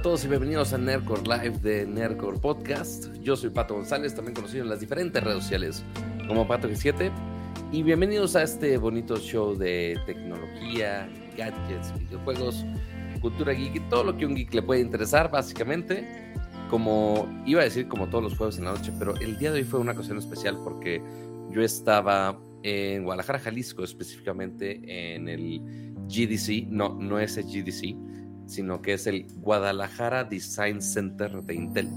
A todos y bienvenidos a Nerdcore Live de Nerdcore Podcast. Yo soy Pato González, también conocido en las diferentes redes sociales como Pato G7. Y bienvenidos a este bonito show de tecnología, gadgets, videojuegos, cultura geek y todo lo que un geek le puede interesar, básicamente. Como iba a decir, como todos los jueves en la noche, pero el día de hoy fue una ocasión especial porque yo estaba en Guadalajara, Jalisco, específicamente en el GDC, no, no es el GDC, sino que es el Guadalajara Design Center de Intel,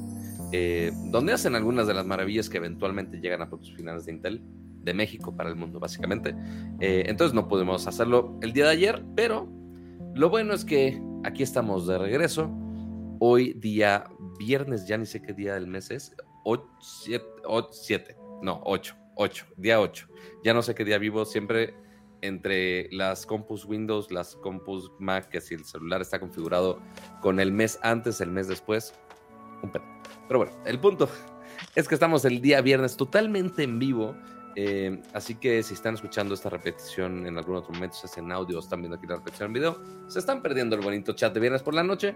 eh, donde hacen algunas de las maravillas que eventualmente llegan a productos finales de Intel, de México para el mundo, básicamente. Eh, entonces no pudimos hacerlo el día de ayer, pero lo bueno es que aquí estamos de regreso. Hoy día viernes, ya ni sé qué día del mes es, 7, no, 8, 8, día 8. Ya no sé qué día vivo, siempre entre las compus Windows, las compus Mac, que si el celular está configurado con el mes antes, el mes después, un pedo. Pero bueno, el punto es que estamos el día viernes totalmente en vivo. eh, así que si están escuchando esta repetición en algún otro momento, si en audio están viendo aquí la repetición en video, se están perdiendo el bonito chat de viernes por la noche.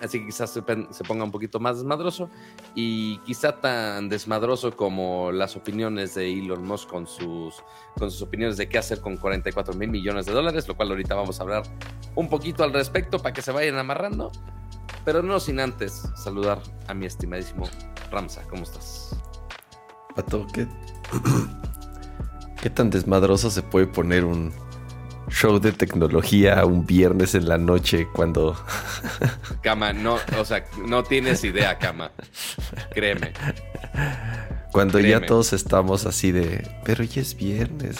Así que quizás se, se, ponga un poquito más desmadroso y quizá tan desmadroso como las opiniones de Elon Musk con sus, con sus opiniones de qué hacer con 44 mil millones de dólares, lo cual ahorita vamos a hablar un poquito al respecto para que se vayan amarrando. Pero no sin antes saludar a mi estimadísimo Ramsa. ¿Cómo estás? Pato, ¿qué, ¿qué tan desmadroso se puede poner un, show de tecnología un viernes en la noche cuando. Cama, no, o sea, no tienes idea, Cama. Créeme. Cuando Créeme. ya todos estamos así de. Pero ya es viernes.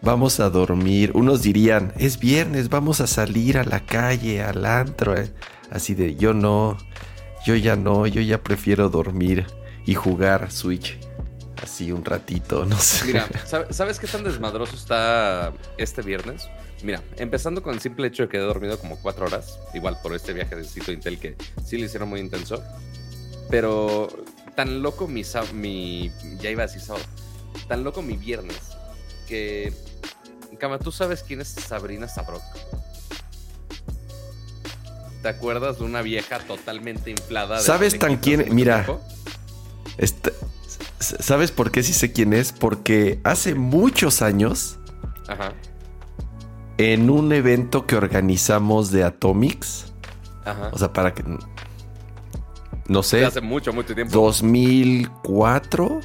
Vamos a dormir. Unos dirían, es viernes, vamos a salir a la calle, al antro. Eh. Así de, yo no, yo ya no, yo ya prefiero dormir y jugar Switch así un ratito, no sé. Mira, ¿sabes qué tan desmadroso está este viernes? Mira, empezando con el simple hecho de que he dormido como cuatro horas, igual por este viaje de sitio Intel que sí lo hicieron muy intenso, pero tan loco mi, mi ya iba a decir sábado, tan loco mi viernes que, Cama, ¿tú sabes quién es Sabrina Sabrok? ¿Te acuerdas de una vieja totalmente inflada? ¿Sabes tan quién? Mira, este, ¿Sabes por qué sí sé quién es? Porque hace muchos años, Ajá. en un evento que organizamos de Atomics, Ajá. o sea, para que. No sé. Hace mucho, mucho tiempo. 2004, uh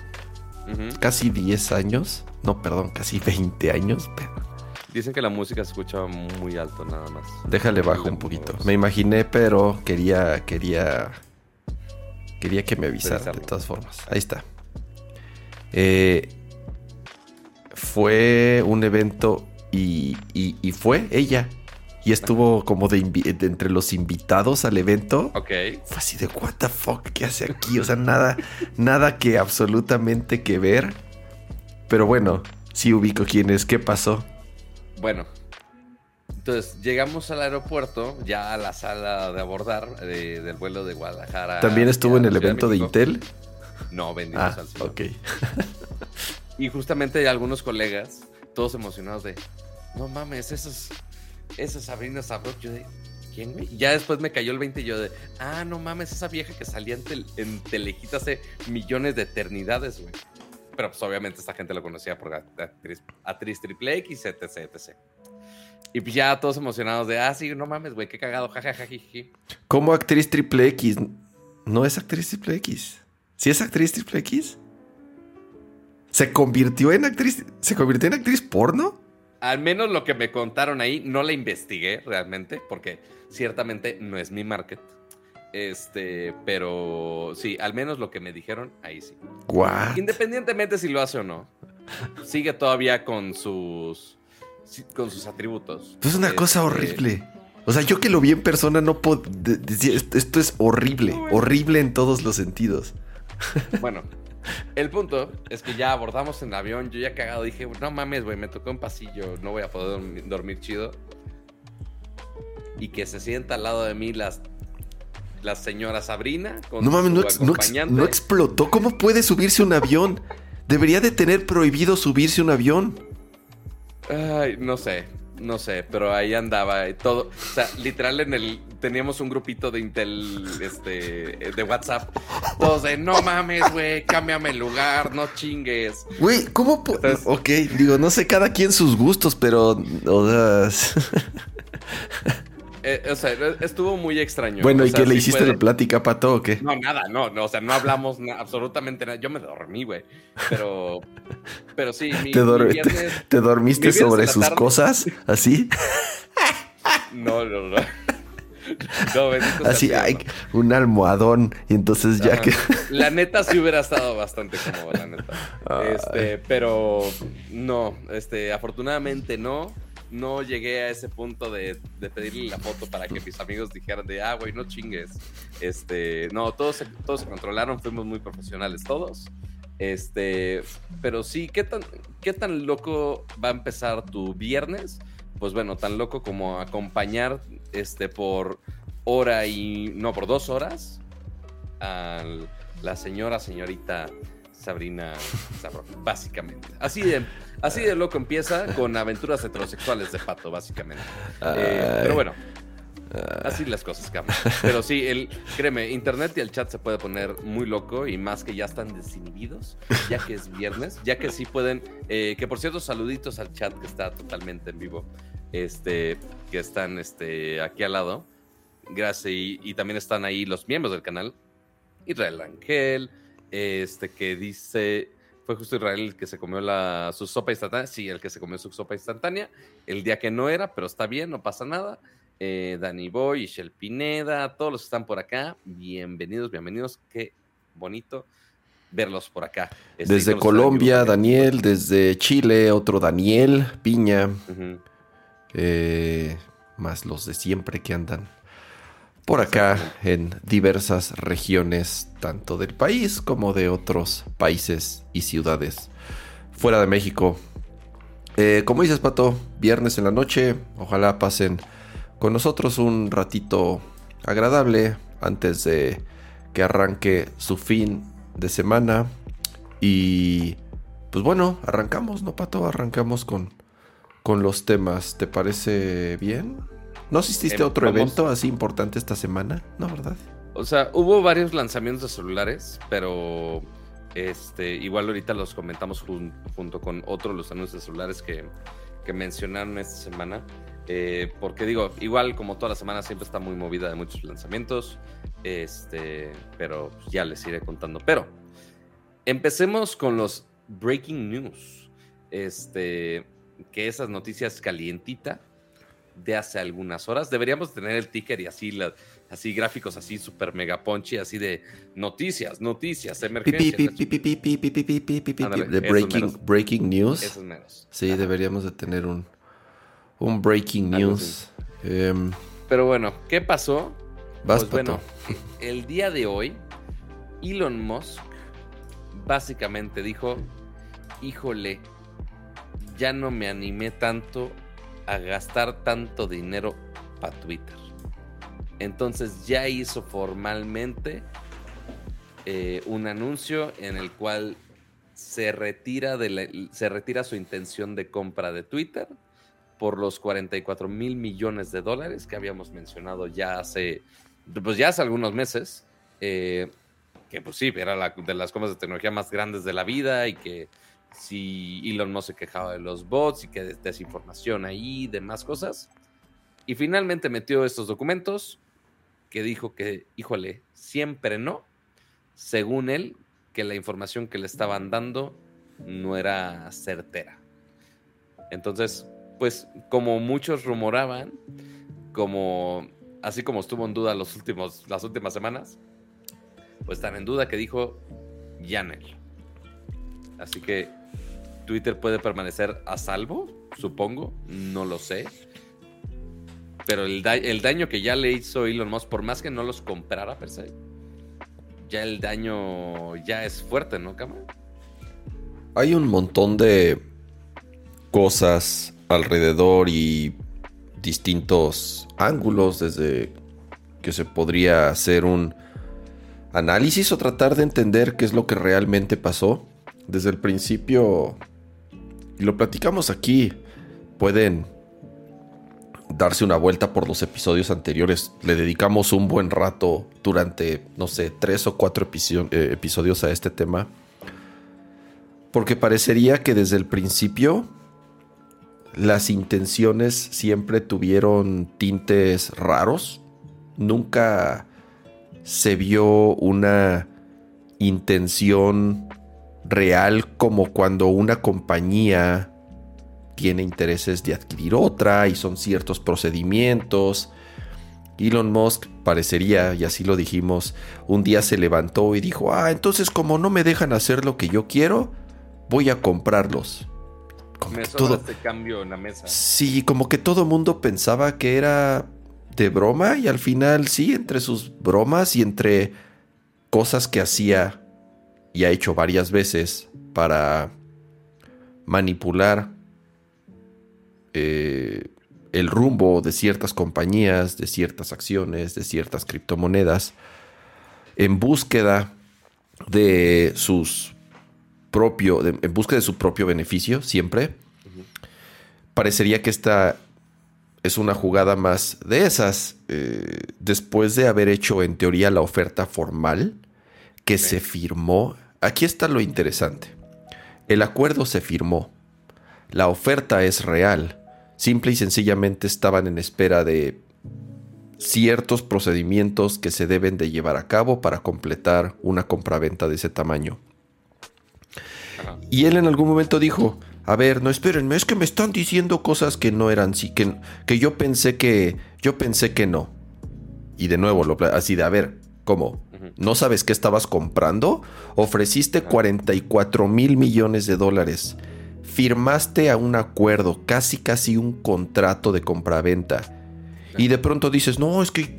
-huh. casi 10 años. No, perdón, casi 20 años. Dicen que la música se escucha muy alto, nada más. Déjale bajo un poquito. Me imaginé, pero quería, quería, quería que me avisara de todas formas. Ahí está. Eh, fue un evento y, y, y, fue ella. Y estuvo como de, de, entre los invitados al evento. Ok. Fue así de, what the fuck, ¿qué hace aquí? O sea, nada, nada que absolutamente que ver. Pero bueno, sí ubico quién es. ¿Qué pasó? Bueno, entonces llegamos al aeropuerto, ya a la sala de abordar de, del vuelo de Guadalajara. ¿También estuvo en el evento de, de Intel? No, bendito ah, al Señor. Ok. y justamente algunos colegas, todos emocionados de, no mames, esos, esos Sabrina Sabrok, yo de, ¿quién, güey? Ya después me cayó el 20 y yo de, ah, no mames, esa vieja que salía en, tel, en Telejita hace millones de eternidades, güey. Pero pues obviamente esta gente lo conocía por actriz, actriz triple X, etc, etc. Y pues ya todos emocionados de, ah, sí, no mames, güey, qué cagado, jajaja. ¿Cómo actriz triple X? No es actriz triple X. ¿Sí es actriz triple X? ¿Se convirtió en actriz? ¿Se convirtió en actriz porno? Al menos lo que me contaron ahí, no la investigué realmente, porque ciertamente no es mi market. Este, pero sí, al menos lo que me dijeron, ahí sí. What? Independientemente si lo hace o no, sigue todavía con sus con sus atributos. Es una este... cosa horrible. O sea, yo que lo vi en persona no puedo esto es horrible, horrible en todos los sentidos. Bueno, el punto es que ya abordamos en el avión, yo ya cagado dije, no mames, güey, me tocó en pasillo, no voy a poder dormir, dormir, chido. Y que se sienta al lado de mí las, la señora Sabrina con No mames, su no, ex, no, ex, no explotó. ¿Cómo puede subirse un avión? Debería de tener prohibido subirse un avión. Ay, no sé. no sé, pero ahí andaba y todo. O sea, literal en el. Teníamos un grupito de Intel este, de WhatsApp. Todos de no mames, güey, cámbiame el lugar, no chingues. Güey, ¿cómo? ok, digo, no sé cada quien sus gustos, pero. O sea... Eh, o sea, estuvo muy extraño. Bueno, ¿y qué le hiciste de plática, Pato, o qué? No, nada, no, no, o sea, no hablamos absolutamente nada. Yo me dormí, güey. Pero, pero sí, mi, ¿Te, ¿Te, dormiste sobre sus cosas? ¿Así? No, no, no. No, Así, hay un almohadón. Y entonces ya que. La neta sí hubiera estado bastante cómodo, la neta. Este, pero no, este, afortunadamente no no llegué a ese punto de, pedirle la foto para que mis amigos dijeran de, ah, güey, no chingues. Este, no, todos se, todos se controlaron, fuimos muy profesionales todos. Este, pero sí, ¿qué tan, ¿qué tan loco va a empezar tu viernes? Pues bueno, tan loco como acompañar este, por hora y, no, por dos horas a la señora, señorita Sabrina básicamente. Así de, así de loco empieza con aventuras heterosexuales de pato, básicamente. Eh, pero bueno, así las cosas cambian. Pero sí, el, créeme, internet y el chat se puede poner muy loco y más que ya están desinhibidos, ya que es viernes, ya que sí pueden, eh, que por cierto, saluditos al chat que está totalmente en vivo, este, que están este, aquí al lado. Gracias, y, y también están ahí los miembros del canal. Israel Ángel, este que dice, fue justo Israel el que se comió la, su sopa instantánea, sí, el que se comió su sopa instantánea, el día que no era, pero está bien, no pasa nada. Eh, Dani Boy, Shell Pineda, todos los que están por acá, bienvenidos, bienvenidos, qué bonito verlos por acá. Este, desde Colombia, Daniel, desde Chile, otro Daniel, Piña, eh, más los de siempre que andan por acá en diversas regiones, tanto del país como de otros países y ciudades fuera de México. Eh, como dices, Pato, viernes en la noche, ojalá pasen con nosotros un ratito agradable antes de que arranque su fin de semana. Y pues bueno, arrancamos, ¿no, Pato? Arrancamos con, con los temas. ¿Te parece bien? ¿No asististe a otro evento así importante esta semana? No, ¿verdad? O sea, hubo varios lanzamientos de celulares, pero este, igual ahorita los comentamos junto con otros los anuncios de celulares que, mencionaron esta semana. Eh, porque digo, igual como toda la semana siempre está muy movida de muchos lanzamientos. Este, pero ya les iré contando. Pero empecemos con los breaking news. Este, que esas noticias calientita de hace algunas horas. Deberíamos tener el ticker y así, así gráficos así super mega punchy, así de noticias, noticias, emergencias. De breaking, breaking news. Esos menos. Sí, deberíamos de tener un, un breaking news. Pero bueno, ¿qué pasó? pues bueno, el día de hoy, Elon Musk básicamente dijo, híjole, ya no me animé tanto a gastar tanto dinero para Twitter. Entonces ya hizo formalmente eh, un anuncio en el cual se retira, de se retira su intención de compra de Twitter por los 44 mil millones de dólares que habíamos mencionado ya hace, pues ya hace algunos meses. Eh, que pues sí, era de las compras de tecnología más grandes de la vida y que si Elon Musk se quejaba de los bots y que desinformación ahí, demás cosas. Y finalmente metió estos documentos que dijo que, híjole, siempre no, según él, que la información que le estaban dando no era certera. Entonces, pues como muchos rumoraban, como así como estuvo en duda los últimos, las últimas semanas, pues están en duda que dijo Yanel. Así que Twitter puede permanecer a salvo, supongo, no lo sé. Pero el, daño que ya le hizo Elon Musk, por más que no los comprara per se, ya el daño ya es fuerte, ¿no, Cama? Hay un montón de cosas alrededor y distintos ángulos desde que se podría hacer un análisis o tratar de entender qué es lo que realmente pasó. Desde el principio y lo platicamos aquí, pueden darse una vuelta por los episodios anteriores. Le dedicamos un buen rato durante, no sé, tres o cuatro eh, episodios a este tema. Porque parecería que desde el principio las intenciones siempre tuvieron tintes raros. Nunca se vio una intención real como cuando una compañía tiene intereses de adquirir otra y son ciertos procedimientos. Elon Musk parecería, y así lo dijimos, un día se levantó y dijo, ah, entonces como no me dejan hacer lo que yo quiero, voy a comprarlos. Como todo este cambio en la mesa. Sí, como que todo mundo pensaba que era de broma y al final sí, entre sus bromas y entre cosas que hacía y ha hecho varias veces para manipular eh, el rumbo de ciertas compañías, de ciertas acciones, de ciertas criptomonedas, en búsqueda de sus propio, en búsqueda de su propio beneficio, siempre. Parecería que esta es una jugada más de esas, eh, después de haber hecho en teoría la oferta formal que se firmó. Aquí está lo interesante. El acuerdo se firmó. La oferta es real simple y sencillamente estaban en espera de ciertos procedimientos que se deben de llevar a cabo para completar una compraventa de ese tamaño. Y él en algún momento dijo, a ver, no espérenme, es que me están diciendo cosas que no eran sí, que, que yo pensé que yo pensé que no. Y de nuevo, lo, así de, a ver, ¿cómo? ¿No sabes qué estabas comprando? Ofreciste 44 mil millones de dólares firmaste a un acuerdo, casi casi un contrato de compraventa. Y de pronto dices, no, es que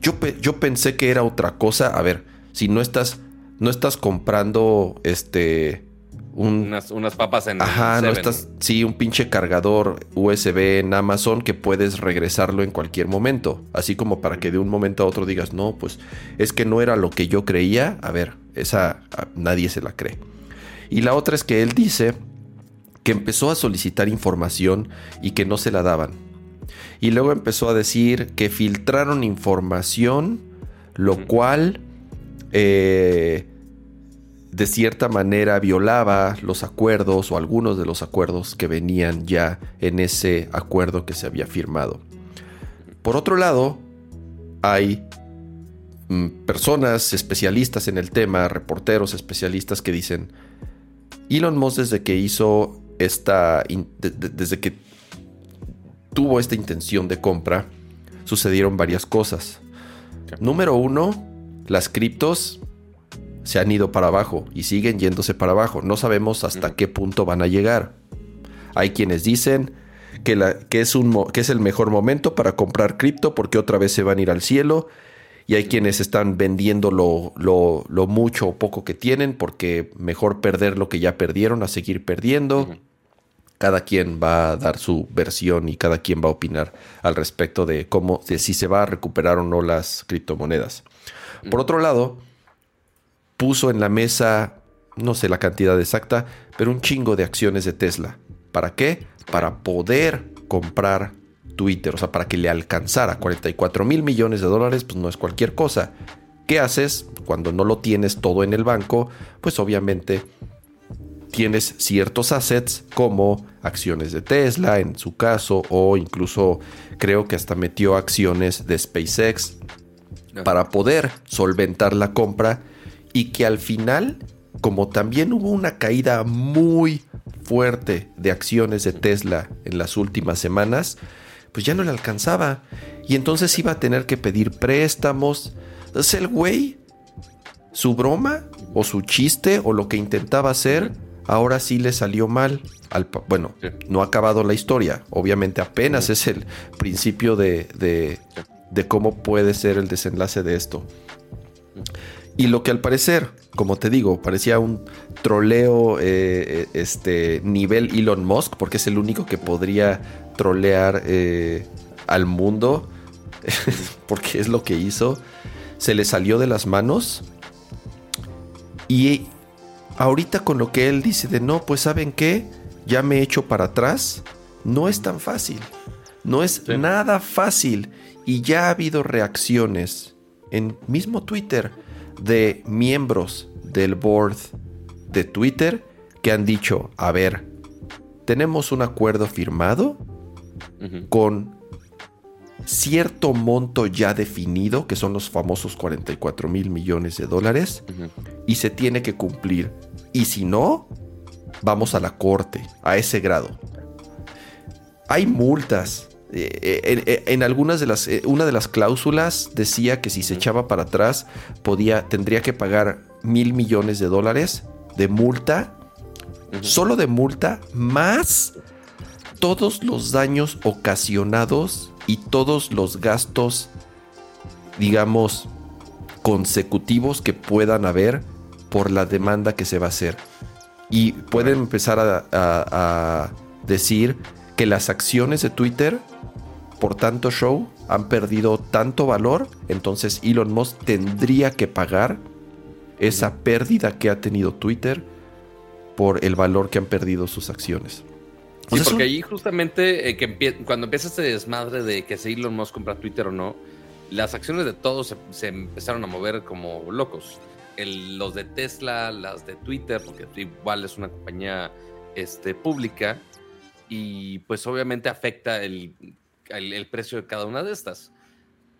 yo, yo pensé que era otra cosa. A ver, si no estás, no estás comprando este... unas, unas, papas en Ajá, no estás. Sí, un pinche cargador USB en Amazon que puedes regresarlo en cualquier momento. Así como para que de un momento a otro digas, no, pues es que no era lo que yo creía. A ver, esa nadie se la cree. Y la otra es que él dice que empezó a solicitar información y que no se la daban. Y luego empezó a decir que filtraron información, lo cual eh, de cierta manera violaba los acuerdos o algunos de los acuerdos que venían ya en ese acuerdo que se había firmado. Por otro lado, hay mm, personas especialistas en el tema, reporteros especialistas que dicen, Elon Musk desde que hizo esta, desde que tuvo esta intención de compra, sucedieron varias cosas. Número uno, las criptos se han ido para abajo y siguen yéndose para abajo. No sabemos hasta qué punto van a llegar. Hay quienes dicen que, la, que, es un, que es el mejor momento para comprar cripto porque otra vez se van a ir al cielo. Y hay quienes están vendiendo lo, lo, mucho o poco que tienen porque mejor perder lo que ya perdieron a seguir perdiendo cada quien va a dar su versión y cada quien va a opinar al respecto de cómo, de si se va a recuperar o no las criptomonedas. Por otro lado, puso en la mesa, no sé la cantidad exacta, pero un chingo de acciones de Tesla. ¿Para qué? Para poder comprar Twitter, o sea, para que le alcanzara 44 mil millones de dólares, pues no es cualquier cosa. ¿Qué haces cuando no lo tienes todo en el banco? Pues obviamente tienes ciertos assets como acciones de Tesla en su caso o incluso creo que hasta metió acciones de SpaceX para poder solventar la compra y que al final como también hubo una caída muy fuerte de acciones de Tesla en las últimas semanas, pues ya no le alcanzaba. Y entonces iba a tener que pedir préstamos. Entonces el güey, su broma o su chiste o lo que intentaba hacer ahora sí le salió mal. Al, bueno, no ha acabado la historia. Obviamente apenas es el principio de, de, cómo puede ser el desenlace de esto. Y lo que al parecer, como te digo, parecía un troleo eh, este, nivel Elon Musk, porque es el único que podría trolear eh, al mundo, porque es lo que hizo, se le salió de las manos. Y ahorita con lo que él dice de no, pues saben qué, ya me he hecho para atrás, no es tan fácil. No es nada fácil. Y ya ha habido reacciones en mismo Twitter de miembros del board de Twitter que han dicho, a ver, tenemos un acuerdo firmado con cierto monto ya definido, que son los famosos 44 mil millones de dólares, y se tiene que cumplir. Y si no, vamos a la corte, a ese grado. Hay multas. Eh, eh, en, algunas de las, eh, una de las cláusulas decía que si se echaba para atrás, podía, tendría que pagar mil millones de dólares de multa, solo de multa, más todos los daños ocasionados y todos los gastos, digamos, consecutivos que puedan haber por la demanda que se va a hacer. Y pueden empezar a, decir que las acciones de Twitter por tanto show han perdido tanto valor, entonces Elon Musk tendría que pagar esa pérdida que ha tenido Twitter por el valor que han perdido sus acciones. Sí, porque ahí justamente eh, que cuando empieza este desmadre de que si Elon Musk compra Twitter o no, las acciones de todos se empezaron a mover como locos los de Tesla, las de Twitter, porque igual es una compañía este, pública y pues obviamente afecta el, el, precio de cada una de estas.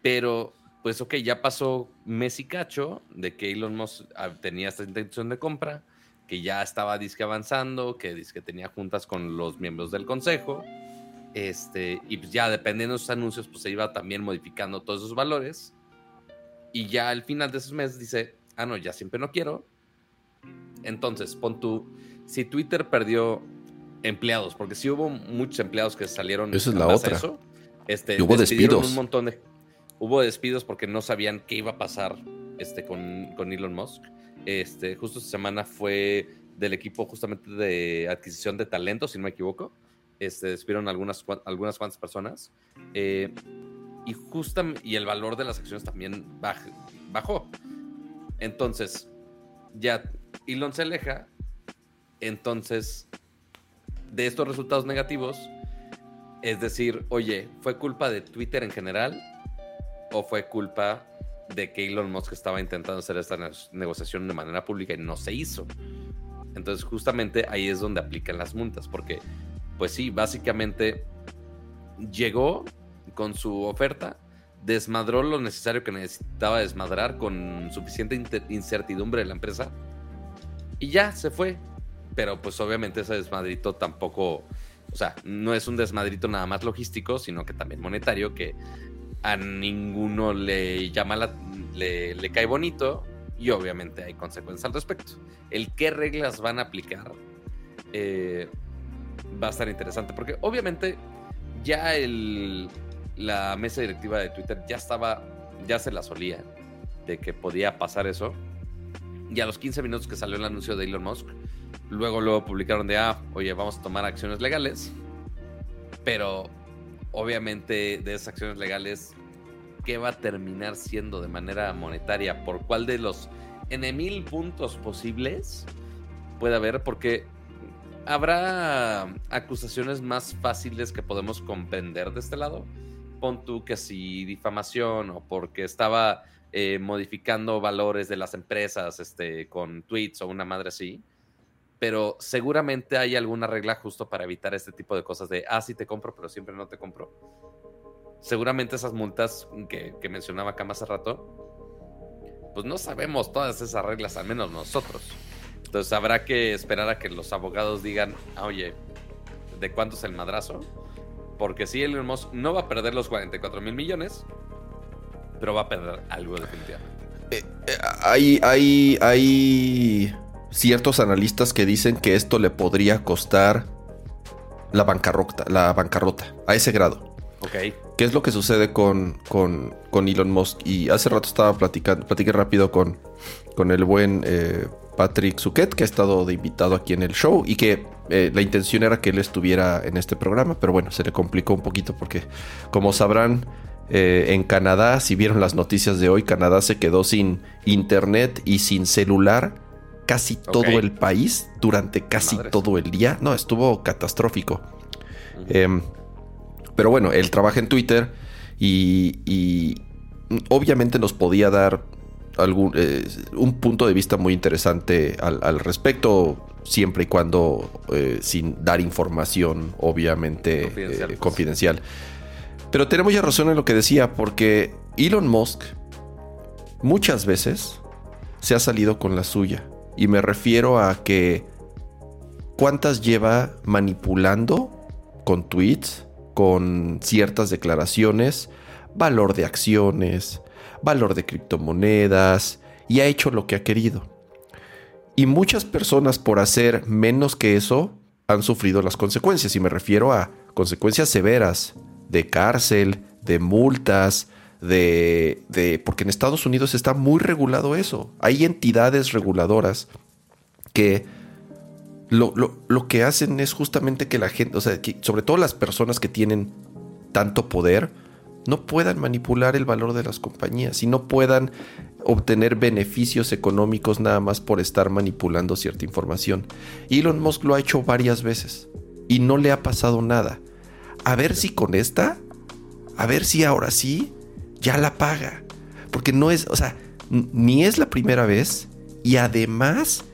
Pero pues ok, ya pasó mes y cacho de que Elon Musk ah, tenía esta intención de compra, que ya estaba disque avanzando, que disque tenía juntas con los miembros del consejo. Este, y pues ya dependiendo de sus anuncios, pues se iba también modificando todos esos valores. Y ya al final de esos meses dice, ah, no, ya siempre no quiero. Entonces, pon tú, si Twitter perdió empleados, porque sí hubo muchos empleados que salieron. Esa es la otra. Este, hubo despidos. Un montón de, hubo despidos porque no sabían qué iba a pasar este, con, con Elon Musk. Este, justo esta semana fue del equipo justamente de adquisición de talento, si no me equivoco. Este, despidieron algunas, algunas cuantas personas. Eh, y, y el valor de las acciones también bajó. Entonces, ya Elon se aleja. Entonces, de estos resultados negativos, es decir, oye, ¿fue culpa de Twitter en general? ¿O fue culpa de que Elon Musk estaba intentando hacer esta negociación de manera pública y no se hizo? Entonces, justamente ahí es donde aplican las multas, porque, pues sí, básicamente llegó con su oferta, desmadró lo necesario que necesitaba desmadrar con suficiente incertidumbre de la empresa y ya se fue. Pero pues obviamente ese desmadrito tampoco, o sea, no es un desmadrito nada más logístico, sino que también monetario, que a ninguno le llama la, le, cae bonito y obviamente hay consecuencias al respecto. El qué reglas van a aplicar eh, va a estar interesante, porque obviamente ya el, la mesa directiva de Twitter ya estaba, ya se la solía de que podía pasar eso. Y a los 15 minutos que salió el anuncio de Elon Musk, luego luego publicaron de, ah, oye, vamos a tomar acciones legales. Pero obviamente de esas acciones legales, ¿qué va a terminar siendo de manera monetaria? ¿Por cuál de los N mil puntos posibles puede haber? Porque habrá acusaciones más fáciles que podemos comprender de este lado pon tú que si difamación o porque estaba eh, modificando valores de las empresas este, con tweets o una madre así. Pero seguramente hay alguna regla justo para evitar este tipo de cosas de, ah, sí te compro, pero siempre no te compro. Seguramente esas multas que, que mencionaba acá más hace rato, pues no sabemos todas esas reglas, al menos nosotros. Entonces habrá que esperar a que los abogados digan, ah, oye, ¿de cuánto es el madrazo? Porque sí, Elon no va a perder los 44 mil millones, pero va a perder algo definitivamente. Eh, eh, hay, hay ciertos analistas que dicen que esto le podría costar la bancarrota, la bancarrota a ese grado. Ok. ¿Qué es lo que sucede con, con, con Elon Musk? Y hace rato estaba platicando, platiqué rápido con, con el buen eh, Patrick Zuquet, que ha estado de invitado aquí en el show y que eh, la intención era que él estuviera en este programa, pero bueno, se le complicó un poquito porque, como sabrán, eh, en Canadá, si vieron las noticias de hoy, Canadá se quedó sin internet y sin celular casi todo el país durante casi todo el día. No, estuvo catastrófico. Em, Pero bueno, él trabaja en Twitter y, obviamente nos podía dar algún, eh, un punto de vista muy interesante al, respecto, siempre y cuando eh, sin dar información, obviamente, confidencial. confidencial. Pero tenemos ya razón en lo que decía, porque Elon Musk muchas veces se ha salido con la suya. Y me refiero a que cuántas lleva manipulando con tweets, con ciertas declaraciones, valor de acciones, valor de criptomonedas, y ha hecho lo que ha querido. Y muchas personas por hacer menos que eso han sufrido las consecuencias, y me refiero a consecuencias severas, de cárcel, de multas, de, de, porque en Estados Unidos está muy regulado eso. Hay entidades reguladoras que lo, lo, que hacen es justamente que la gente, o sea, sobre todo las personas que tienen tanto poder, no puedan manipular el valor de las compañías y no puedan obtener beneficios económicos nada más por estar manipulando cierta información. Elon Musk lo ha hecho varias veces y no le ha pasado nada. A ver si con esta, a ver si ahora sí, ya la paga. Porque no es, o sea, ni es la primera vez y además,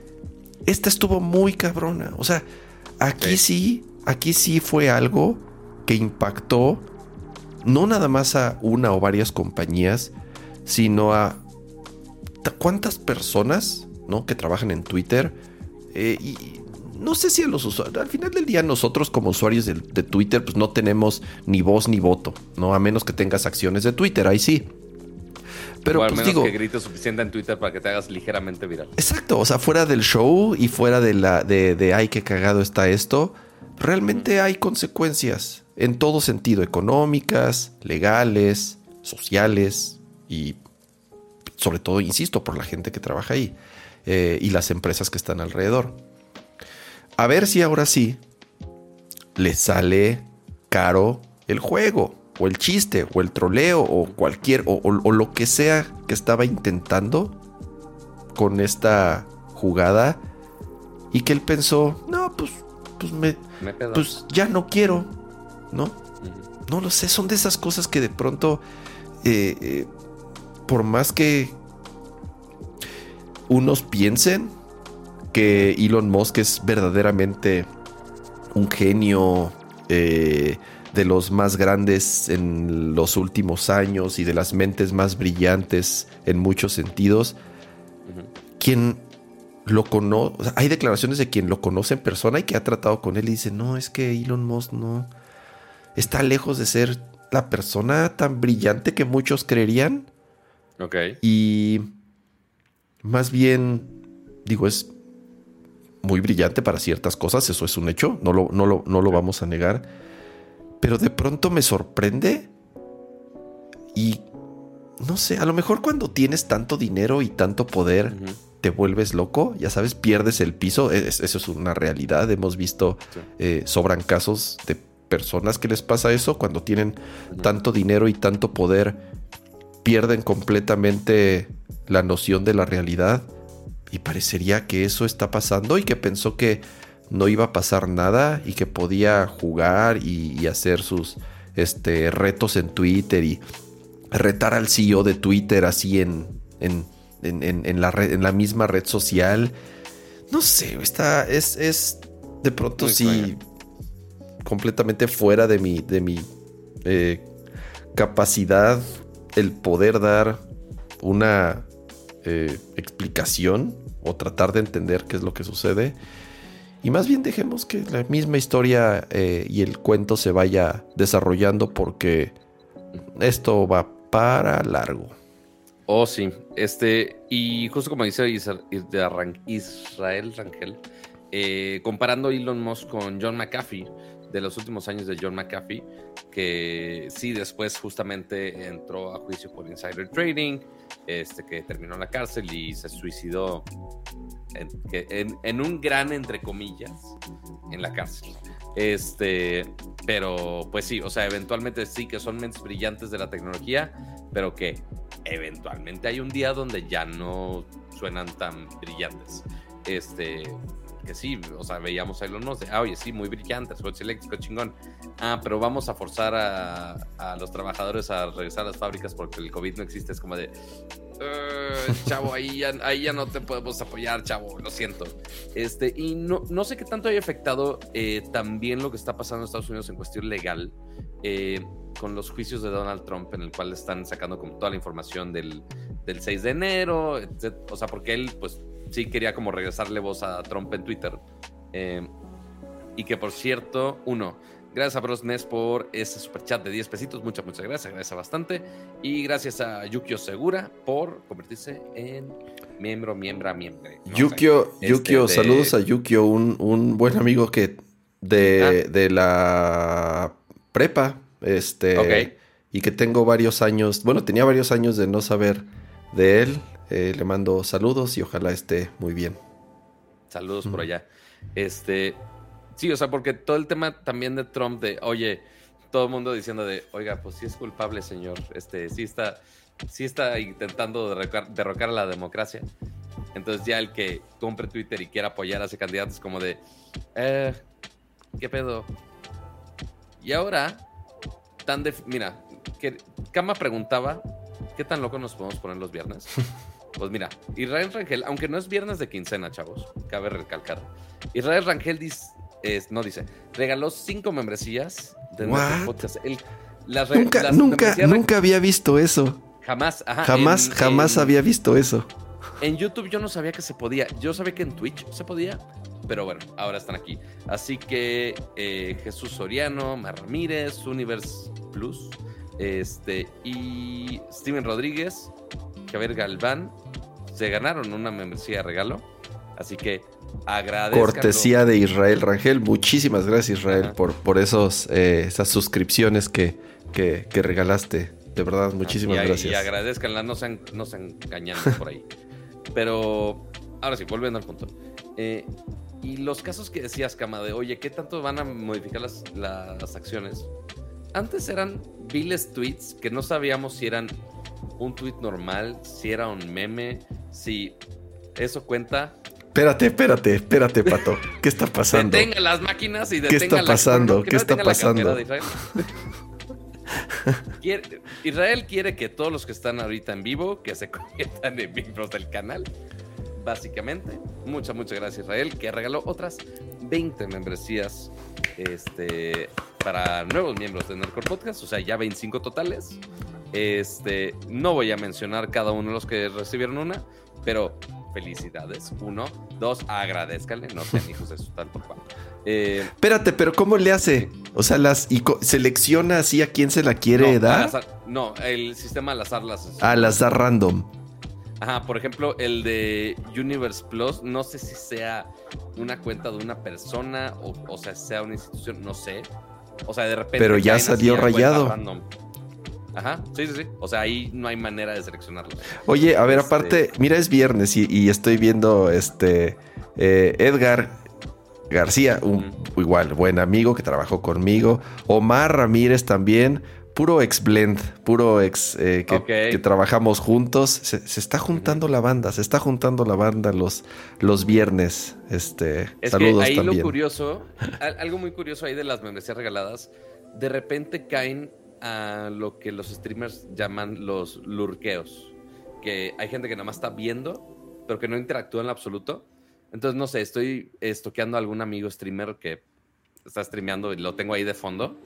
esta estuvo muy cabrona. O sea, aquí sí, aquí sí fue algo que impactó no nada más a una o varias compañías, sino a cuántas personas, ¿no? Que trabajan en Twitter eh, y no sé si a los usuarios, al final del día nosotros como usuarios de, Twitter pues no tenemos ni voz ni voto, ¿no? A menos que tengas acciones de Twitter, ahí sí. Pero al pues, menos que grites suficiente en Twitter para que te hagas ligeramente viral. Exacto, o sea, fuera del show y fuera de la de, de ay, qué cagado está esto, realmente hay consecuencias en todo sentido, económicas, legales, sociales y sobre todo, insisto, por la gente que trabaja ahí eh, y las empresas que están alrededor. A ver si ahora sí le sale caro el juego, o el chiste, o el troleo, o cualquier, o, lo que sea que estaba intentando con esta jugada. Y que él pensó, no, pues, pues me, pues ya no quiero, ¿no? No lo sé, son de esas cosas que de pronto, eh, eh, por más que unos piensen, que Elon Musk es verdaderamente un genio eh, de los más grandes en los últimos años y de las mentes más brillantes en muchos sentidos. Quien lo conoce, hay declaraciones de quien lo conoce en persona y que ha tratado con él y dice, no, es que Elon Musk no está lejos de ser la persona tan brillante que muchos creerían. Ok. Y más bien, digo, es muy brillante para ciertas cosas, eso es un hecho, no lo, no lo, vamos a negar. Pero de pronto me sorprende y no sé, a lo mejor cuando tienes tanto dinero y tanto poder, te vuelves loco, ya sabes, pierdes el piso. E, eso es una realidad. Hemos visto, eh, sobran casos de personas que les pasa eso cuando tienen tanto dinero y tanto poder, pierden completamente la noción de la realidad. Y parecería que eso está pasando y que pensó que no iba a pasar nada y que podía jugar y, hacer sus este, retos en Twitter y retar al CEO de Twitter así en, en, en, la, en la misma red social. No sé, está, es, es de pronto sí completamente fuera de mi, de mi eh, capacidad el poder dar una eh, explicación o tratar de entender qué es lo que sucede. Y más bien dejemos que la misma historia eh, y el cuento se vaya desarrollando porque esto va para largo. Oh, sí. Este, y justo como dice Israel Rangel, eh, comparando Elon Musk con John McAfee, de los últimos años de John McAfee, que sí después justamente entró a juicio por insider trading, este, que terminó en la cárcel y se suicidó en, un gran, entre comillas, en la cárcel. Este, pero pues sí, o sea, eventualmente sí que son mentes brillantes de la tecnología, pero que eventualmente hay un día donde ya no suenan tan brillantes. Este, que sí, o sea, veíamos a Elon Musk de, ah, oye, sí, muy brillante, coche eléctrico, chingón. Ah, pero vamos a forzar a, a, los trabajadores a regresar a las fábricas porque el COVID no existe. Es como de, uh, chavo, ahí ya, ahí ya no te podemos apoyar, chavo, lo siento. Este, y no, no sé qué tanto haya afectado eh, también lo que está pasando en Estados Unidos en cuestión legal. Eh, con los juicios de Donald Trump, en el cual están sacando como toda la información del, del 6 de enero, o sea, porque él, pues, sí quería como regresarle voz a Trump en Twitter. Eh, y que, por cierto, uno, gracias a Bros por ese super chat de 10 pesitos, muchas, muchas gracias, agradece bastante. Y gracias a Yukio Segura por convertirse en miembro, miembra, miembro. Yukio, Yukio este, saludos a Yukio, un, un, buen amigo que de, ah. de la prepa este, Y que tengo varios años, bueno, tenía varios años de no saber de él. Eh, le mando saludos y ojalá esté muy bien. Saludos por allá. Este, sí, o sea, porque todo el tema también de Trump, de, oye, todo el mundo diciendo de, oiga, pues sí es culpable, señor. Este, sí está, sí está intentando derrocar, derrocar a la democracia. Entonces ya el que compre Twitter y quiera apoyar a ese candidato es como de, eh, ¿qué pedo? Y ahora Mira, que Kama preguntaba, ¿qué tan loco nos podemos poner los viernes? Pues mira, Israel Rangel, aunque no es viernes de quincena, chavos, cabe recalcar. Israel Rangel dice, no dice, regaló cinco membresías de nuestro podcast. nunca, nunca, nunca había visto eso. Jamás, jamás, jamás había visto eso. En YouTube yo no sabía que se podía. Yo sabía que en Twitch se podía, pero bueno, ahora están aquí. Así que eh, Jesús Soriano, Mar Ramírez, Universe Plus, este, y Steven Rodríguez, Javier Galván, se ganaron una membresía de regalo. Así que agradezco. Cortesía de Israel Rangel. Muchísimas gracias, Israel, por, por esos, eh, esas suscripciones que, que, regalaste. De verdad, muchísimas gracias. Y agradezcanla, no se, no se engañan por ahí. Pero ahora sí, volviendo al punto. Eh, y los casos que decías, Cama, de oye, ¿qué tanto van a modificar las, las acciones? Antes eran viles tweets que no sabíamos si eran un tweet normal, si era un meme, si eso cuenta. Espérate, espérate, espérate, Pato. ¿Qué está pasando? Detenga las máquinas y detenga ¿Qué está pasando? ¿Qué está pasando? Israel. Israel quiere que todos los que están ahorita en vivo, que se conviertan en miembros del canal básicamente. Muchas, muchas gracias Israel, que regaló otras 20 membresías este, para nuevos miembros de Nerdcore Podcast, o sea, ya 25 totales. Este, no voy a mencionar cada uno de los que recibieron una, pero felicidades. Uno, dos, agradezcanle, no sean hijos de su tal por cual. Eh, Espérate, pero ¿cómo le hace? O sea, las y selecciona así a quién se la quiere dar. no, el sistema al azar las. Al azar random. Ajá, por ejemplo, el de Universe Plus, no sé si sea una cuenta de una persona o, o sea, sea una institución, no sé. O sea, de repente. Pero ya salió rayado. Ajá, sí, sí, sí. O sea, ahí no hay manera de seleccionarlo. Oye, a ver, este aparte, mira, es viernes y, estoy viendo este eh, Edgar García, un igual buen amigo que trabajó conmigo. Omar Ramírez también puro ex blend, puro ex eh, que, trabajamos juntos. Se, está juntando la banda, se está juntando la banda los, los viernes. Este, es saludos que ahí lo curioso, algo muy curioso ahí de las membresías regaladas, de repente caen a lo que los streamers llaman los lurqueos. Que hay gente que nada más está viendo, pero que no interactúa en absoluto. Entonces, no sé, estoy estoqueando a algún amigo streamer que está streameando y lo tengo ahí de fondo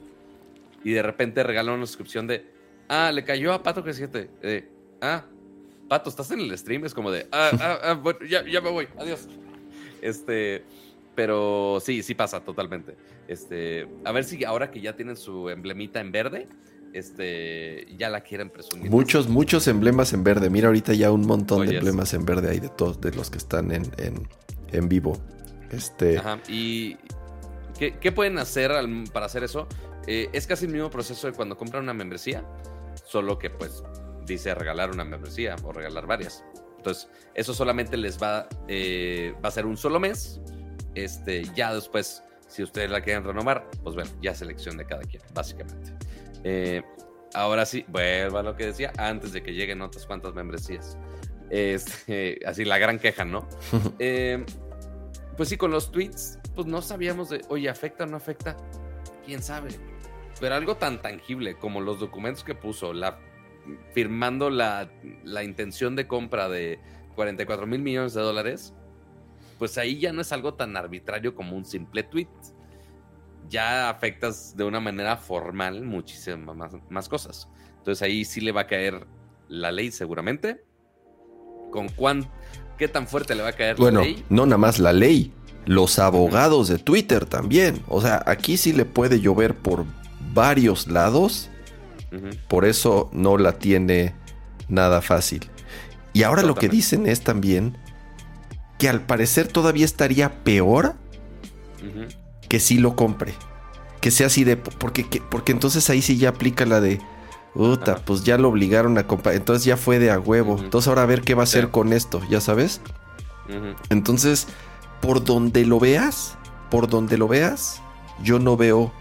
y de repente regalan una suscripción de, ah, le cayó a Pato que siete. Eh, ah, Pato, ¿estás en el stream? Es como de, ah, ah, ah bueno, ya me voy, adiós. Este, pero sí, sí pasa totalmente. Este, a ver si ahora que ya tienen su emblemita en verde, este, ya la quieren presumir. Muchos, muchos emblemas en verde. Mira ahorita ya un montón de emblemas en verde hay de todos, de los que están en, en, en vivo. Este. Ajá. ¿Y qué, qué pueden hacer para hacer eso? Eh, es casi el mismo proceso de cuando compran una membresía, solo que pues dice regalar una membresía o regalar varias. Entonces, eso solamente les va, eh, va a ser un solo mes. Este, ya después, si ustedes la quieren renovar, pues bueno, ya selección de cada quien, básicamente. Eh, ahora sí, vuelvo a lo que decía, antes de que lleguen otras cuantas membresías. Este, así la gran queja, ¿no? pues sí, con los tweets, pues no sabíamos de, oye, ¿afecta o no afecta? ¿Quién sabe? Pero algo tan tangible como los documentos que puso, la, firmando la, la intención de compra de 44 mil millones de dólares, pues ahí ya no es algo tan arbitrario como un simple tweet. Ya afectas de una manera formal muchísimas más, más cosas. Entonces ahí sí le va a caer la ley seguramente. ¿Con cuán, qué tan fuerte le va a caer la ley? Bueno, no nada más la ley, los abogados de Twitter también. O sea, aquí sí le puede llover por varios lados. Por eso no la tiene nada fácil. Y ahora lo que dicen es también que al parecer todavía estaría peor que si lo compre. Que sea así de. Porque, porque entonces ahí sí ya aplica la de. Uta, pues ya lo obligaron a comprar. Entonces ya fue de a huevo. Entonces ahora a ver qué va a hacer con esto, ¿ya sabes? Entonces, por donde lo veas, por donde lo veas, yo no veo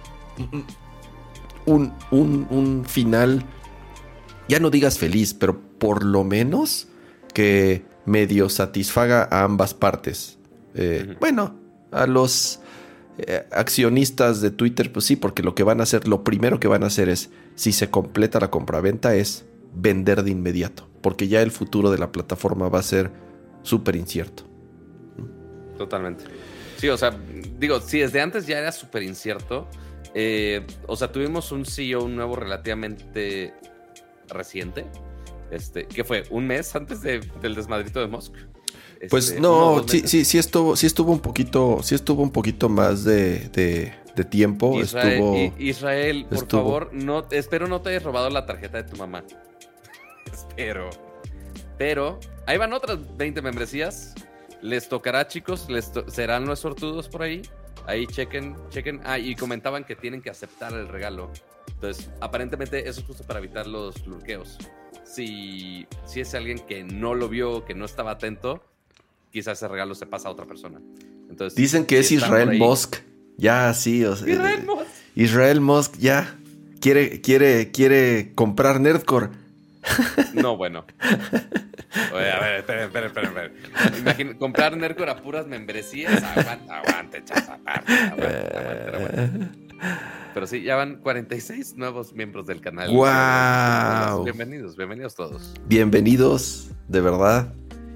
un, un, un final. Ya no digas feliz, pero por lo menos que medio satisfaga a ambas partes. Eh, bueno, a los eh, accionistas de Twitter, pues sí, porque lo que van a hacer, lo primero que van a hacer es, si se completa la compraventa, es vender de inmediato, porque ya el futuro de la plataforma va a ser súper incierto. Totalmente. Sí, o sea, digo, si desde antes ya era súper incierto, eh, o sea, tuvimos un CEO nuevo relativamente reciente, este, ¿Qué fue? ¿Un mes antes del desmadrito de Musk? pues este, no, sí, sí, sí estuvo, sí estuvo un poquito, sí estuvo un poquito más de, tiempo. Israel, Israel por favor, no, espero no te hayas robado la tarjeta de tu mamá. espero. Pero ahí van otras 20 membresías. Les tocará, chicos, les serán los sortudos por ahí. Ahí chequen, chequen. Ah, y comentaban que tienen que aceptar el regalo. Entonces, aparentemente eso es justo para evitar los lurqueos si, si es alguien que no lo vio, que no estaba atento, quizás ese regalo se pasa a otra persona. Entonces, Dicen que es Israel Musk. Ya, sí. Israel Musk. Israel Musk ya quiere, quiere, quiere comprar Nerdcore. No, bueno. Oye, a ver, esperen, esperen, esperen. Imagina, comprar Nerdcore a puras membresías. Aguante, aguante, chapa, aguante, aguante, aguante. Pero sí, ya van 46 nuevos miembros del canal. ¡Wow! Bienvenidos, bienvenidos todos. Bienvenidos, de verdad.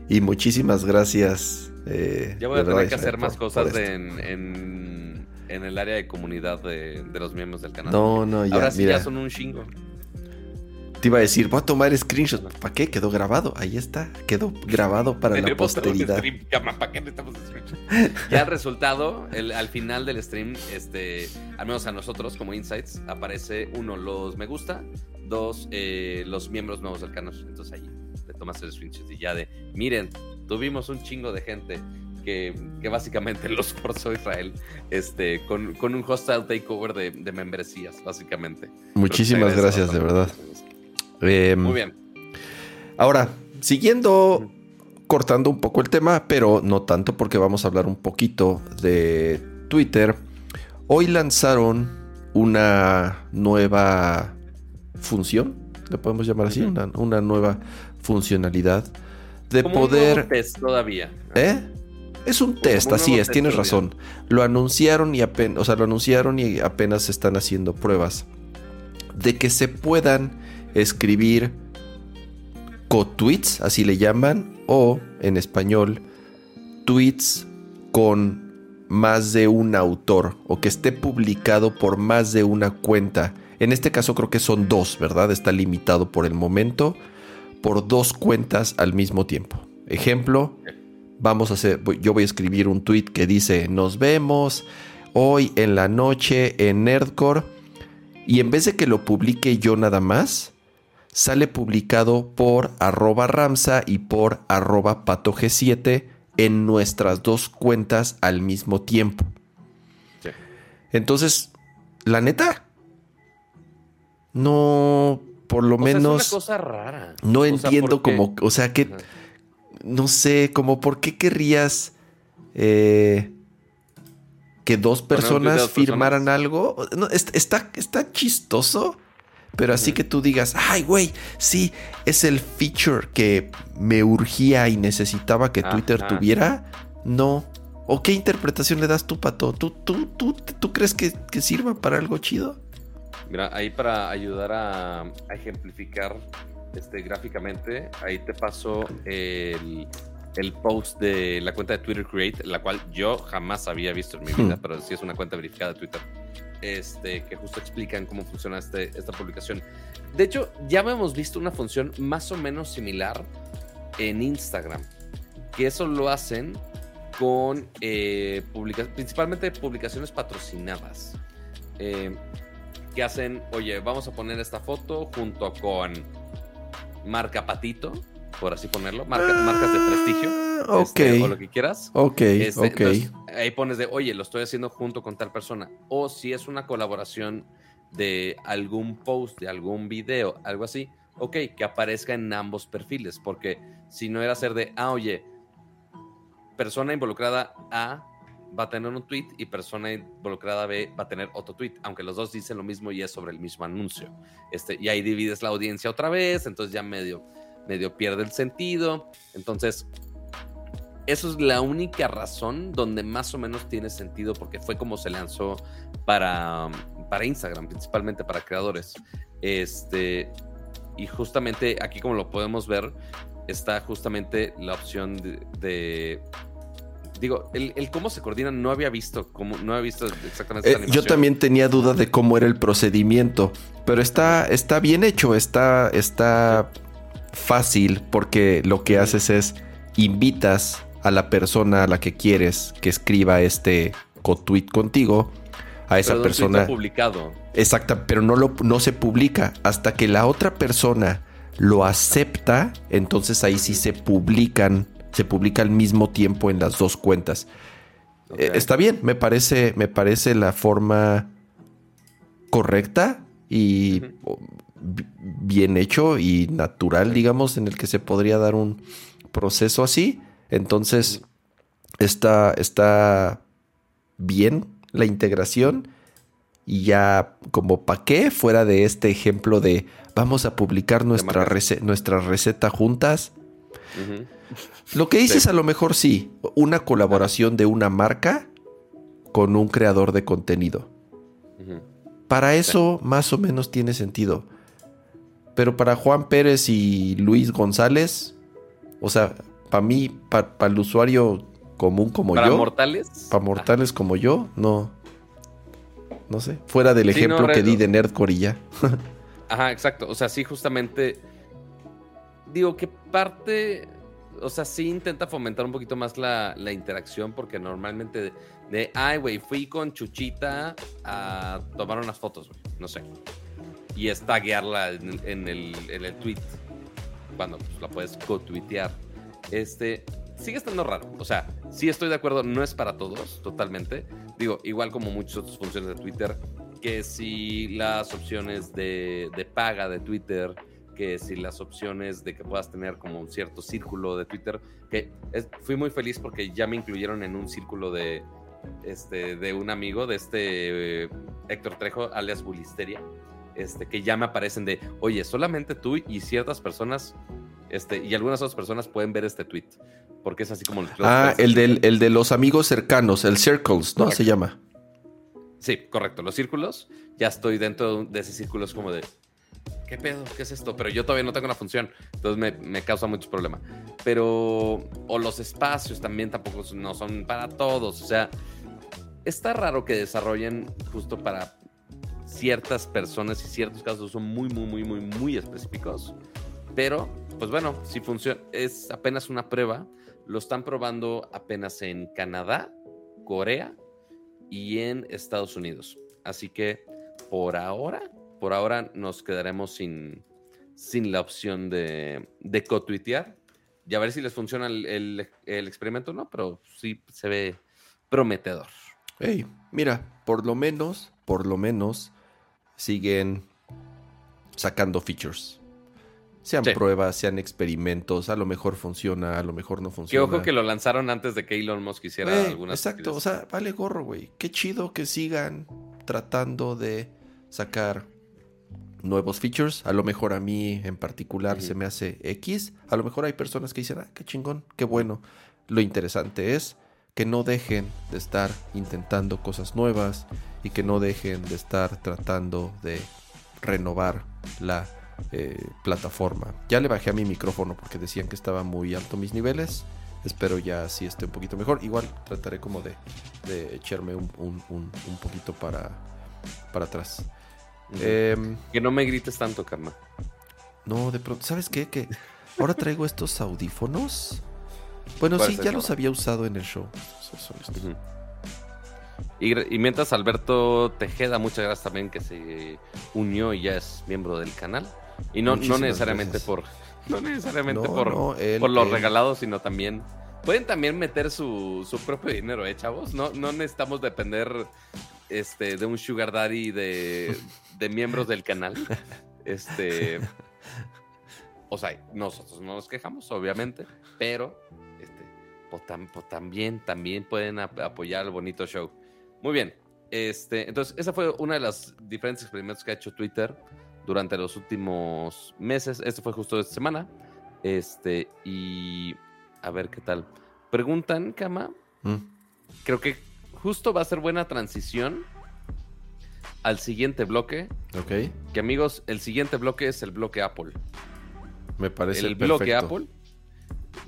Y muchísimas gracias. Eh, ya voy a tener que hacer más cosas en, en, el área de comunidad de, de, los miembros del canal. No, no, ya. Ahora sí ya son un chingo iba a decir, voy a tomar screenshot. ¿Para qué? Quedó grabado. Ahí está. Quedó grabado para la posteridad. ya el resultado, al final del stream, este, al menos a nosotros como Insights, aparece uno, los me gusta, dos, eh, los miembros nuevos del canal. Entonces ahí te tomas el screenshot y ya de, miren, tuvimos un chingo de gente que, que, básicamente los forzó Israel este, con, con un hostile takeover de, de membresías, básicamente. Muchísimas gracias, de verdad. Em, Muy bien. Ahora, siguiendo, cortando un poco el tema, pero no tanto porque vamos a hablar un poquito de Twitter. Hoy lanzaron una nueva función, le podemos llamar así, una, nueva funcionalidad de poder. Un test todavía. ¿Eh? Es un test, así es, tienes razón. Lo anunciaron y apenas, o sea, lo anunciaron y apenas están haciendo pruebas de que se puedan escribir co-tweets, así le llaman, o en español, tweets con más de un autor o que esté publicado por más de una cuenta. En este caso creo que son dos, ¿verdad? Está limitado por el momento por dos cuentas al mismo tiempo. Ejemplo, vamos a hacer, yo voy a escribir un tweet que dice, nos vemos hoy en la noche en Nerdcore y en vez de que lo publique yo nada más, sale publicado por arroba Ramsa y por arroba patog7 en nuestras dos cuentas al mismo tiempo. Entonces, la neta, no, por lo menos... Es una cosa rara. No entiendo cómo, o sea, que, no sé, como por qué querrías eh, que dos personas firmaran algo. está, está chistoso pero así que tú digas, ay, güey, sí, es el feature que me urgía y necesitaba que Twitter tuviera. No, ¿O qué interpretación le das tú, Pato? ¿Tú, tú, tú, tú crees que, sirva para algo chido? Mira, ahí para ayudar a, ejemplificar este, gráficamente, ahí te paso el, post de la cuenta de Twitter Create, la cual yo jamás había visto en mi vida, hmm. pero sí es una cuenta verificada de Twitter, este, que justo explican cómo funciona este, esta publicación. De hecho, ya hemos visto una función más o menos similar en Instagram, que eso lo hacen con eh, principalmente publicaciones patrocinadas. Eh, que hacen, oye, vamos a poner esta foto junto con marca Patito, por así ponerlo, marcas de prestigio. Ah, este, o lo que quieras. Ok, este, ahí pones de, oye, lo estoy haciendo junto con tal persona. O si es una colaboración de algún post, de algún video, algo así, ok, que aparezca en ambos perfiles, porque si no era ser de, ah, oye, persona involucrada A va a tener un tweet y persona involucrada B va a tener otro tweet, aunque los dos dicen lo mismo y es sobre el mismo anuncio. Este, y ahí divides la audiencia otra vez, entonces ya medio, medio pierde el sentido. Entonces, eso es la única razón donde más o menos tiene sentido, porque fue como se lanzó para, para Instagram, principalmente para creadores. Este, y justamente aquí, como lo podemos ver, está justamente la opción de, digo, el, cómo se coordina no había visto, cómo, no había visto exactamente eh, Yo también tenía duda de cómo era el procedimiento, pero está, está bien hecho, está, está fácil porque lo que haces es invitas a la persona a la que quieres que escriba este co-tweet contigo, a esa persona. publicado. Exacta, pero no, lo, no se publica hasta que la otra persona lo acepta, entonces ahí sí se publican, se publica al mismo tiempo en las dos cuentas. Eh, está bien, me parece, me parece la forma correcta y bien hecho y natural, digamos, en el que se podría dar un proceso así. Entonces, está, está bien la integración y ya como pa' qué, fuera de este ejemplo de vamos a publicar nuestra, nuestra receta juntas. Lo que dices a lo mejor sí, una colaboración de una marca con un creador de contenido. Para eso más o menos tiene sentido. Pero para Juan Pérez y Luis González, o sea, para mí, para el usuario común como yo. ¿Para mortales? Para mortales como yo, no. No sé. Fuera del ejemplo que di de Nerdcore y ya. Ajá, exacto. O sea, sí, justamente. Digo que parte. O sea, sí intenta fomentar un poquito más la, interacción, porque normalmente de, ay, güey, fui con Chuchita a tomar unas fotos, güey. No sé. Y es taguearla en, el, en el tweet. Cuando pues, la puedes co-tuitear. Este sigue estando raro. O sea, sí estoy de acuerdo, no es para todos, totalmente. Digo, igual como muchas otras funciones de Twitter, que si las opciones de, paga de Twitter, que si las opciones de que puedas tener como un cierto círculo de Twitter, que fui muy feliz porque ya me incluyeron en un círculo de, este, de un amigo, de este eh, Héctor Trejo, alias Bulisteria, este, que ya me aparecen de, oye, solamente tú y ciertas personas este, y algunas otras personas pueden ver este tweet. Porque es así como... ah, el, del, el de los amigos cercanos, el Circles, ¿no? Se llama. Sí, correcto. Los círculos. Ya estoy dentro de ese círculo. Es como de... ¿Qué pedo? ¿Qué es esto? Pero yo todavía no tengo una función. Entonces me, me causa mucho problema. Pero... O los espacios también tampoco no son para todos. O sea... Está raro que desarrollen justo para ciertas personas y ciertos casos son muy, muy, muy, muy, muy específicos. Pero, pues bueno, si funciona, es apenas una prueba. Lo están probando apenas en Canadá, Corea y en Estados Unidos. Así que por ahora, por ahora nos quedaremos sin, sin la opción de, de co-tuitear. Y a ver si les funciona el, experimento o no, pero sí se ve prometedor. Hey, mira, por lo menos, por lo menos, siguen sacando features. Sean pruebas, sean experimentos, a lo mejor funciona, a lo mejor no funciona. Qué ojo que lo lanzaron antes de que Elon Musk hiciera algunas Exacto, o sea, vale gorro, güey. Qué chido que sigan tratando de sacar nuevos features. A lo mejor a mí en particular se me hace X. A lo mejor hay personas que dicen, ah, qué chingón, qué bueno. Lo interesante es que no dejen de estar intentando cosas nuevas y que no dejen de estar tratando de renovar la eh, plataforma. Ya le bajé a mi micrófono porque decían que estaba muy alto mis niveles. Espero ya así esté un poquito mejor. Igual trataré como de, echarme un, poquito para, para atrás. Em, que no me grites tanto, Karma. No, de pronto, ¿sabes qué? Que ahora traigo estos audífonos. Bueno, sí, ya los había usado en el show. y, mientras Alberto Tejeda, muchas gracias también que se unió y ya es miembro del canal. Y no, no necesariamente por no necesariamente por, por los regalados, sino también pueden también meter su, su propio dinero, ¿eh, chavos? No, no necesitamos depender este, de un sugar daddy de, de miembros del canal. Este, o sea, nosotros no nos quejamos, obviamente, pero pues, pues también, también pueden apoyar el bonito show. Muy bien. Este, entonces, esa fue una de las diferentes experimentos que ha hecho Twitter durante los últimos meses. Esto fue justo esta semana. Este, y a ver qué tal. Preguntan, Kama. Mm. Creo que justo va a ser buena transición al siguiente bloque. Ok. Que amigos, el siguiente bloque es el bloque Apple. Me parece el bloque Apple.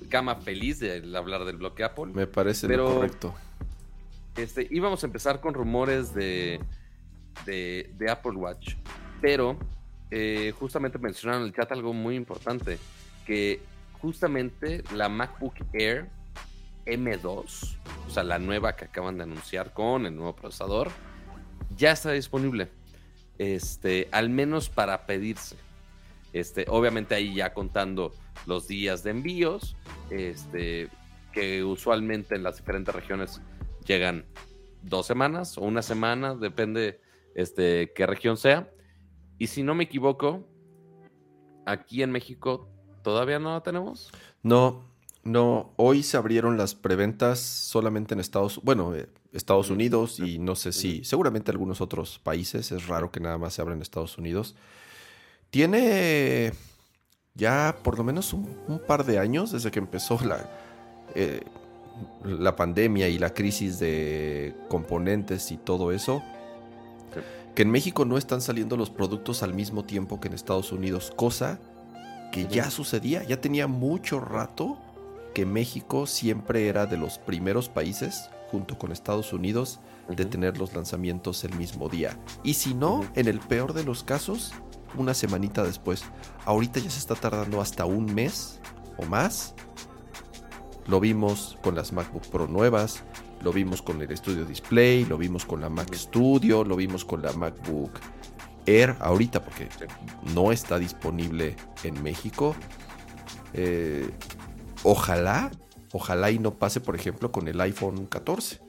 Kama feliz de hablar del bloque Apple. Me parece lo correcto. Este, íbamos a empezar con rumores de, de, de Apple Watch, pero eh, justamente mencionaron en el chat algo muy importante, que justamente la MacBook Air M2, o sea, la nueva que acaban de anunciar con el nuevo procesador, ya está disponible. Este, al menos para pedirse. Este, obviamente ahí ya contando los días de envíos, este, que usualmente en las diferentes regiones llegan dos semanas o una semana, depende este, qué región sea. Y si no me equivoco, aquí en México todavía no la tenemos. No, no. Hoy se abrieron las preventas solamente en Estados, bueno, eh, Estados Unidos y no sé si, seguramente algunos otros países. Es raro que nada más se abra en Estados Unidos. Tiene ya por lo menos un, par de años desde que empezó la, eh, la pandemia y la crisis de componentes y todo eso que en México no están saliendo los productos al mismo tiempo que en Estados Unidos, cosa que ya sucedía, ya tenía mucho rato que México siempre era de los primeros países, junto con Estados Unidos, de tener los lanzamientos el mismo día. Y si no, en el peor de los casos, una semanita después. Ahorita ya se está tardando hasta un mes o más. Lo vimos con las MacBook Pro nuevas, lo vimos con el Studio Display, lo vimos con la Mac Studio, lo vimos con la MacBook Air ahorita porque no está disponible en México. Eh, ojalá, ojalá y no pase, por ejemplo, con el iPhone 14.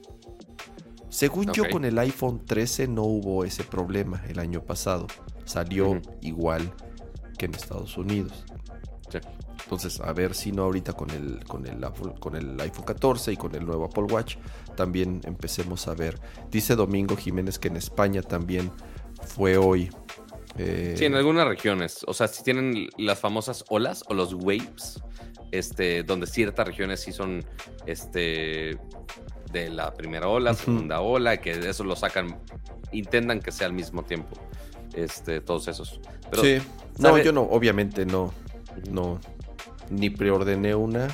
Según yo, con el iPhone 13 no hubo ese problema el año pasado. Salió igual que en Estados Unidos. Entonces, a ver si no ahorita con el, con el, con el iPhone 14 y con el nuevo Apple Watch también empecemos a ver. Dice Domingo Jiménez que en España también fue hoy. Eh, sí, en algunas regiones. O sea, si tienen las famosas olas o los waves, este, donde ciertas regiones sí son este, de la primera ola, segunda ola, que eso lo sacan, intentan que sea al mismo tiempo. Este, todos esos. sí. No, yo no, obviamente no. No, ni preordené una.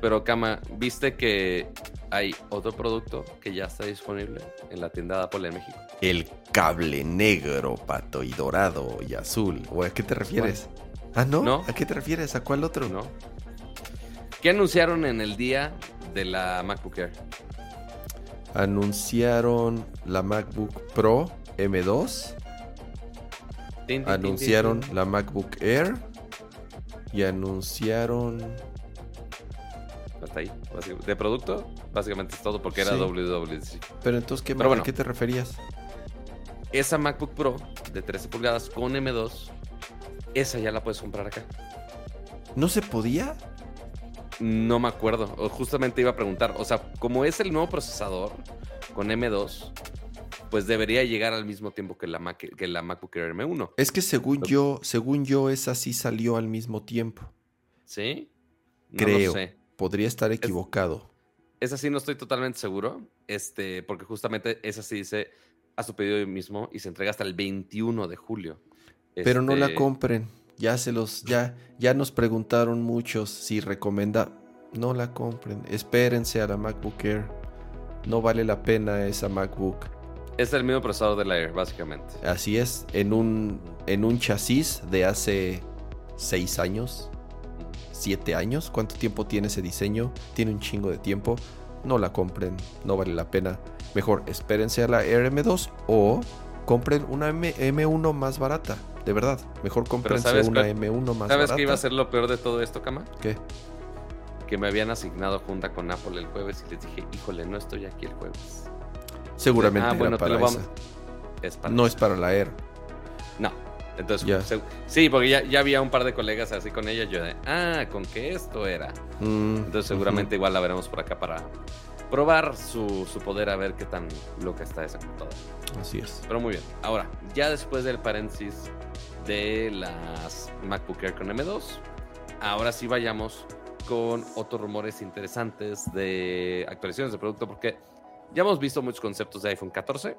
Pero Kama, ¿viste que hay otro producto que ya está disponible en la tienda de Apple en México? El cable negro, pato, y dorado y azul. ¿O a qué te refieres? Ah, ¿no? ¿A qué te refieres? ¿A cuál otro? No. ¿Qué anunciaron en el día de la MacBook Air? Anunciaron la MacBook Pro M2. Anunciaron la MacBook Air y anunciaron. Hasta ahí. De producto, básicamente es todo porque era WWDC. Pero entonces, ¿qué, bueno, ¿a qué te referías? Esa MacBook Pro de 13 pulgadas con M2, esa ya la puedes comprar acá. ¿No se podía? No me acuerdo. Justamente iba a preguntar. O sea, como es el nuevo procesador con M2, pues debería llegar al mismo tiempo que la, Mac, que la MacBook Air M1. Es que según yo, según yo, esa sí salió al mismo tiempo. ¿Sí? Creo. Podría estar equivocado. esa sí no estoy totalmente seguro, este, porque justamente esa sí dice a su pedido mismo y se entrega hasta el 21 de julio. Pero no la Este, compren. Ya se los, ya, ya nos preguntaron muchos si recomienda. No la compren. Espérense a la MacBook Air. No vale la pena esa MacBook. Es el mismo procesador del Air, básicamente. Así es, en un, en un chasis de hace seis años, siete años. ¿Cuánto tiempo tiene ese diseño? Tiene un chingo de tiempo. No la compren, no vale la pena. Mejor espérense a la Air M2 o compren una M, M1 más barata. De verdad, mejor ¿sabes una cuál- M1 más ¿Sabes barata. qué iba a ser lo peor de todo esto, Kama? ¿Qué? Que me habían asignado junta con Apple el jueves y les dije, híjole, no estoy aquí el jueves. Seguramente Ah, bueno, para vamos. Es para No es para la Air. No. Entonces, se- sí, porque ya, ya había un par de colegas así con ella. Yo de, ah, con que esto era. Mm, Entonces, seguramente igual la veremos por acá para probar su, su poder a ver qué tan loca está esa computadora. Así es. Pero muy bien. Ahora, ya después del paréntesis de las MacBook Air con M2, ahora sí vayamos con otros rumores interesantes de actualizaciones de producto, porque ya hemos visto muchos conceptos de iPhone 14,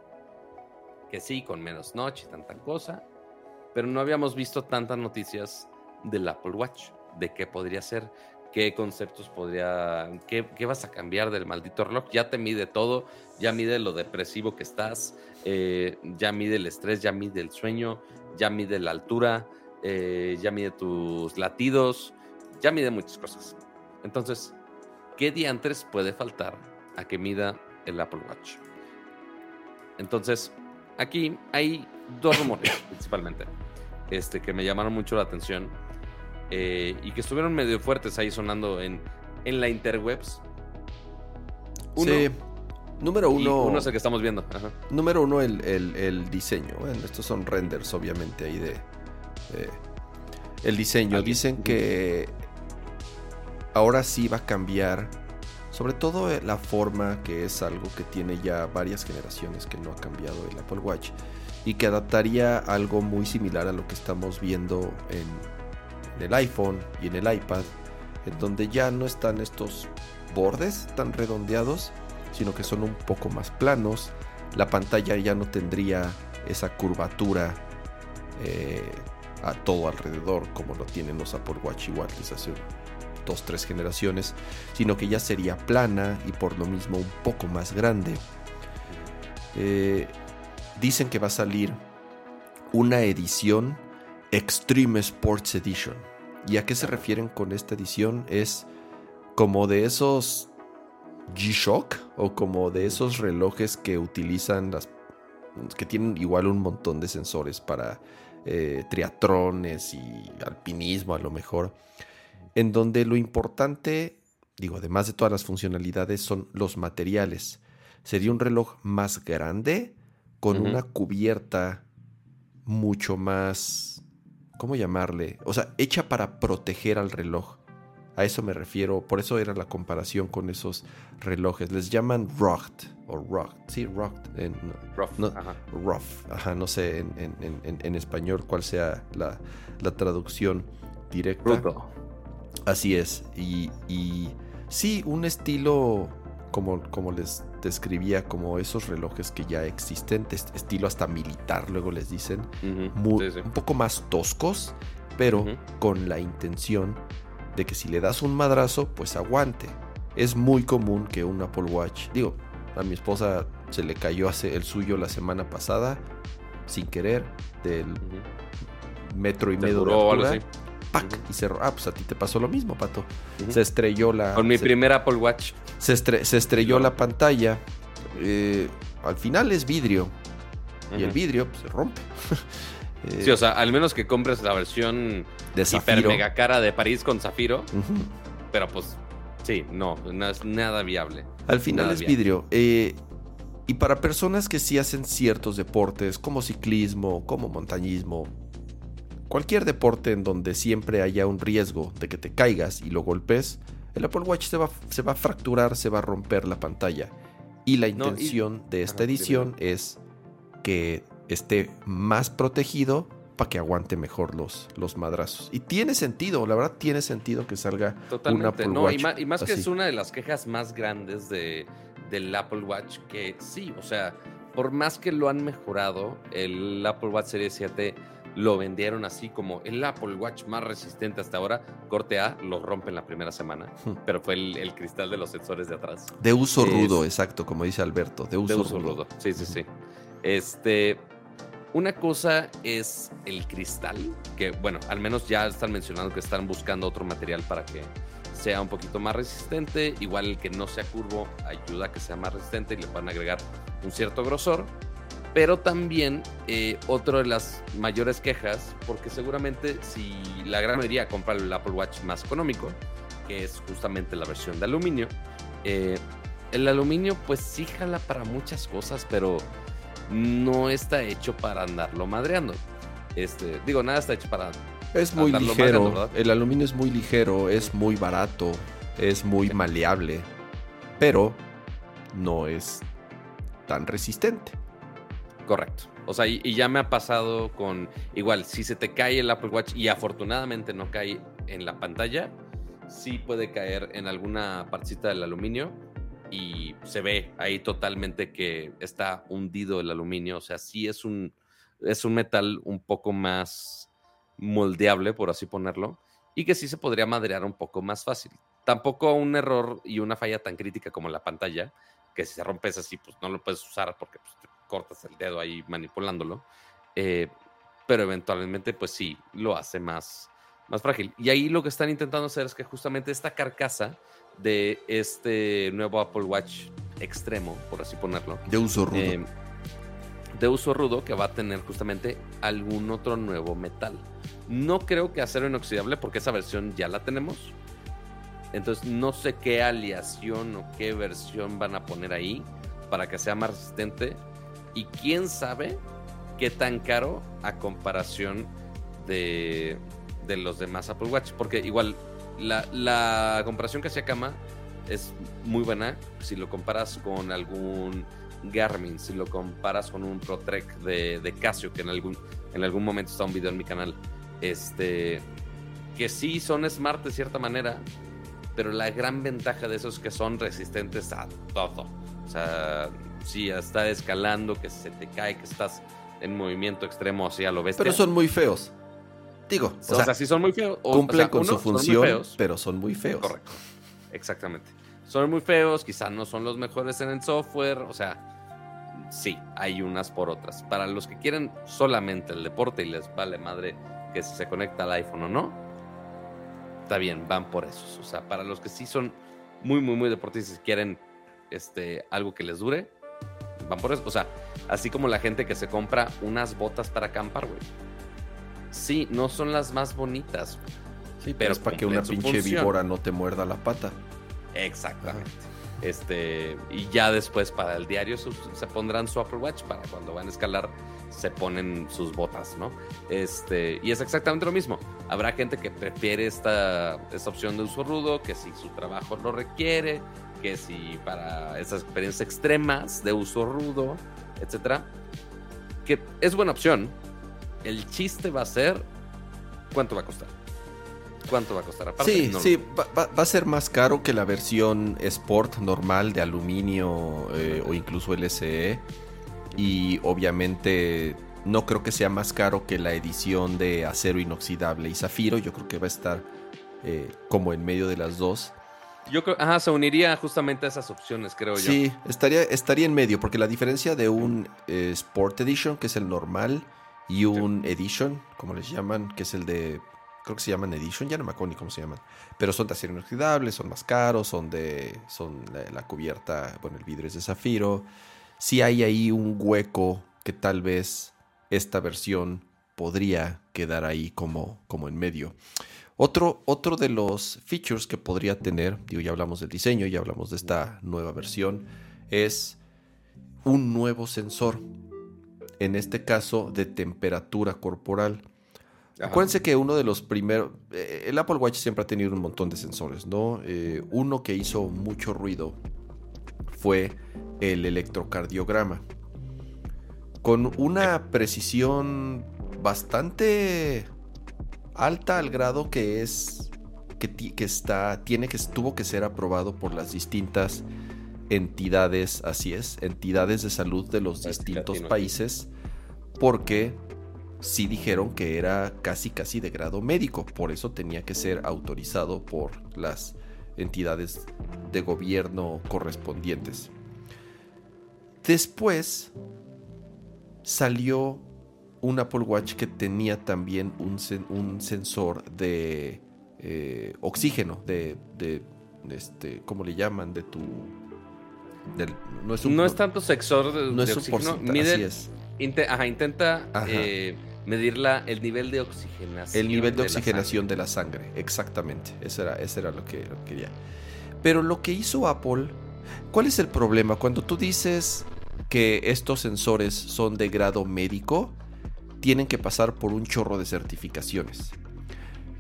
que sí, con menos notch y tanta cosa, pero no habíamos visto tantas noticias del Apple Watch, de qué podría ser, qué conceptos podría, qué, qué vas a cambiar del maldito reloj. Ya te mide todo, ya mide lo depresivo que estás, eh, ya mide el estrés, ya mide el sueño, ya mide la altura, eh, ya mide tus latidos, ya mide muchas cosas. Entonces, ¿qué diantres puede faltar a que mida el Apple Watch? Entonces, aquí hay dos rumores principalmente este, que me llamaron mucho la atención eh, y que estuvieron medio fuertes ahí sonando en, en la interwebs. Uno, sí. Número uno. uno es el que estamos viendo. Ajá. Número uno, el, el- el diseño. Bueno, estos son renders, obviamente, ahí de. eh, el diseño. Dicen que ahora sí va a cambiar. Sobre todo eh, la forma, que es algo que tiene ya varias generaciones que no ha cambiado el Apple Watch. Y que adaptaría algo muy similar a lo que estamos viendo en, el iPhone y en el iPad. En donde ya no están estos bordes tan redondeados sino que son un poco más planos. La pantalla ya no tendría esa curvatura eh, a todo alrededor como lo tienen los Apple Watch igual dos, tres generaciones, sino que ya sería plana y por lo mismo un poco más grande. Eh, dicen que va a salir una edición Extreme Sports Edition. ¿Y a qué se refieren con esta edición? Es como de esos G-Shock o como de esos relojes que utilizan las que tienen igual un montón de sensores para eh, triatrones y alpinismo a lo mejor, en donde lo importante, digo, además de todas las funcionalidades, son los materiales. Sería un reloj más grande con una cubierta mucho más, ¿cómo llamarle? O sea, hecha para proteger al reloj. A eso me refiero, por eso era la comparación con esos relojes. Les llaman rocked o rocked, sí, rocked en Rough, No. ajá. rough, ajá, no sé en, español cuál sea la, la traducción directa. Así es, y, y sí, un estilo como, como les describía, como esos relojes que ya existen, est- estilo hasta militar, luego les dicen, Ujú, muy- sí, sí. un poco más toscos, pero con la intención de que si le das un madrazo, pues aguante. Es muy común que un Apple Watch, digo, a mi esposa se le cayó hace el suyo la semana pasada, sin querer, del metro y medio de altura, ¡pac! Y cerró. Ah, pues a ti te pasó lo mismo, pato. Se estrelló la. Con mi se- primer Apple Watch. se, estre- se estrelló la pantalla. Eh, al final es vidrio. Y el vidrio pues, se rompe. Eh, Sí, o sea, al menos que compres la versión de hiper mega cara de París con zafiro, pero pues sí, no, no es nada viable. Al final Nada es vidrio. Eh, y para personas que sí hacen ciertos deportes, como ciclismo, como montañismo, cualquier deporte en donde siempre haya un riesgo de que te caigas y lo golpes, el Apple Watch se va, se va a fracturar, se va a romper la pantalla. Y la No, y- intención de esta edición es que esté más protegido, para que aguante mejor los, los madrazos. Y tiene sentido, la verdad tiene sentido que salga Totalmente. Apple no, Y más, que es una de las quejas más grandes de, del Apple Watch, que sí, o sea, por más que lo han mejorado, el Apple Watch Series 7 lo vendieron así como el Apple Watch más resistente hasta ahora. Corte A lo rompe en la primera semana, hmm. pero fue el, cristal de los sensores de atrás. De uso rudo, exacto, como dice Alberto, de uso, rudo. rudo. Sí, sí, sí. Este, una cosa es el cristal, que bueno, al menos ya están mencionando que están buscando otro material para que sea un poquito más resistente. Igual el que no sea curvo ayuda a que sea más resistente y le puedan agregar un cierto grosor. Pero también eh, otra de las mayores quejas, porque seguramente si la gran mayoría compra el Apple Watch más económico, que es justamente la versión de aluminio, eh, el aluminio pues sí jala para muchas cosas, pero no está hecho para andarlo madreando. Este, digo, nada está hecho para. Es muy ligero. el aluminio es muy ligero, es muy barato, es muy maleable, pero no es tan resistente. Correcto. O sea, y, ya me ha pasado con. Igual, si se te cae el Apple Watch y afortunadamente no cae en la pantalla, sí puede caer en alguna partecita del aluminio y se ve ahí totalmente que está hundido el aluminio. O sea, sí es un, es un metal un poco más moldeable, por así ponerlo, y que sí se podría madrear un poco más fácil. Tampoco un error y una falla tan crítica como la pantalla, que si se rompes así, pues no lo puedes usar porque pues, cortas el dedo ahí manipulándolo. Eh, pero eventualmente, pues sí, lo hace más, más frágil. Y ahí lo que están intentando hacer es que justamente esta carcasa de este nuevo Apple Watch extremo, por así ponerlo. De uso rudo. Eh, de uso rudo que va a tener justamente algún otro nuevo metal. No creo que acero inoxidable porque esa versión ya la tenemos. Entonces no sé qué aleación o qué versión van a poner ahí para que sea más resistente. Y quién sabe qué tan caro a comparación de, de los demás Apple Watch. Porque igual la, comparación que hacía Kama es muy buena si lo comparas con algún Garmin, si lo comparas con un ProTrek de, de Casio, que en algún, en algún momento está un video en mi canal, este, que sí son smart de cierta manera, pero la gran ventaja de esos es que son resistentes a todo. O sea, si está escalando, que se te cae, que estás en movimiento extremo, así a lo ves. Pero son muy feos. Digo, o, sea, sí son muy feos. cumplen con su función, pero son muy feos. Correcto. Exactamente. Son muy feos, quizás no son los mejores en el software, o sea, sí, hay unas por otras. Para los que quieren solamente el deporte y les vale madre que se conecta al iPhone o no, está bien, van por esos. O sea, para los que sí son muy, muy, muy deportistas y quieren este, algo que les dure, van por eso. O sea, así como la gente que se compra unas botas para acampar, güey Sí, no son las más bonitas. Sí, pero es para que una pinche víbora no te muerda la pata. Exactamente. Este, y ya después para el diario se pondrán su Apple Watch para cuando van a escalar se ponen sus botas, ¿no? Este, y es exactamente lo mismo. Habrá gente que prefiere esta, esta opción de uso rudo, que si su trabajo lo requiere, que si para esas experiencias extremas de uso rudo, etcétera, que es buena opción, el chiste va a ser cuánto va a costar. ¿Cuánto va a costar? Aparte, sí, sí, va, a ser más caro que la versión Sport normal de aluminio eh, o incluso LCE. Y obviamente no creo que sea más caro que la edición de acero inoxidable y zafiro. Yo creo que va a estar eh, como en medio de las dos. Yo creo, ajá, se uniría justamente a esas opciones, creo yo. Sí, estaría, estaría en medio, porque la diferencia de un eh, Sport Edition, que es el normal, y un Edition, como les llaman, que es el de. Creo que se llaman Edition, ya no me acuerdo ni cómo se llaman. Pero son de acero inoxidable, son más caros, son de. Son la, cubierta, bueno, el vidrio es de zafiro. Si hay ahí un hueco que tal vez esta versión podría quedar ahí como, como en medio. Otro, otro de los features que podría tener, digo, ya hablamos del diseño, ya hablamos de esta nueva versión, es un nuevo sensor en este caso de temperatura corporal. Acuérdense que uno de los primeros, eh, el Apple Watch siempre ha tenido un montón de sensores, ¿no? Eh, uno que hizo mucho ruido fue el electrocardiograma. Con una precisión bastante alta al grado que es que, que está tiene que tuvo que ser aprobado por las distintas entidades, así es, entidades de salud de los distintos países porque sí dijeron que era casi casi de grado médico, por eso tenía que ser autorizado por las entidades de gobierno correspondientes. Después salió un Apple Watch que tenía también un, un sensor de eh, oxígeno, de, de, este, ¿cómo le llaman? De tu... no, es no, es tanto sensor de, no es oxígeno, mide, intenta eh, medir el nivel de oxigenación. El nivel de, oxigenación de la sangre, exactamente. Eso era, eso era lo, que, lo que quería. Pero lo que hizo Apple, ¿cuál es el problema? Cuando tú dices que estos sensores son de grado médico, tienen que pasar por un chorro de certificaciones.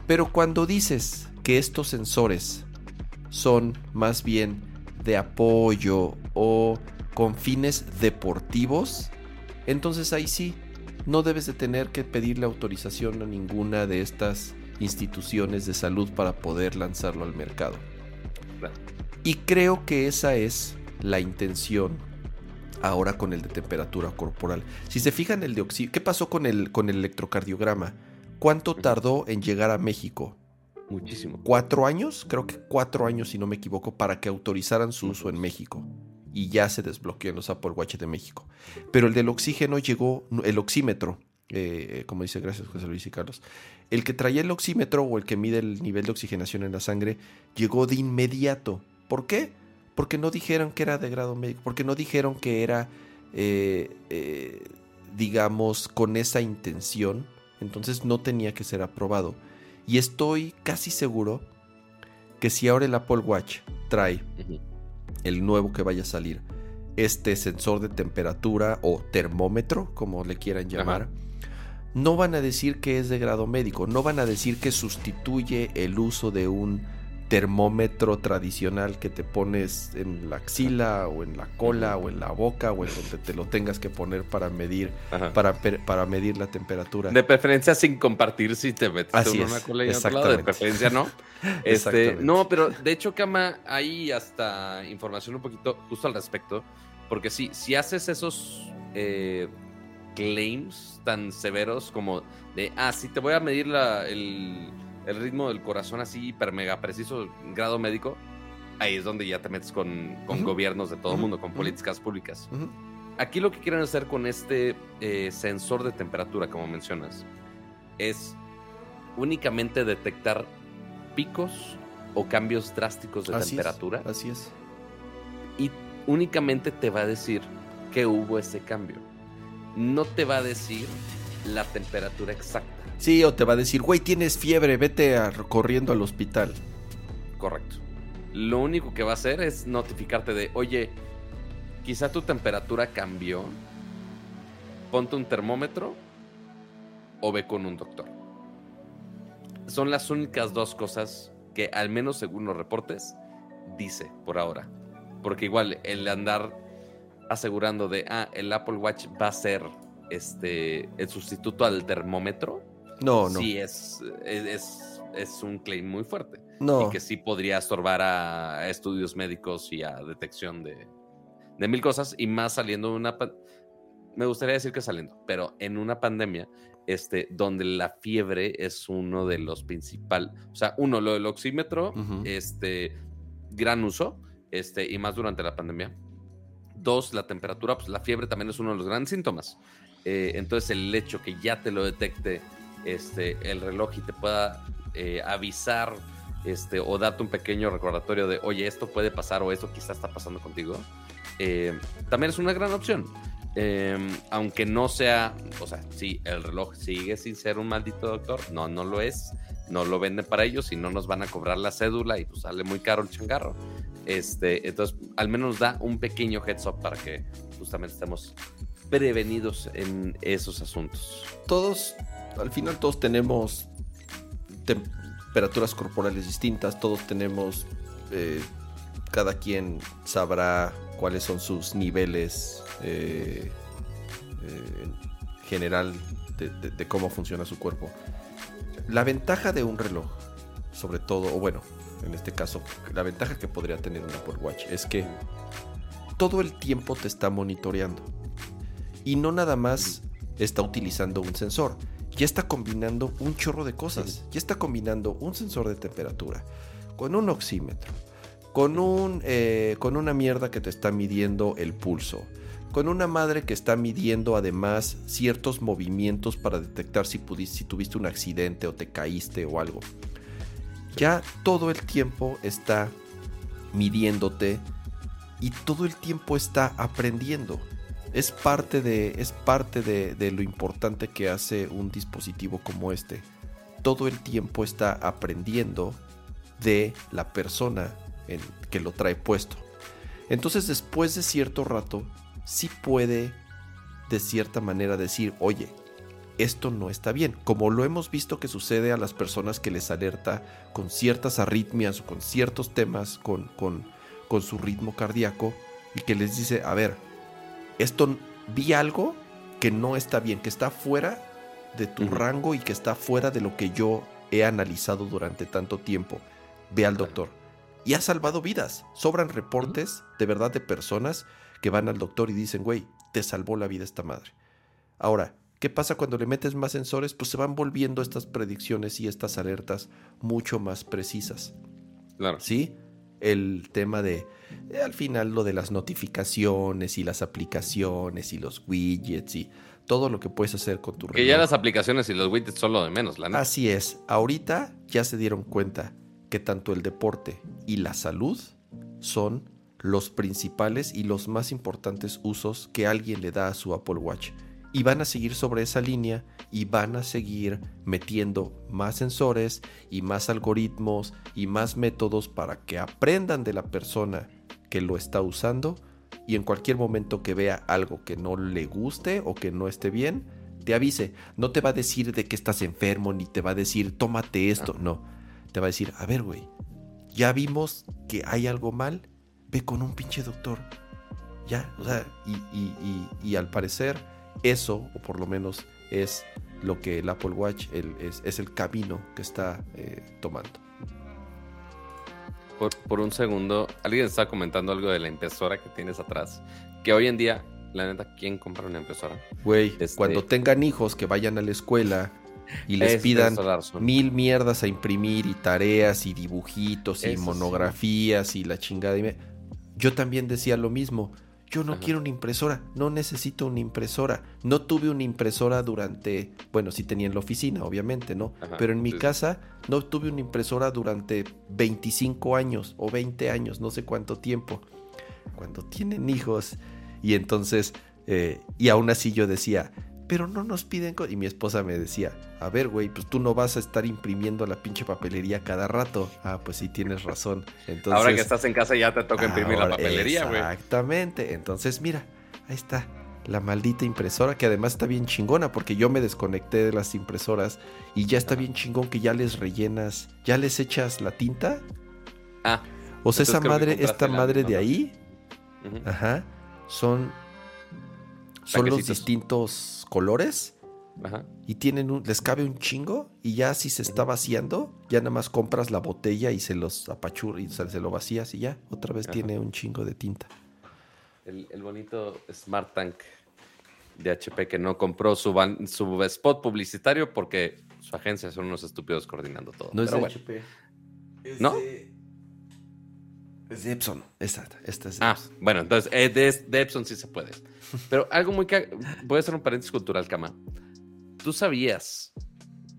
Pero cuando dices que estos sensores son más bien de apoyo o con fines deportivos, entonces ahí sí, no debes de tener que pedirle autorización a ninguna de estas instituciones de salud para poder lanzarlo al mercado. Y creo que esa es la intención ahora con el de temperatura corporal. Si se fijan el de oxígeno, ¿qué pasó con el, con el electrocardiograma? ¿Cuánto tardó en llegar a México? Muchísimo. ¿Cuatro años? Creo que cuatro años, si no me equivoco, para que autorizaran su uso en México. Y ya se desbloqueó en los Apple Watch de México. Pero el del oxígeno llegó, el oxímetro, eh, como dice, gracias José Luis y Carlos. El que traía el oxímetro o el que mide el nivel de oxigenación en la sangre llegó de inmediato. ¿Por qué? Porque no dijeron que era de grado médico, porque no dijeron que era, eh, eh, digamos, con esa intención, entonces no tenía que ser aprobado. Y estoy casi seguro que si ahora el Apple Watch trae el nuevo que vaya a salir, este sensor de temperatura o termómetro, como le quieran llamar, no van a decir que es de grado médico, no van a decir que sustituye el uso de un termómetro tradicional que te pones en la axila o en la cola o en la boca o en donde te lo tengas que poner para medir para, para medir la temperatura. De preferencia sin compartir si te metes en una cola y otro lado, de preferencia no. este, no, pero de hecho, Cama, hay hasta información un poquito justo al respecto, porque si, si haces esos eh, claims tan severos como de, ah, sí, te voy a medir la, el el ritmo del corazón así hiper mega preciso, grado médico, ahí es donde ya te metes con, gobiernos de todo el mundo, con políticas públicas. Aquí lo que quieren hacer con este eh, sensor de temperatura, como mencionas, es únicamente detectar picos o cambios drásticos de temperatura. así es. Y únicamente te va a decir que hubo ese cambio. No te va a decir la temperatura exacta. Sí, o te va a decir, güey, tienes fiebre, vete corriendo al hospital. Correcto. Lo único que va a hacer es notificarte de, oye, quizá tu temperatura cambió. Ponte un termómetro o ve con un doctor. Son las únicas dos cosas que, al menos según los reportes, dice por ahora. Porque igual el andar asegurando de, ah, el Apple Watch va a ser este, el sustituto al termómetro no, no. Sí, es, es, es un claim muy fuerte. No. Y que sí podría estorbar a estudios médicos y a detección de, de mil cosas. Y más saliendo de una. Me gustaría decir que saliendo, pero en una pandemia este, donde la fiebre es uno de los principales. O sea, uno, lo del oxímetro, este, gran uso, este, y más durante la pandemia. Dos, la temperatura, pues la fiebre también es uno de los grandes síntomas. Eh, entonces, el hecho que ya te lo detecte este, el reloj y te pueda eh, avisar este, o darte un pequeño recordatorio de, oye, esto puede pasar o esto quizá está pasando contigo, eh, también es una gran opción. Em, aunque no sea, o sea, si el reloj sigue sin ser un maldito doctor, no, no lo es, no lo venden para ellos y no nos van a cobrar la cédula y pues sale muy caro el changarro. Este, entonces, al menos da un pequeño heads up para que justamente estemos prevenidos en esos asuntos. Todos al final todos tenemos temperaturas corporales distintas, todos tenemos, eh, cada quien sabrá cuáles son sus niveles eh, eh, general de, cómo funciona su cuerpo. La ventaja de un reloj, sobre todo, o bueno, en este caso, la ventaja que podría tener un Apple Watch es que todo el tiempo te está monitoreando. Y no nada más está utilizando un sensor, ya está combinando un chorro de cosas. Ya está combinando un sensor de temperatura con un oxímetro, con, un, eh, con una mierda que te está midiendo el pulso, con una madre que está midiendo además ciertos movimientos para detectar si, pudiste, si tuviste un accidente o te caíste o algo. Ya todo el tiempo está midiéndote y todo el tiempo está aprendiendo. Es parte, de, es parte de, lo importante que hace un dispositivo como este. Todo el tiempo está aprendiendo de la persona en que lo trae puesto. Entonces después de cierto rato sí puede de cierta manera decir, oye, esto no está bien, como lo hemos visto que sucede a las personas que les alerta con ciertas arritmias o con ciertos temas, con, con, con su ritmo cardíaco, y que les dice, a ver, esto vi algo que no está bien, que está fuera de tu rango y que está fuera de lo que yo he analizado durante tanto tiempo. Ve al doctor. Y ha salvado vidas. Sobran reportes de verdad de personas que van al doctor y dicen, güey, te salvó la vida esta madre. Ahora, ¿qué pasa cuando le metes más sensores? Pues se van volviendo estas predicciones y estas alertas mucho más precisas. Claro. ¿Sí? El tema de, eh, al final, lo de las notificaciones y las aplicaciones y los widgets y todo lo que puedes hacer con tu Que ya las aplicaciones y los widgets son lo de menos, la Así es. Ahorita ya se dieron cuenta que tanto el deporte y la salud son los principales y los más importantes usos que alguien le da a su Apple Watch. Y van a seguir sobre esa línea y van a seguir metiendo más sensores y más algoritmos y más métodos para que aprendan de la persona que lo está usando y en cualquier momento que vea algo que no le guste o que no esté bien, te avise. No te va a decir de que estás enfermo ni te va a decir tómate esto. No, te va a decir, a ver, güey, ya vimos que hay algo mal ve con un pinche doctor. Ya, o sea, y, al parecer eso, o por lo menos es lo que el Apple Watch es, el camino que está eh, tomando. Por, un segundo, alguien está comentando algo de la impresora que tienes atrás. Que hoy en día, la neta, ¿quién compra una impresora? Güey, este cuando tengan hijos que vayan a la escuela y les pidan mil mierdas a imprimir y tareas y dibujitos y monografías y la chingada. Y yo también decía lo mismo. Yo no quiero una impresora, no necesito una impresora. No tuve una impresora durante, bueno, sí tenía en la oficina, obviamente, ¿no? Pero en mi casa no tuve una impresora durante 25 años o 20 años, no sé cuánto tiempo. Cuando tienen hijos. Y entonces, eh, y aún así yo decía, pero no nos piden... Y mi esposa me decía, a ver, güey, pues tú no vas a estar imprimiendo la pinche papelería cada rato. Ah, pues sí, tienes razón. Entonces, ahora que estás en casa ya te toca imprimir la papelería, güey. Exactamente. Entonces, mira, ahí está. La maldita impresora, que además está bien chingona, porque yo me desconecté de las impresoras y ya está bien chingón que ya les rellenas, ya les echas la tinta. Ah. O sea, esa madre, esta madre de ahí, ajá, son, son los distintos colores. Y tienen un, les cabe un chingo. Y ya si se está vaciando, ya nada más compras la botella y se los apachur y se, lo vacías y ya. Otra vez tiene un chingo de tinta. El, bonito Smart Tank de HP que no compró su, su spot publicitario porque su agencia son unos estúpidos coordinando todo. No es de HP. ¿No? Es de Epson. Esta, esta es de ah, bueno, entonces eh, de, Epson sí se puede. Pero algo muy... Voy a hacer un paréntesis cultural, Cama. ¿Tú sabías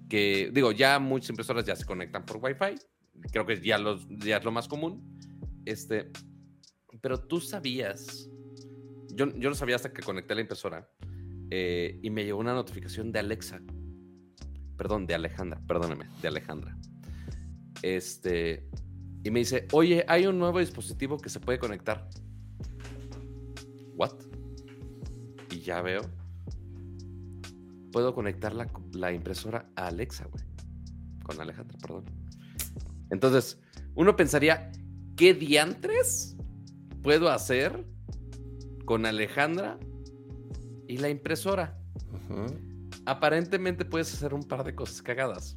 que, digo, ya muchas impresoras ya se conectan por Wi-Fi? Creo que ya, los, ya es lo más común. Este, pero tú sabías... Yo, yo no sabía hasta que conecté la impresora eh, y me llegó una notificación de Alexa. Perdón, de Alejandra, perdóneme, de Alejandra. Este, y me dice, oye, hay un nuevo dispositivo que se puede conectar. ¿What? Ya veo. Puedo conectar la, impresora a Alexa, güey. Con Alejandra, perdón. Entonces, uno pensaría, ¿qué diantres puedo hacer con Alejandra y la impresora? aparentemente puedes hacer un par de cosas cagadas.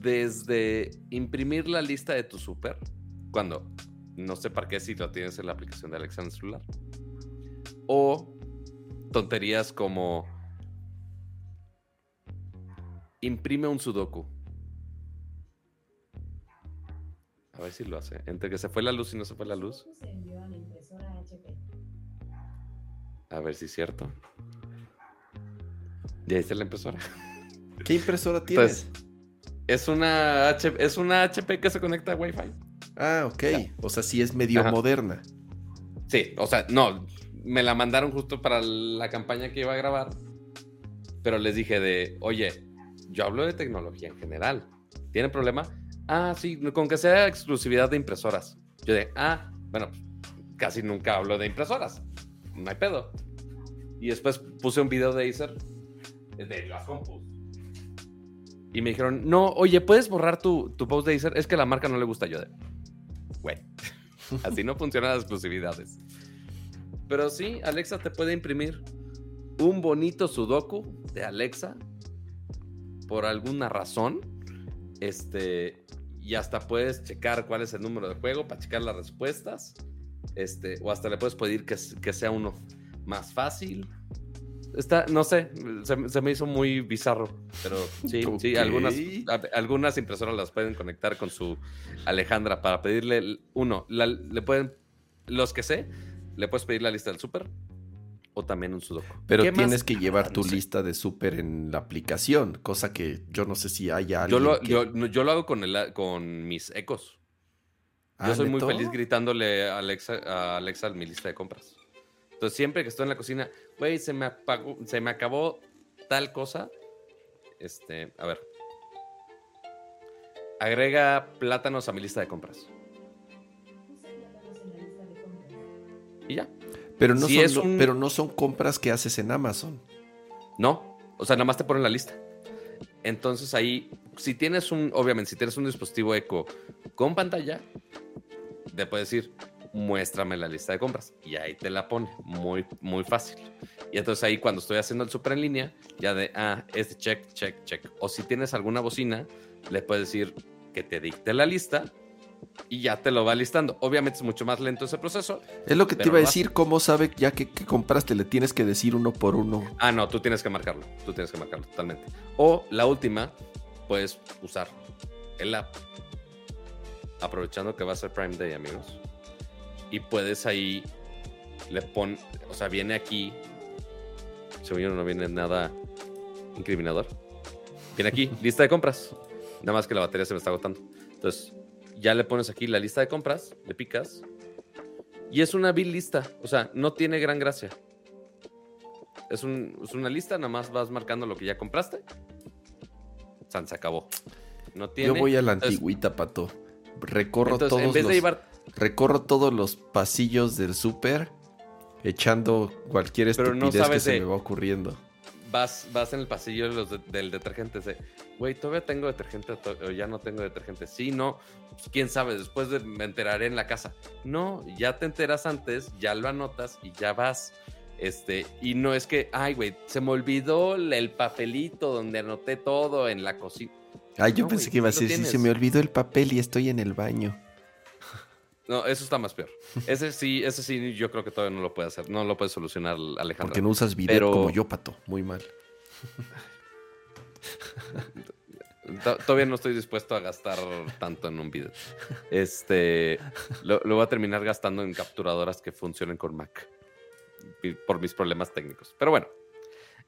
Desde imprimir la lista de tu súper, cuando no sé para qué si lo tienes en la aplicación de Alexa en el celular. O tonterías como imprime un sudoku. A ver si lo hace. Entre que se fue la luz y no se fue la luz. A ver si es cierto. Y ahí está la impresora. ¿Qué impresora tienes? es una, es una HP que se conecta a Wi-Fi. Ah, ok. O sea, sí es medio moderna. Sí, o sea, no. Me la mandaron justo para la campaña que iba a grabar. Pero les dije de, oye, yo hablo de tecnología en general. ¿Tiene problema? Ah, sí, con que sea exclusividad de impresoras. Yo de, ah, bueno, casi nunca hablo de impresoras. No hay pedo. Y después puse un video de Acer de las compus. Y me dijeron, no, oye, ¿puedes borrar tu, tu post de Acer? Es que la marca no le gusta yo de, güey, así no funcionan las exclusividades. Pero sí, Alexa te puede imprimir un bonito sudoku de Alexa por alguna razón. Este, y hasta puedes checar cuál es el número de juego para checar las respuestas. Este, o hasta le puedes pedir que, que sea uno más fácil. Está, no sé, se, me hizo muy bizarro, pero sí, sí, algunas, algunas impresoras las pueden conectar con su Alejandra para pedirle, uno, le pueden, los que sé, le puedes pedir la lista del súper o también un sudoku. Pero tienes que llevar ah, tu lista de súper en la aplicación, cosa que yo no sé si haya alguien yo lo, yo, lo hago con, el, con mis ecos. Yo ah, soy muy feliz gritándole a Alexa, a Alexa mi lista de compras. Entonces, siempre que estoy en la cocina, güey, se me apagó, se me acabó tal cosa. Este, a ver. Agrega plátanos a mi lista de compras. Y ya. Pero no, son, pero no son compras que haces en Amazon. No, o sea, nada más te ponen la lista. Entonces ahí, si tienes un, obviamente, si tienes un dispositivo eco con pantalla, te puedes decir, muéstrame la lista de compras. Y ahí te la pone, muy, muy fácil. Y entonces ahí cuando estoy haciendo el super en línea, ya de, ah, este check, check, check. O si tienes alguna bocina, le puedes decir que te dicte la lista y ya te lo va listando. Obviamente es mucho más lento ese proceso. Es lo que te iba a decir, ¿cómo sabe ya que, compraste? Le tienes que decir uno por uno. Ah, no, tú tienes que marcarlo, tú tienes que marcarlo totalmente. O la última, puedes usar el app. Aprovechando que va a ser Prime Day, amigos y puedes ahí, le pon, o sea, viene aquí, según yo no viene nada incriminador. Viene aquí, lista de compras. Nada más que la batería se me está agotando. Entonces, ya le pones aquí la lista de compras, le picas. Y es una bill lista. O sea, no tiene gran gracia. Es, una lista, nada más vas marcando lo que ya compraste. San, se acabó. No tiene. Yo voy a la antigüita, pato. Recorro todos en vez de llevar recorro todos los pasillos del súper echando cualquier estupidez que se me va ocurriendo. Vas, vas en el pasillo del detergente, de, güey, todavía tengo detergente o ya no tengo detergente. Sí, no, pues, quién sabe, después de, me enteraré en la casa. No, ya te enteras antes, ya lo anotas y ya vas. Este, y no es que, ay, güey, se me olvidó el papelito donde anoté todo en la cocina. Ay, yo pensé que iba a decir, sí, se me olvidó el papel y estoy en el baño. No, eso está más peor. Ese sí, ese sí, yo creo que todavía no lo puede hacer. No lo puede solucionar Alejandro. Porque no usas video como yo, pato. Muy mal. todavía no estoy dispuesto a gastar tanto en un video. Este, lo, lo, voy a terminar gastando en capturadoras que funcionen con Mac. Por mis problemas técnicos. Pero bueno,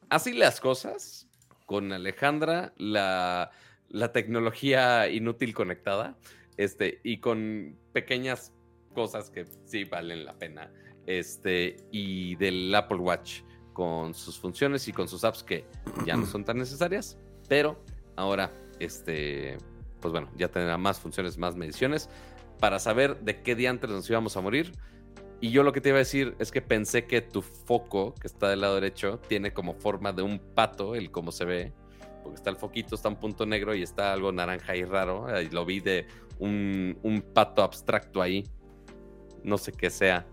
así las cosas. Con Alejandra, la, la tecnología inútil conectada. Este, y con pequeñas cosas que sí valen la pena. Este, y del Apple Watch con sus funciones y con sus apps que ya no son tan necesarias, pero ahora, este, pues bueno, ya tendrá más funciones, más mediciones para saber de qué día antes nos íbamos a morir. Y yo lo que te iba a decir es que pensé que tu foco, que está del lado derecho, tiene como forma de un pato, el cómo se ve, porque está el foquito, está un punto negro y está algo naranja y raro. Y lo vi de un, pato abstracto ahí. No sé qué sea.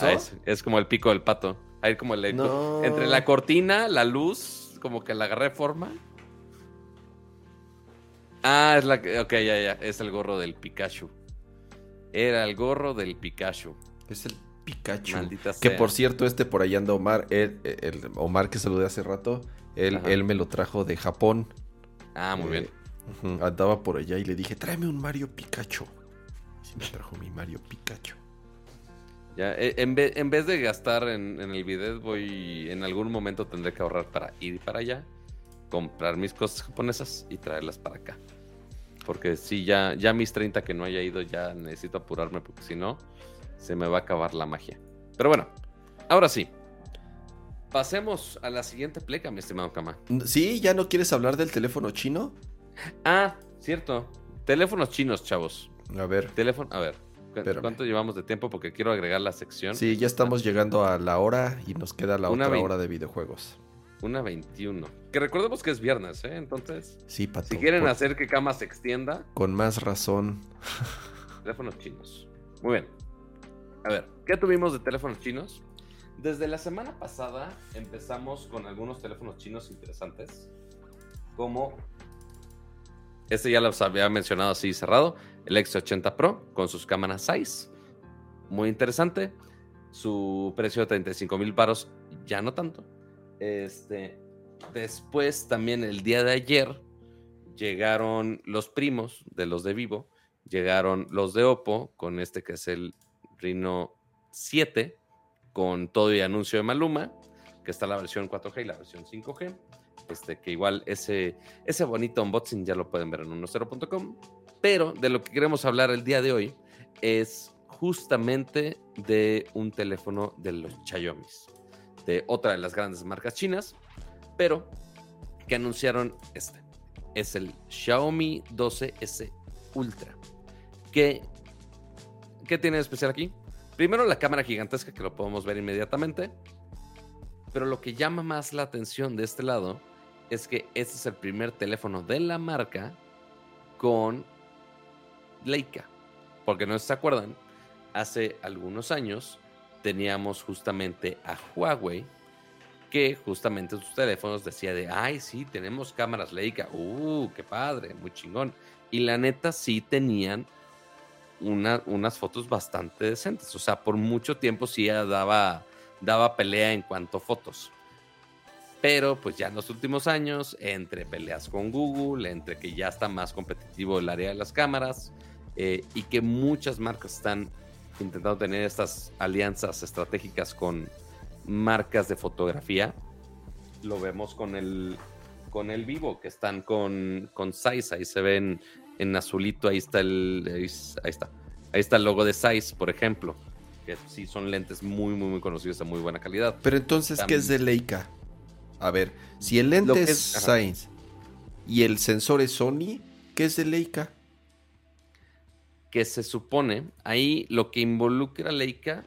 Ah, es, como el pico del pato. Ahí como el entre la cortina, la luz, como que la agarré forma. Ah, es la que. Ok, ya, ya. Es el gorro del Pikachu. Era el gorro del Pikachu. Es el Pikachu. Que por cierto, este por ahí anda Omar. el Omar que saludé hace rato. Él, él, me lo trajo de Japón. Ah, muy bien. Andaba por allá y le dije, tráeme un Mario Pikachu. Y sí me trajo mi Mario Pikachu. Ya, eh, en, vez, en vez de gastar en, el video, voy. En algún momento tendré que ahorrar para ir para allá, comprar mis cosas japonesas y traerlas para acá. Porque si ya, ya mis 30 que no haya ido, ya necesito apurarme porque si no, se me va a acabar la magia. Pero bueno, ahora sí. Pasemos a la siguiente pleca, mi estimado Kama. Sí, ¿ya no quieres hablar del teléfono chino? Ah, cierto. Teléfonos chinos, chavos. A ver. Teléfono, a ver. ¿Cuánto llevamos de tiempo? Porque quiero agregar la sección. Sí, ya estamos llegando a la hora y nos queda la otra hora de videojuegos. Una 21. Que recordemos que es viernes, ¿eh? Entonces. Sí, Pato. Si quieren hacer que Cama se extienda. Con más razón. teléfonos chinos. Muy bien. A ver, ¿qué tuvimos de teléfonos chinos? Desde la semana pasada empezamos con algunos teléfonos chinos interesantes. Como. Este ya los había mencionado así cerrado el X80 Pro con sus cámaras 6. Muy interesante. Su precio de 35 mil paros, ya no tanto. Este, después, también el día de ayer, llegaron los primos de los de Vivo. Llegaron los de Oppo con este que es el Reno 7 con todo y anuncio de Maluma, que está la versión 4G y la versión 5G. Este, que igual ese, ese bonito unboxing ya lo pueden ver en 10.com. Pero de lo que queremos hablar el día de hoy es justamente de un teléfono de los Xiaomi, de otra de las grandes marcas chinas, pero que anunciaron este. Es el Xiaomi 12S Ultra. ¿Qué, ¿Qué tiene de especial aquí? Primero la cámara gigantesca que lo podemos ver inmediatamente. Pero lo que llama más la atención de este lado es que este es el primer teléfono de la marca con Leica. Porque no se acuerdan, hace algunos años teníamos justamente a Huawei que justamente sus teléfonos decía de, ay, sí, tenemos cámaras Leica, uh, qué padre, muy chingón. Y la neta sí tenían una, unas fotos bastante decentes, o sea, por mucho tiempo sí daba, daba pelea en cuanto a fotos. Pero pues ya en los últimos años, entre peleas con Google, entre que ya está más competitivo el área de las cámaras, eh, y que muchas marcas están intentando tener estas alianzas estratégicas con marcas de fotografía. Lo vemos con el, con el vivo, que están con, con Zeiss, ahí se ven en azulito, ahí está el, ahí, está, ahí está el logo de Zeiss, por ejemplo, que sí son lentes muy, muy, muy conocidos de muy buena calidad. Pero entonces, ¿qué es de Leica? A ver, si el lente es, es y el sensor es Sony, ¿qué es de Leica? que se supone, ahí lo que involucra Leica,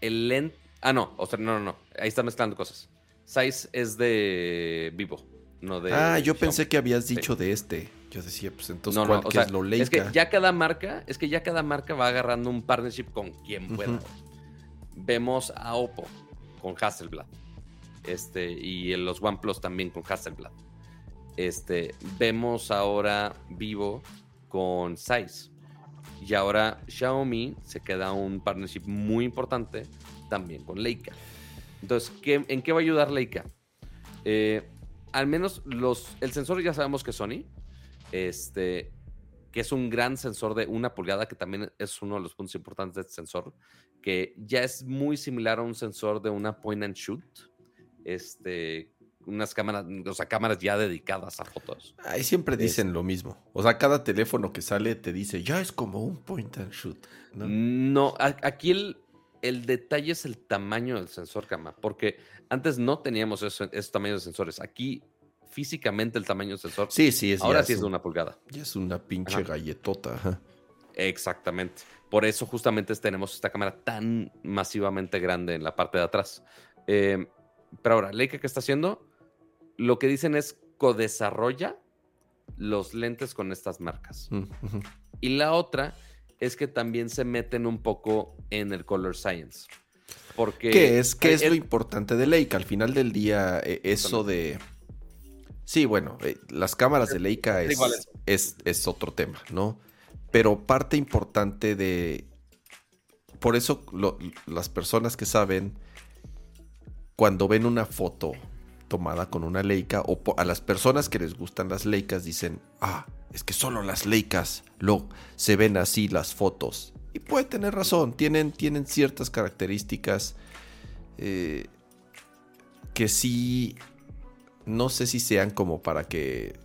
el lente... Ah, no, o sea, no, no, no, ahí está mezclando cosas. Size es de Vivo, no de... Ah, yo pensé que habías dicho de este. Yo decía, pues entonces, ¿cuál es lo Leica? Es que ya cada marca, es que ya cada marca va agarrando un partnership con quien pueda. Vemos a Oppo con Hasselblad. Este, y en los OnePlus también con Hasselblad. Este, vemos ahora Vivo con Size. Y ahora Xiaomi se queda un partnership muy importante también con Leica. Entonces, ¿en qué va a ayudar Leica? Eh, al menos los, el sensor ya sabemos que Sony, este, que es un gran sensor de una pulgada, que también es uno de los puntos importantes de este sensor, que ya es muy similar a un sensor de una point and shoot, este, unas cámaras, o sea, cámaras ya dedicadas a fotos. Ahí siempre dicen lo mismo. O sea, cada teléfono que sale te dice, ya es como un point and shoot. No, aquí el, el detalle es el tamaño del sensor cama, porque antes no teníamos ese, ese tamaño de sensores. Aquí físicamente el tamaño del sensor. Sí, sí, es. Ahora sí es de una pulgada. Ya es una pinche galletota. Exactamente. Por eso justamente tenemos esta cámara tan masivamente grande en la parte de atrás. Eh, pero ahora, Leica, ¿qué está haciendo? lo que dicen es codesarrolla los lentes con estas marcas. Mm, y la otra es que también se meten un poco en el color science. Porque ¿Qué es, qué es, lo importante de Leica? Al final del día, eh, eso de, Sí, bueno, eh, las cámaras de Leica es, es, es, otro tema, ¿no? Pero parte importante de... Por eso las personas que saben, cuando ven una foto tomada con una Leica, o a las personas que les gustan las Leicas dicen, ah, es que solo las Leicas lo, se ven así las fotos. Y puede tener razón, tienen, tienen ciertas características eh, que sí, no sé si sean como para que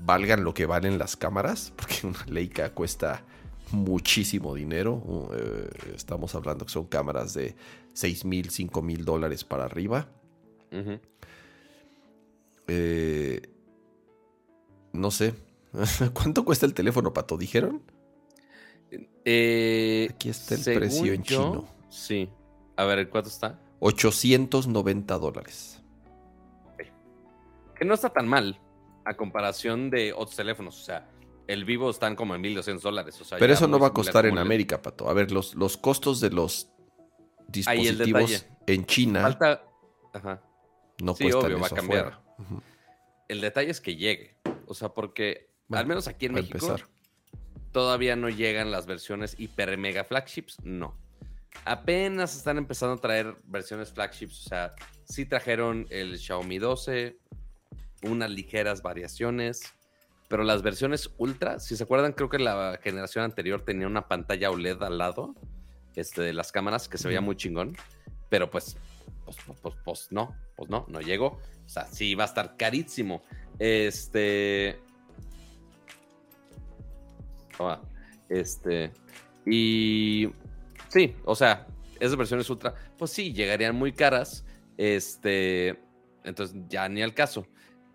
valgan lo que valen las cámaras, porque una Leica cuesta muchísimo dinero. Uh, eh, estamos hablando que son cámaras de 6 mil, 5 mil dólares para arriba. Eh, no sé. ¿Cuánto cuesta el teléfono, Pato? ¿Dijeron? Eh, Aquí está el precio en chino. Sí. A ver, ¿cuánto está? 890 dólares. Que no está tan mal a comparación de otros teléfonos. O sea, el vivo están como en 1200 dólares. Pero eso no va a costar en América, Pato. A ver, los, los costos de los dispositivos en China Falta... Ajá. no eso va a cambiar. El detalle es que llegue. O sea, porque al menos aquí en México todavía no llegan las versiones hiper mega flagships. No. Apenas están empezando a traer versiones flagships. O sea, sí trajeron el Xiaomi 12, unas ligeras variaciones. Pero las versiones Ultra, si se acuerdan, creo que la generación anterior tenía una pantalla OLED al lado este, de las cámaras que se veía muy chingón. Pero pues, pues, pues, pues, pues no, pues no, no llegó. O sea, sí va a estar carísimo. Este. este. Y. Sí, o sea, esas versiones ultra, pues sí, llegarían muy caras. Este. Entonces, ya ni al caso.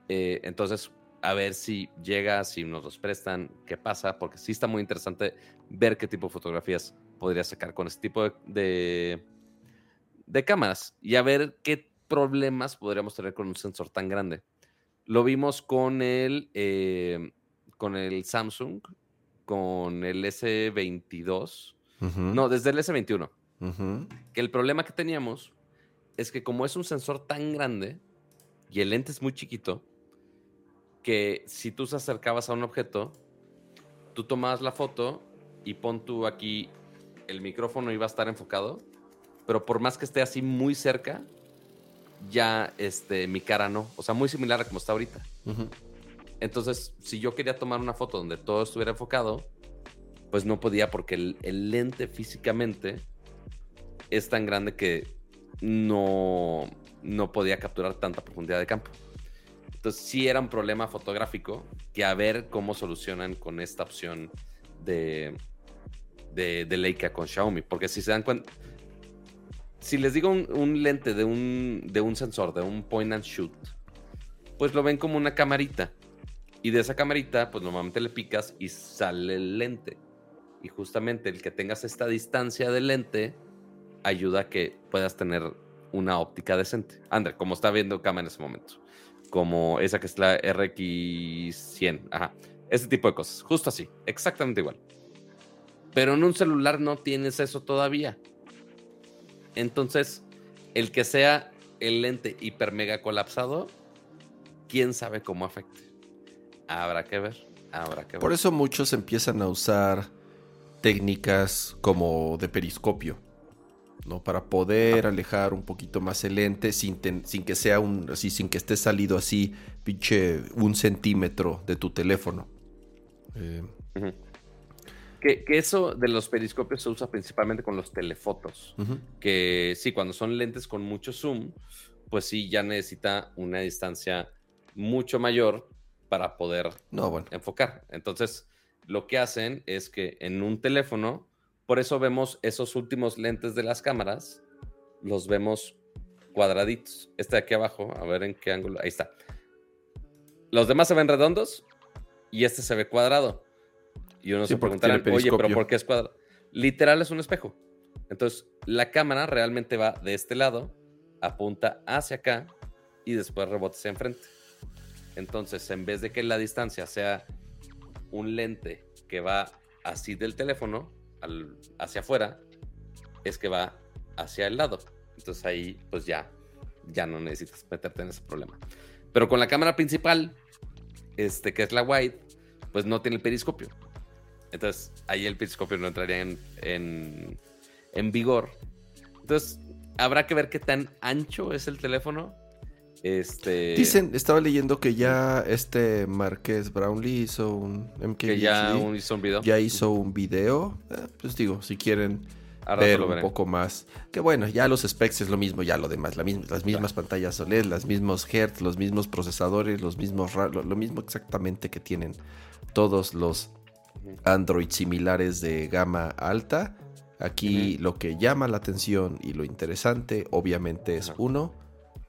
Eh, entonces, a ver si llega, si nos los prestan, qué pasa, porque sí está muy interesante ver qué tipo de fotografías podría sacar con este tipo de, de, cámaras y a ver qué problemas podríamos tener con un sensor tan grande. Lo vimos con el, eh, con el Samsung, con el S22, no, desde el S21, que el problema que teníamos es que como es un sensor tan grande y el lente es muy chiquito, que si tú se acercabas a un objeto, tú tomabas la foto y pon tú aquí el micrófono iba a estar enfocado, pero por más que esté así muy cerca, ya este, mi cara no. O sea, muy similar a como está ahorita. Entonces, si yo quería tomar una foto donde todo estuviera enfocado, pues no podía porque el, lente físicamente es tan grande que no, no podía capturar tanta profundidad de campo. Entonces sí era un problema fotográfico que a ver cómo solucionan con esta opción de, de, Leica con Xiaomi. Porque si se dan cuenta, si les digo un, lente de un, de un sensor, de un point and shoot, pues lo ven como una camarita. Y de esa camarita, pues normalmente le picas y sale el lente. Y justamente el que tengas esta distancia del lente ayuda a que puedas tener una óptica decente. André, como está viendo cámara en ese momento como esa que es la RX100. Ajá. Ese tipo de cosas. Justo así. Exactamente igual. Pero en un celular no tienes eso todavía. Entonces, el que sea el lente hiper mega colapsado, quién sabe cómo afecte. Habrá que ver. Habrá que ver. Por eso muchos empiezan a usar técnicas como de periscopio ¿no? Para poder alejar un poquito más el lente sin, sin que sea un, así, sin que esté salido así, pinche, un centímetro de tu teléfono. Eh, que, eso de los periscopios se usa principalmente con los telefotos. Que sí, cuando son lentes con mucho zoom, pues sí, ya necesita una distancia mucho mayor para poder enfocar. Entonces, lo que hacen es que en un teléfono por eso vemos esos últimos lentes de las cámaras, los vemos cuadraditos. Este de aquí abajo, a ver en qué ángulo, ahí está. Los demás se ven redondos y este se ve cuadrado. Y uno se preguntará, oye, pero ¿por qué es cuadrado? Literal es un espejo. Entonces, la cámara realmente va de este lado, apunta hacia acá y después rebota hacia enfrente. Entonces, en vez de que la distancia sea un lente que va así del teléfono, hacia afuera es que va hacia el lado. Entonces ahí pues ya, ya no necesitas meterte en ese problema. Pero con la cámara principal, este, que es la wide, pues no tiene el periscopio. Entonces, ahí el periscopio no entraría en, en, en vigor. Entonces, habrá que ver qué tan ancho es el teléfono. Este... Dicen, estaba leyendo que ya este Marqués Brownlee hizo un Que ya hizo un video. Ya hizo un video. Eh, pues digo, si quieren ver un poco más. Que bueno, ya los specs es lo mismo, ya lo demás, la misma, las mismas pantallas OLED, los mismos hertz, los mismos procesadores, los mismos lo, lo mismo exactamente que tienen todos los Android similares de gama alta. Aquí lo que llama la atención y lo interesante, obviamente, es uno,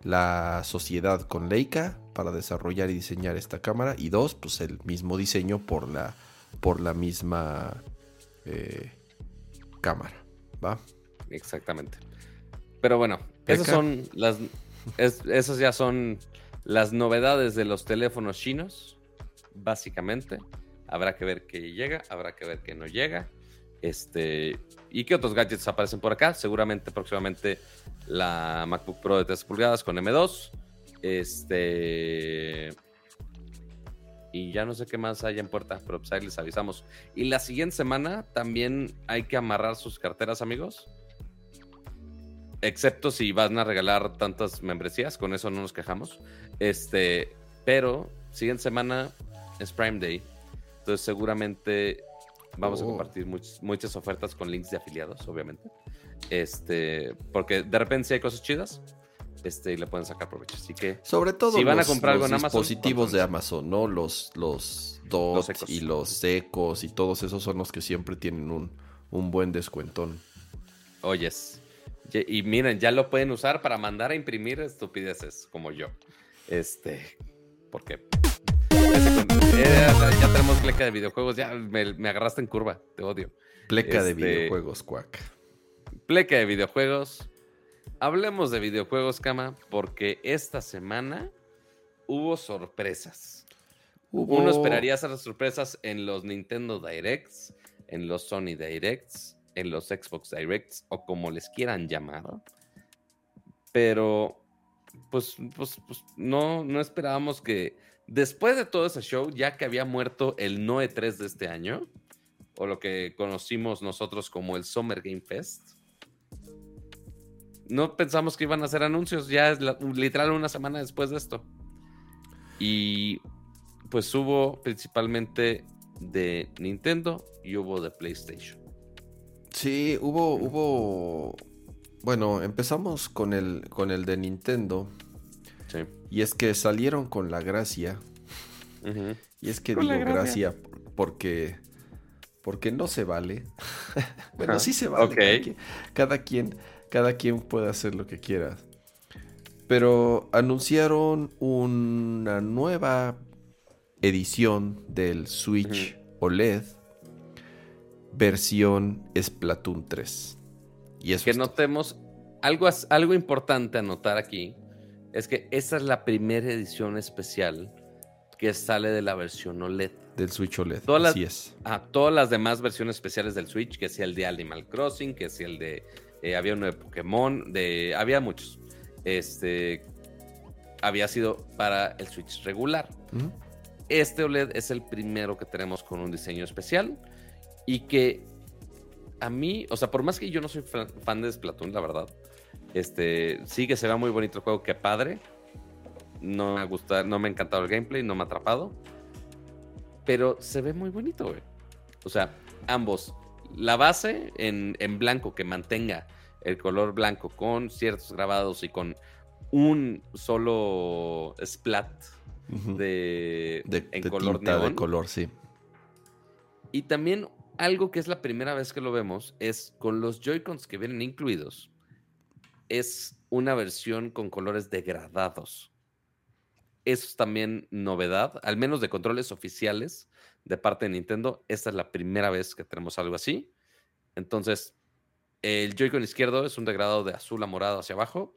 la sociedad con Leica para desarrollar y diseñar esta cámara. Y dos, pues el mismo diseño por la, por la misma eh, cámara. ¿Va? Exactamente. Pero bueno, esas son las. esas ya son las novedades de los teléfonos chinos. Básicamente. Habrá que ver qué llega, habrá que ver qué no llega. Este, ¿Y qué otros gadgets aparecen por acá? Seguramente próximamente la MacBook Pro de 3 pulgadas con M2. Este. Y ya no sé qué más hay en puerta, pero pues ahí les avisamos. Y la siguiente semana también hay que amarrar sus carteras, amigos. Excepto si van a regalar tantas membresías, con eso no nos quejamos. Este, pero siguiente semana es Prime Day. Entonces seguramente Vamos a oh. compartir muchas ofertas con links de afiliados, obviamente. Este, porque de repente si hay cosas chidas, este, y le pueden sacar provecho. Así que, sobre todo, si van a comprar algo en Amazon, dispositivos de Amazon, ¿no? Los, los dos y los secos y todos esos son los que siempre tienen un, un buen descuentón. Oyes. Y miren, ya lo pueden usar para mandar a imprimir estupideces como yo. Este, porque ya tenemos pleca de videojuegos. Ya me, agarraste en curva. Te odio. Pleca de este, videojuegos, cuac. Pleca de videojuegos. Hablemos de videojuegos, Cama, porque esta semana hubo sorpresas. Uno esperaría esas sorpresas en los Nintendo Directs, en los Sony Directs, en los Xbox Directs o como les quieran llamar. Pero, pues, pues, pues no, no esperábamos que Después de todo ese show, ya que había muerto el Noe 3 de este año, o lo que conocimos nosotros como el Summer Game Fest, no pensamos que iban a hacer anuncios, ya es literal una semana después de esto. Y pues hubo principalmente de Nintendo y hubo de PlayStation. Sí, hubo, hubo. Bueno, empezamos con el, con el de Nintendo. Y es que salieron con la gracia. Y es que digo gracia. porque porque no se vale. bueno, sí se vale. Cada, quien, cada, quien, puede hacer lo que quiera. Pero anunciaron una nueva edición del Switch OLED versión Splatoon 3. Y es que notemos algo, algo importante a notar aquí es que esta es la primera edición especial que sale de la versión OLED. Del Switch OLED, todas así las, es. A todas las demás versiones especiales del Switch, que sea el de Animal Crossing, que sea el de... Eh, había uno de Pokémon, de, había muchos. Este había sido para el Switch regular. Este OLED es el primero que tenemos con un diseño especial y que a mí, o sea, por más que yo no soy fan de Splatoon, la verdad, este, sí que se ve muy bonito el juego, qué padre. No me gusta, no me ha encantado el gameplay, no me ha atrapado. Pero se ve muy bonito, güey. O sea, ambos. La base en, blanco que mantenga el color blanco con ciertos grabados y con un solo splat de, en color de color, sí. Y también algo que es la primera vez que lo vemos es con los Joy-Cons que vienen incluidos es una versión con colores degradados. Eso es también novedad, al menos de controles oficiales de parte de Nintendo. Esta es la primera vez que tenemos algo así. Entonces, el Joy-Con izquierdo es un degradado de azul a morado hacia abajo.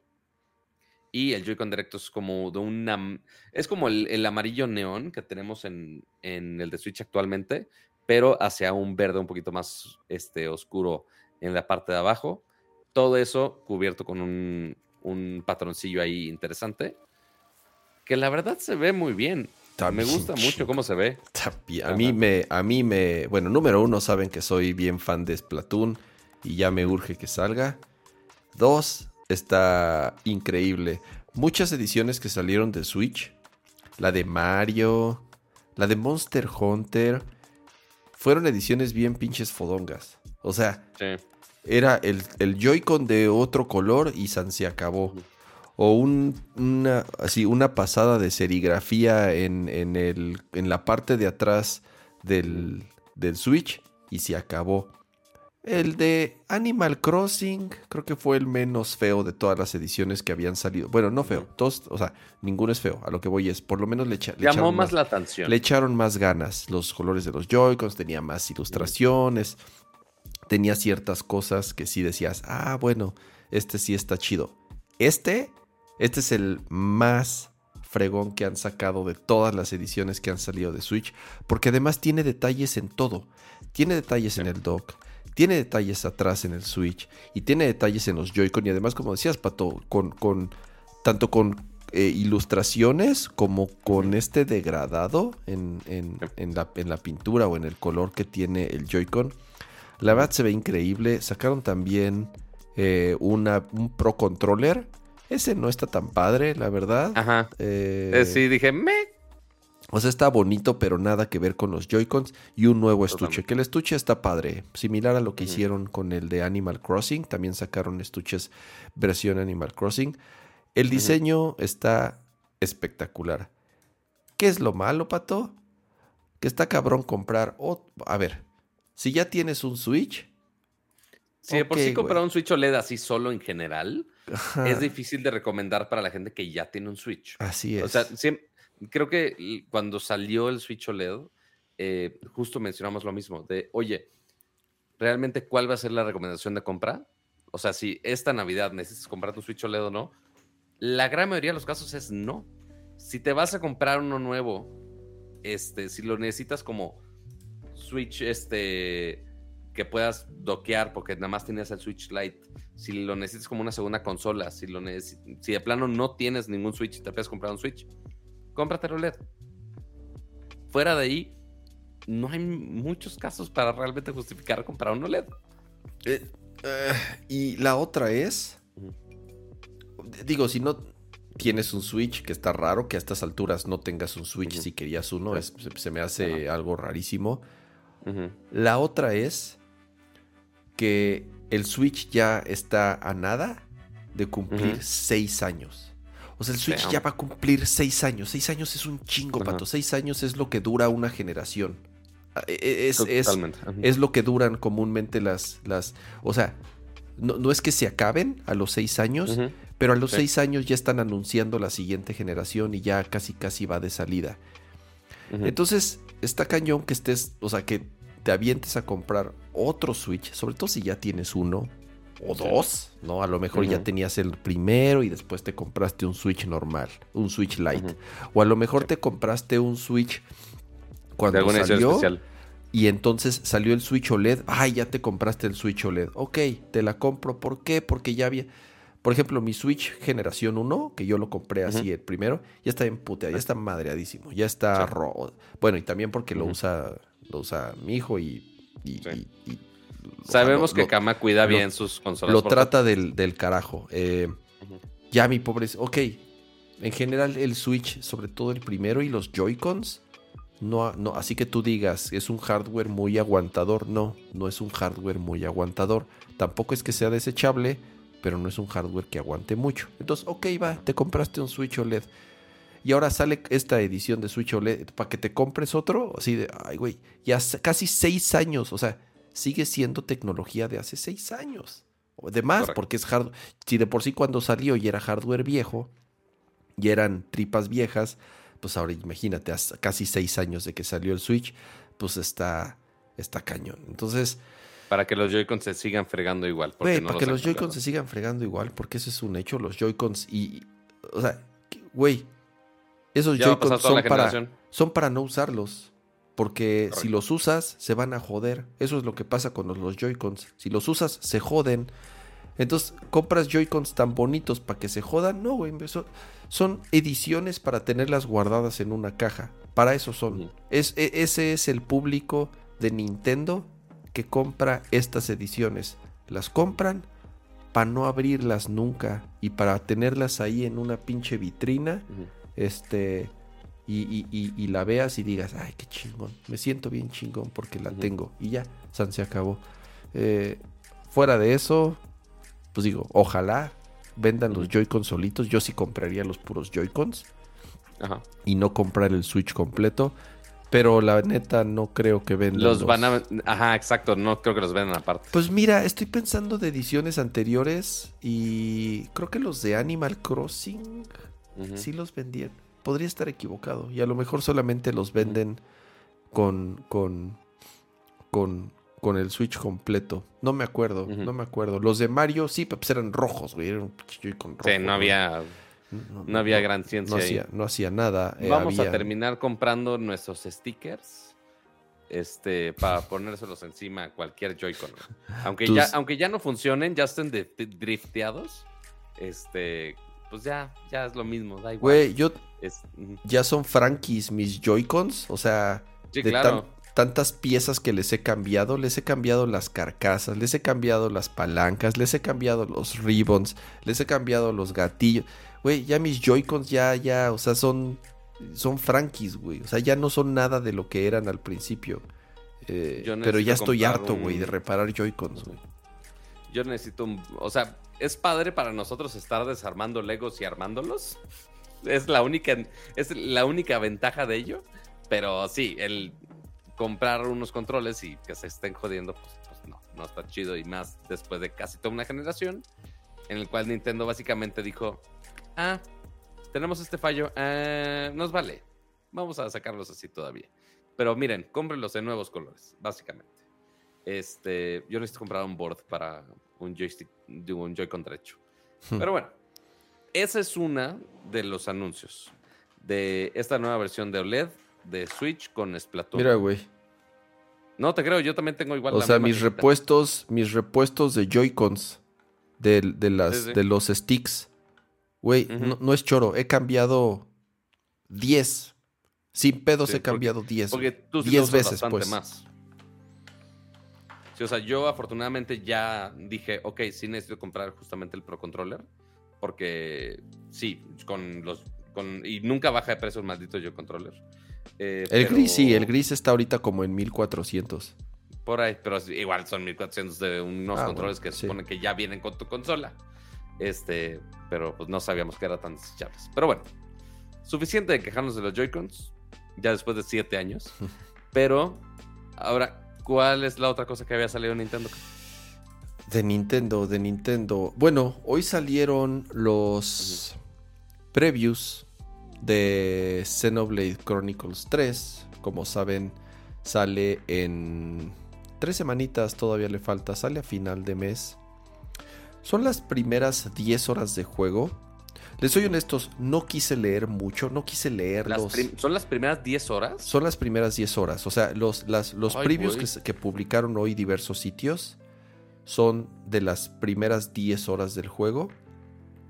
Y el Joy-Con directo es como de una. Es como el, amarillo neón que tenemos en, el de Switch actualmente, pero hacia un verde un poquito más este, oscuro en la parte de abajo. Todo eso cubierto con un, patroncillo ahí interesante. que la verdad se ve muy bien. me gusta mucho cómo se ve. A mí me, a mí me, bueno, número uno, saben que soy bien fan de Splatoon y ya me urge que salga. Dos, está increíble. Muchas ediciones que salieron de Switch, la de Mario, la de Monster Hunter, fueron ediciones bien pinches fodongas. O sea, era el, el Joy-Con de otro color y San se acabó o una, así, una pasada de serigrafía en, el, en la parte de atrás del, Switch y se acabó. El de Animal Crossing creo que fue el menos feo de todas las ediciones que habían salido. Bueno, no feo, todos, o sea, ninguno es feo. A lo que voy es, por lo menos le, echaron más, la atención. Le echaron más ganas. Los colores de los Joy-Cons, tenía más ilustraciones, tenía ciertas cosas que sí decías, ah, bueno, este sí está chido. Este este es el más fregón que han sacado de todas las ediciones que han salido de Switch, porque además tiene detalles en todo. Tiene detalles en el dock, tiene detalles atrás en el Switch y tiene detalles en los Joy-Con y además, como decías, Pato, con, con tanto con eh, ilustraciones como con este degradado en, la, en, la, pintura o en el color que tiene el Joy-Con. La verdad se ve increíble. Sacaron también eh, una, un Pro Controller ese no está tan padre, la verdad. Ajá. Eh, eh, sí, dije, me. O sea, está bonito, pero nada que ver con los Joy-Cons. Y un nuevo estuche. Que el estuche está padre. Similar a lo que hicieron con el de Animal Crossing. También sacaron estuches versión Animal Crossing. El diseño está espectacular. ¿Qué es lo malo, pato? Que está cabrón comprar. a ver, si ya tienes un Switch. Sí, por si comprar un Switch OLED así solo en general es difícil de recomendar para la gente que ya tiene un Switch. Así es. O sea, creo que cuando salió el Switch OLED, eh, justo mencionamos lo mismo, de, oye, ¿realmente cuál va a ser la recomendación de compra? O sea, si esta Navidad necesitas comprar tu Switch OLED o no, la gran mayoría de los casos es no. Si te vas a comprar uno nuevo, este, si lo necesitas como Switch, este, que puedas doquear porque nada más tenías el Switch Lite, si lo necesitas como una segunda consola, si, lo si de plano no tienes ningún Switch y te puedes comprar un Switch, cómprate el OLED. Fuera de ahí, no hay muchos casos para realmente justificar comprar un OLED. Eh, eh, y la otra es, digo, si no tienes un Switch, que está raro que a estas alturas no tengas un Switch si querías uno, se, me hace algo rarísimo. La otra es que el Switch ya está a nada de cumplir seis años. O sea, el Switch ya va a cumplir seis años. Seis años es un chingo, pato. Seis años es lo que dura una generación. Ah, e, e, es, es, lo que duran comúnmente las. las o sea, no, es que se acaben a los seis años, pero a los seis años ya están anunciando la siguiente generación y ya casi casi va de salida. Entonces, está cañón que estés, o sea, que te avientes a comprar otro Switch, sobre todo si ya tienes uno o dos, ¿no? A lo mejor ya tenías el primero y después te compraste un Switch normal, un Switch Lite. O a lo mejor te compraste un Switch cuando salió y entonces salió el Switch OLED. Ay, ya te compraste el Switch OLED. Ok, te la compro. ¿Por qué? Porque ya había... Por ejemplo, mi Switch generación 1, que yo lo compré así el primero, ya está en puta, ya está madreadísimo, ya está rojo. Bueno, y también porque lo usa lo usa mi hijo y... Sabemos que Kama cuida bien sus consolas. Lo trata del, carajo. Eh, ya mi pobre... Ok, en general el Switch, sobre todo el primero y los Joy-Cons, no, no, así que tú digas, es un hardware muy aguantador. No, no es un hardware muy aguantador. Tampoco es que sea desechable, pero no es un hardware que aguante mucho. Entonces, ok, va, te compraste un Switch OLED y ahora sale esta edición de Switch OLED para que te compres otro, así de, ay, güey, ya casi seis años, o sea, sigue siendo tecnología de hace seis años. De más, porque es hardware. Si de por sí cuando salió y era hardware viejo, y eran tripas viejas, pues ahora imagínate, hace casi seis años de que salió el Switch, pues está, está cañón. Entonces... Para que los Joy-Cons se sigan fregando igual. Güey, para que los Joy-Cons se sigan fregando igual, porque eso es un hecho. Los Joy-Cons y... O sea, güey, esos Joy-Cons son para, son para no usarlos. Porque si los usas, se van a joder. Eso es lo que pasa con los, Joy-Cons. Si los usas, se joden. Entonces, compras Joy-Cons tan bonitos para que se jodan. No, güey. Son, ediciones para tenerlas guardadas en una caja. Para eso son. es, e, ese es el público de Nintendo que compra estas ediciones. Las compran para no abrirlas nunca y para tenerlas ahí en una pinche vitrina. Este. Y, la veas y digas, ay, qué chingón. Me siento bien chingón porque la tengo. Y ya, San se acabó. Eh, fuera de eso, pues digo, ojalá vendan los Joy-Cons solitos. Yo sí compraría los puros Joy-Cons. Y no comprar el Switch completo. Pero la neta no creo que vendan. Los, van a. Ajá, exacto. No creo que los vendan aparte. Pues mira, estoy pensando de ediciones anteriores. Y creo que los de Animal Crossing sí los vendían. Podría estar equivocado. Y a lo mejor solamente los venden con. con. con con el Switch completo. No me acuerdo, no me acuerdo. Los de Mario sí, pues eran rojos, güey. Eran con rojo, sí, no había, no, había gran ciencia. No, Hacía, no hacía nada. Eh, Vamos a terminar comprando nuestros stickers este, para ponérselos encima a cualquier Joy-Con. Aunque, ya, aunque ya no funcionen, ya estén drifteados, este, pues ya, ya es lo mismo, da igual. Güey, yo... Ya son Frankies mis Joy-Cons, o sea... Sí, claro tantas piezas que les he cambiado. Les he cambiado las carcasas, les he cambiado las palancas, les he cambiado los ribbons, les he cambiado los gatillos. Güey, ya mis Joy-Cons ya, ya, o sea, son, son frankies, güey. O sea, ya no son nada de lo que eran al principio. Eh, pero ya estoy harto, güey, de reparar Joy-Cons, güey. Yo necesito un... O sea, es padre para nosotros estar desarmando Legos y armándolos. Es la única, es la única ventaja de ello. Pero sí, el comprar unos controles y que se estén jodiendo, pues, pues, no, no está chido. Y más después de casi toda una generación, en el cual Nintendo básicamente dijo, ah, tenemos este fallo, ah, nos vale, vamos a sacarlos así todavía. Pero miren, cómprenlos en nuevos colores, básicamente. Este, yo necesito comprar un board para un joystick, un Joy-Con derecho. Hmm. Pero bueno, esa es una de los anuncios de esta nueva versión de OLED de Switch con Splatoon. Mira, güey. No te creo, yo también tengo igual. O sea, mis repuestos, mis repuestos de Joy-Cons, de, las, de los sticks. Güey, no, es choro, he cambiado 10. Sin pedos he cambiado 10. Porque tú 10 veces, pues. más. Sí, o sea, yo afortunadamente ya dije, ok, sí necesito comprar justamente el Pro Controller. Porque sí, con los. Con, y nunca baja de precio el maldito Joy Controller. Eh, el gris sí, el gris está ahorita como en 1400. Por ahí, pero igual son 1400 de unos ah, controles que se supone que ya vienen con tu consola. Este, pero pues no sabíamos que era tan desechables. Pero bueno, suficiente de quejarnos de los Joy-Cons, ya después de 7 años. pero, ahora, ¿cuál es la otra cosa que había salido en Nintendo? De Nintendo, de Nintendo. Bueno, hoy salieron los previews de Xenoblade Chronicles 3. Como saben, sale en tres semanitas, todavía le falta, sale a final de mes. Son las primeras 10 horas de juego. Les soy honestos, no quise leer mucho, no quise leer ¿Son las primeras 10 horas? Son las primeras 10 horas. O sea, los, los previews que, publicaron hoy diversos sitios son de las primeras 10 horas del juego.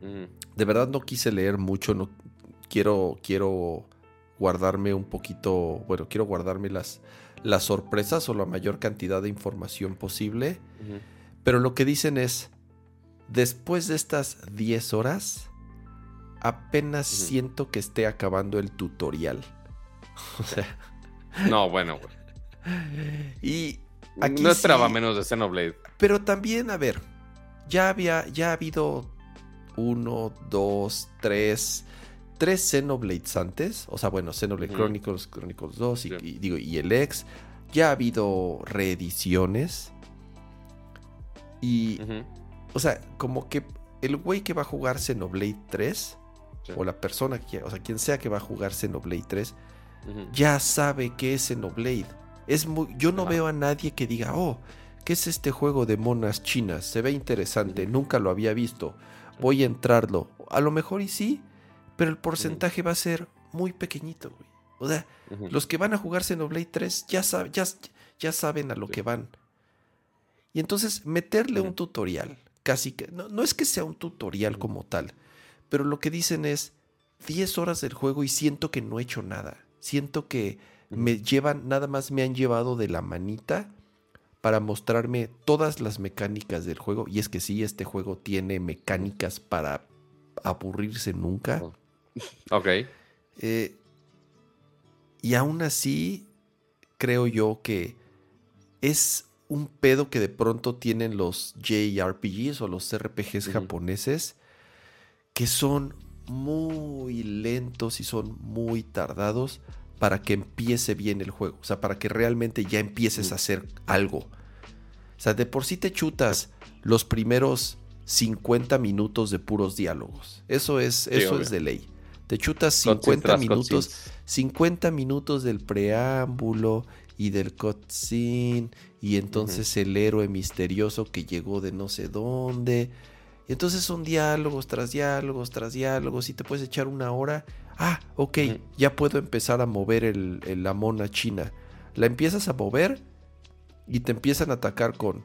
Mm. De verdad no quise leer mucho, no, quiero, quiero guardarme un poquito, bueno, quiero guardarme las, las sorpresas o la mayor cantidad de información posible. Pero lo que dicen es, después de estas 10 horas, apenas siento que esté acabando el tutorial. o sea... No, bueno, Y aquí no esperaba menos de Xenoblade. Pero también, a ver, ya había, ya ha habido uno, dos, tres tres Xenoblades antes, o sea, bueno, Xenoblade Chronicles, Chronicles 2 y, digo, y el X. Ya ha habido reediciones. Y, o sea, como que el güey que va a jugar Xenoblade 3, o la persona, que, o sea, quien sea que va a jugar Xenoblade 3, ya sabe qué es Xenoblade. Es muy, yo no veo a nadie que diga, oh, ¿qué es este juego de monas chinas? Se ve interesante, nunca lo había visto. Voy a entrarlo. A lo mejor y sí, pero el porcentaje va a ser muy pequeñito, güey. O sea, los que van a jugar Xenoblade 3 ya, ya, ya saben a lo que van. Y entonces meterle un tutorial casi que, no, no es que sea un tutorial como tal, pero lo que dicen es 10 horas del juego y siento que no he hecho nada. Siento que me llevan, nada más me han llevado de la manita para mostrarme todas las mecánicas del juego. Y es que sí, este juego tiene mecánicas para aburrirse nunca. Ok. Eh, y aún así, creo yo que es un pedo que de pronto tienen los JRPGs o los RPGs japoneses, que son muy lentos y son muy tardados para que empiece bien el juego. O sea, para que realmente ya empieces a hacer algo. O sea, de por sí te chutas los primeros 50 minutos de puros diálogos. Eso es, eso es de ley. Te chutas 50 minutos, 50 minutos del preámbulo y del cutscene y entonces el héroe misterioso que llegó de no sé dónde. Y entonces son diálogos tras diálogos tras diálogos y te puedes echar una hora. Ah, ok, ya puedo empezar a mover el, la mona china. La empiezas a mover y te empiezan a atacar con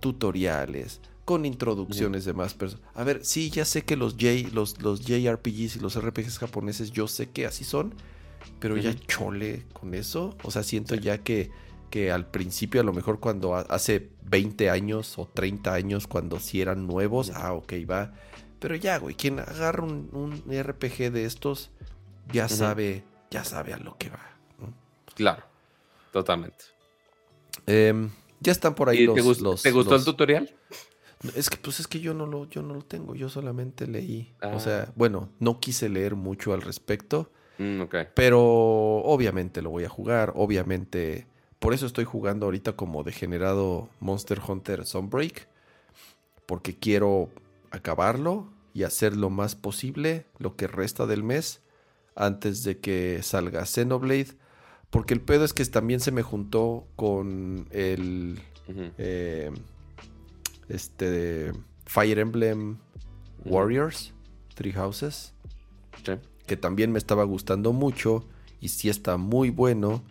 tutoriales, con introducciones de más personas. A ver, sí, ya sé que los, J, los, los JRPGs y los RPGs japoneses, yo sé que así son, pero ya chole con eso. O sea, siento ya que, que al principio, a lo mejor cuando hace 20 años o 30 años, cuando sí eran nuevos, ah, ok, va. Pero ya, güey, quien agarra un, RPG de estos, ya sabe, ya sabe a lo que va. Claro, totalmente. Em, ya están por ahí los, te, gustó, ¿Te gustó el tutorial? Es que pues es que yo no lo, yo no lo tengo, yo solamente leí. O sea, ah. bueno, no quise leer mucho al respecto. Mm, pero obviamente lo voy a jugar. Obviamente. Por eso estoy jugando ahorita como degenerado Monster Hunter Sunbreak. Porque quiero acabarlo y hacer lo más posible lo que resta del mes antes de que salga Xenoblade. Porque el pedo es que también se me juntó con el este Fire Emblem Warriors, Three Houses, que también me estaba gustando mucho y sí está muy bueno,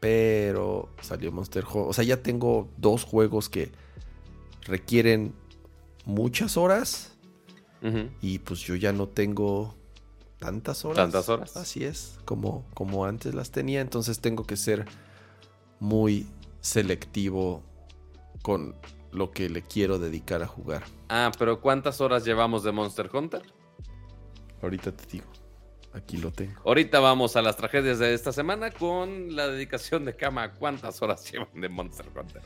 pero salió Monster Hunter. O sea, ya tengo dos juegos que requieren muchas horas y pues yo ya no tengo tantas horas. Tantas horas. Así es, como, como antes las tenía, entonces tengo que ser muy selectivo con lo que le quiero dedicar a jugar. Ah, pero ¿cuántas horas llevamos de Monster Hunter? Ahorita te digo. Aquí lo tengo. Ahorita vamos a las tragedias de esta semana con la dedicación de cama. ¿Cuántas horas llevan de Monster Hunter?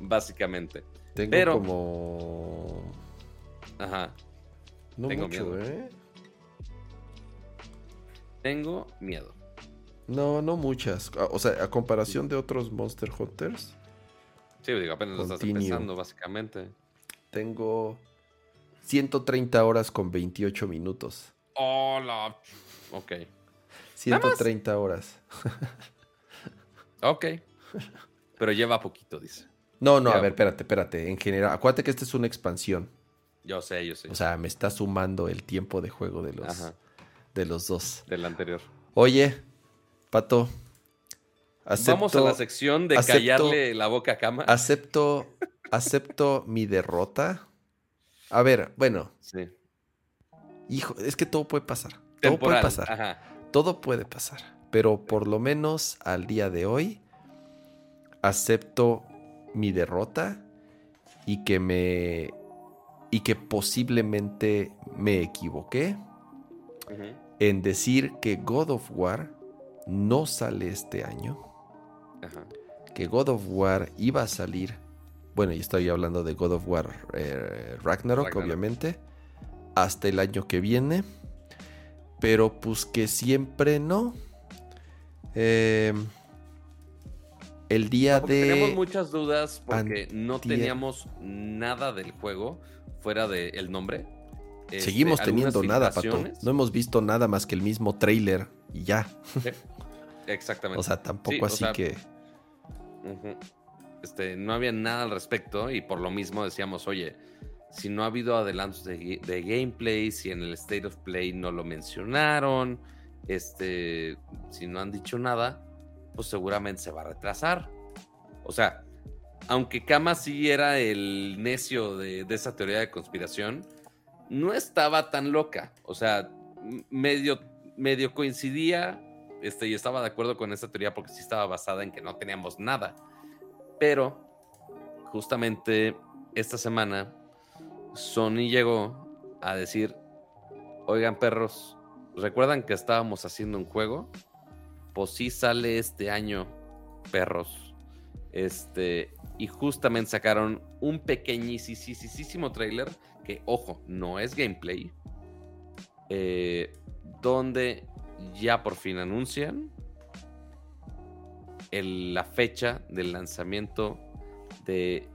Básicamente. Tengo como. Ajá. No Tengo mucho, miedo. ¿eh? Tengo miedo. No, no muchas. O sea, a comparación de otros Monster Hunters, Sí, digo, apenas lo estás empezando, básicamente. Tengo 130 horas con 28 minutos. Hola. Ok. 130 horas. ok. Pero lleva poquito, dice. No, no, a ver, espérate, espérate. En general, acuérdate que esta es una expansión. Yo sé, yo sé. O sea, me está sumando el tiempo de juego de los, de los dos. Del anterior. Oye, Pato, Vamos a la sección de callarle la boca a Cama. Acepto, acepto mi derrota. A ver, bueno. Sí. Hijo, es que todo puede pasar. Todo puede pasar. Todo puede pasar. Pero por lo menos al día de hoy acepto mi derrota y que me y que posiblemente me equivoqué en decir que God of War no sale este año que God of War iba a salir. Bueno, y estoy hablando de God of War eh, Ragnarok, obviamente. Hasta el año que viene. Pero pues que siempre no. Eh, el día de. Tenemos muchas dudas porque no teníamos nada del juego fuera del nombre. Seguimos este, teniendo nada, Pato. No hemos visto nada más que el mismo trailer y ya. Exactamente. O sea, tampoco así que. Este, no había nada al respecto y por lo mismo decíamos, oye, si no ha habido adelantos de, gameplay, si en el State of Play no lo mencionaron, este, si no han dicho nada, pues seguramente se va a retrasar. O sea, aunque Kama sí era el necio de, esa teoría de conspiración, no estaba tan loca. O sea, medio, medio coincidía este, y estaba de acuerdo con esa teoría porque sí estaba basada en que no teníamos nada. Pero justamente esta semana Sony llegó a decir, oigan perros, ¿recuerdan que estábamos haciendo un juego? Pues sí sale este año, perros. Este, y justamente sacaron un pequeñísimo trailer que, ojo, no es gameplay, eh, donde ya por fin anuncian la fecha del lanzamiento de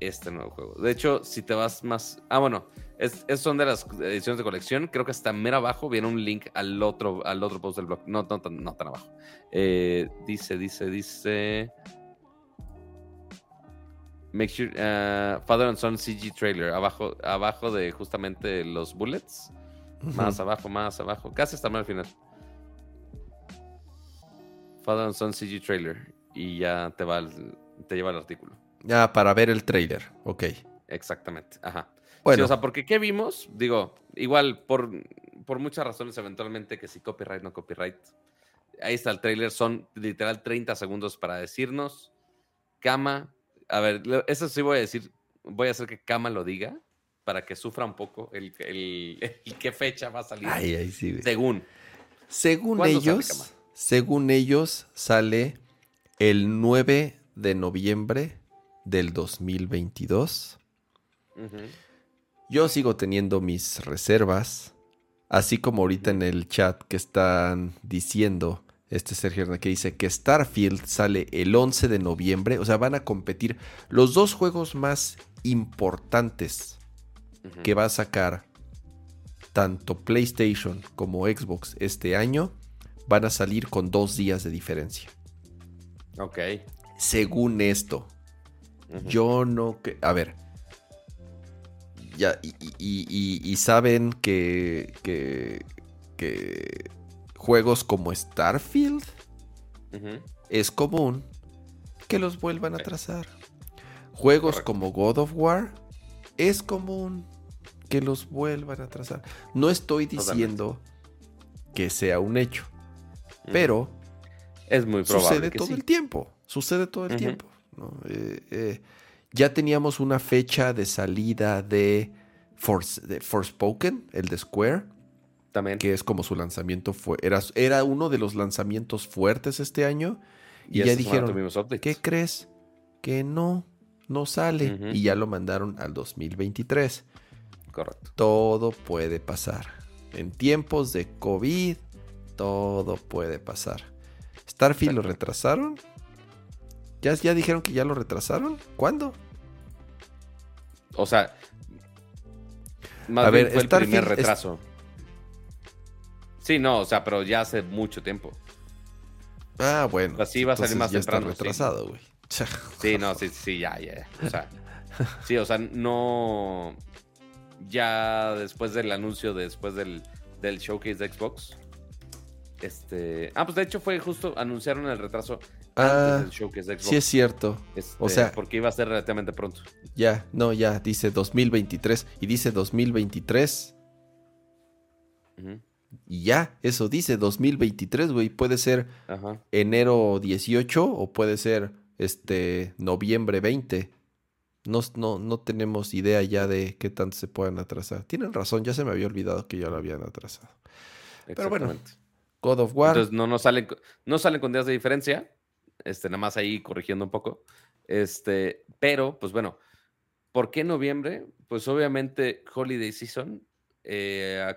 este nuevo juego. De hecho, si te vas más... Ah, bueno, es, son de las ediciones de colección. Creo que hasta mera abajo viene un link al otro, al otro post del blog. No, no, no tan abajo. Eh, dice, dice, dice... Make sure, uh, Father and Son CG trailer, abajo, abajo de justamente los bullets. Más abajo, más abajo. Casi hasta al final. Father and Son CG trailer. Y ya te va te lleva el artículo. Ya, para ver el trailer. Ok. Exactamente. Ajá. Bueno. o sea, porque ¿qué vimos? Digo, igual por, por muchas razones, eventualmente, que si copyright, no copyright. Ahí está el trailer. Son literal 30 segundos para decirnos. Cama, a ver, eso sí voy a decir, voy a hacer que Kama lo diga para que sufra un poco el, qué fecha va a salir. Ay, sí, según. Según ellos, según ellos, sale el 9 de noviembre del 2022. Yo sigo teniendo mis reservas, así como ahorita en el chat que están diciendo este Sergio que dice que Starfield sale el 11 de noviembre. O sea, van a competir los dos juegos más importantes que va a sacar tanto PlayStation como Xbox este año. Van a salir con dos días de diferencia. Ok. Según esto. Yo no... A ver. Ya, y, saben que, que, que juegos como Starfield, es común que los vuelvan a trazar. Juegos como God of War, es común que los vuelvan a trazar. No estoy diciendo que sea un hecho, pero es muy probable. Sucede todo el tiempo. Sucede todo el tiempo. Eh, eh, ya teníamos una fecha de salida de, de Forspoken, el de Square. Que es como su lanzamiento fue. Era, era uno de los lanzamientos fuertes este año. Y, ya dijeron, ¿qué crees? Que no, no sale. Y ya lo mandaron al 2023. Correcto. Todo puede pasar. En tiempos de COVID, todo puede pasar. Starfield lo retrasaron. ¿Ya, ¿Ya dijeron que ya lo retrasaron? ¿Cuándo? O sea, más a ver, fue el primer retraso. Sí, no, o sea, pero ya hace mucho tiempo. Ah, bueno. Así va a salir más ya temprano. Está retrasado, güey. Sí. no, sí, sí, ya, ya. O sea, sí, o sea, no. Ya después del anuncio, después del, del showcase de Xbox. Este. Ah, pues de hecho fue justo, anunciaron el retraso ah, del showcase de Xbox. Sí, es cierto. o sea. Porque iba a ser relativamente pronto. Ya, no, ya, dice 2023. Y dice 2023. Ajá. Y ya, eso dice 2023, güey. Puede ser enero 18 o puede ser este noviembre 20. No, no, no tenemos idea ya de qué tanto se puedan atrasar. Tienen razón, ya se me había olvidado que ya lo habían atrasado. Pero bueno, God of War. Entonces no, no, salen, no salen con días de diferencia. Este, nada más ahí corrigiendo un poco. Este, pero, pues bueno, ¿por qué noviembre? Pues obviamente Holiday Season. Eh,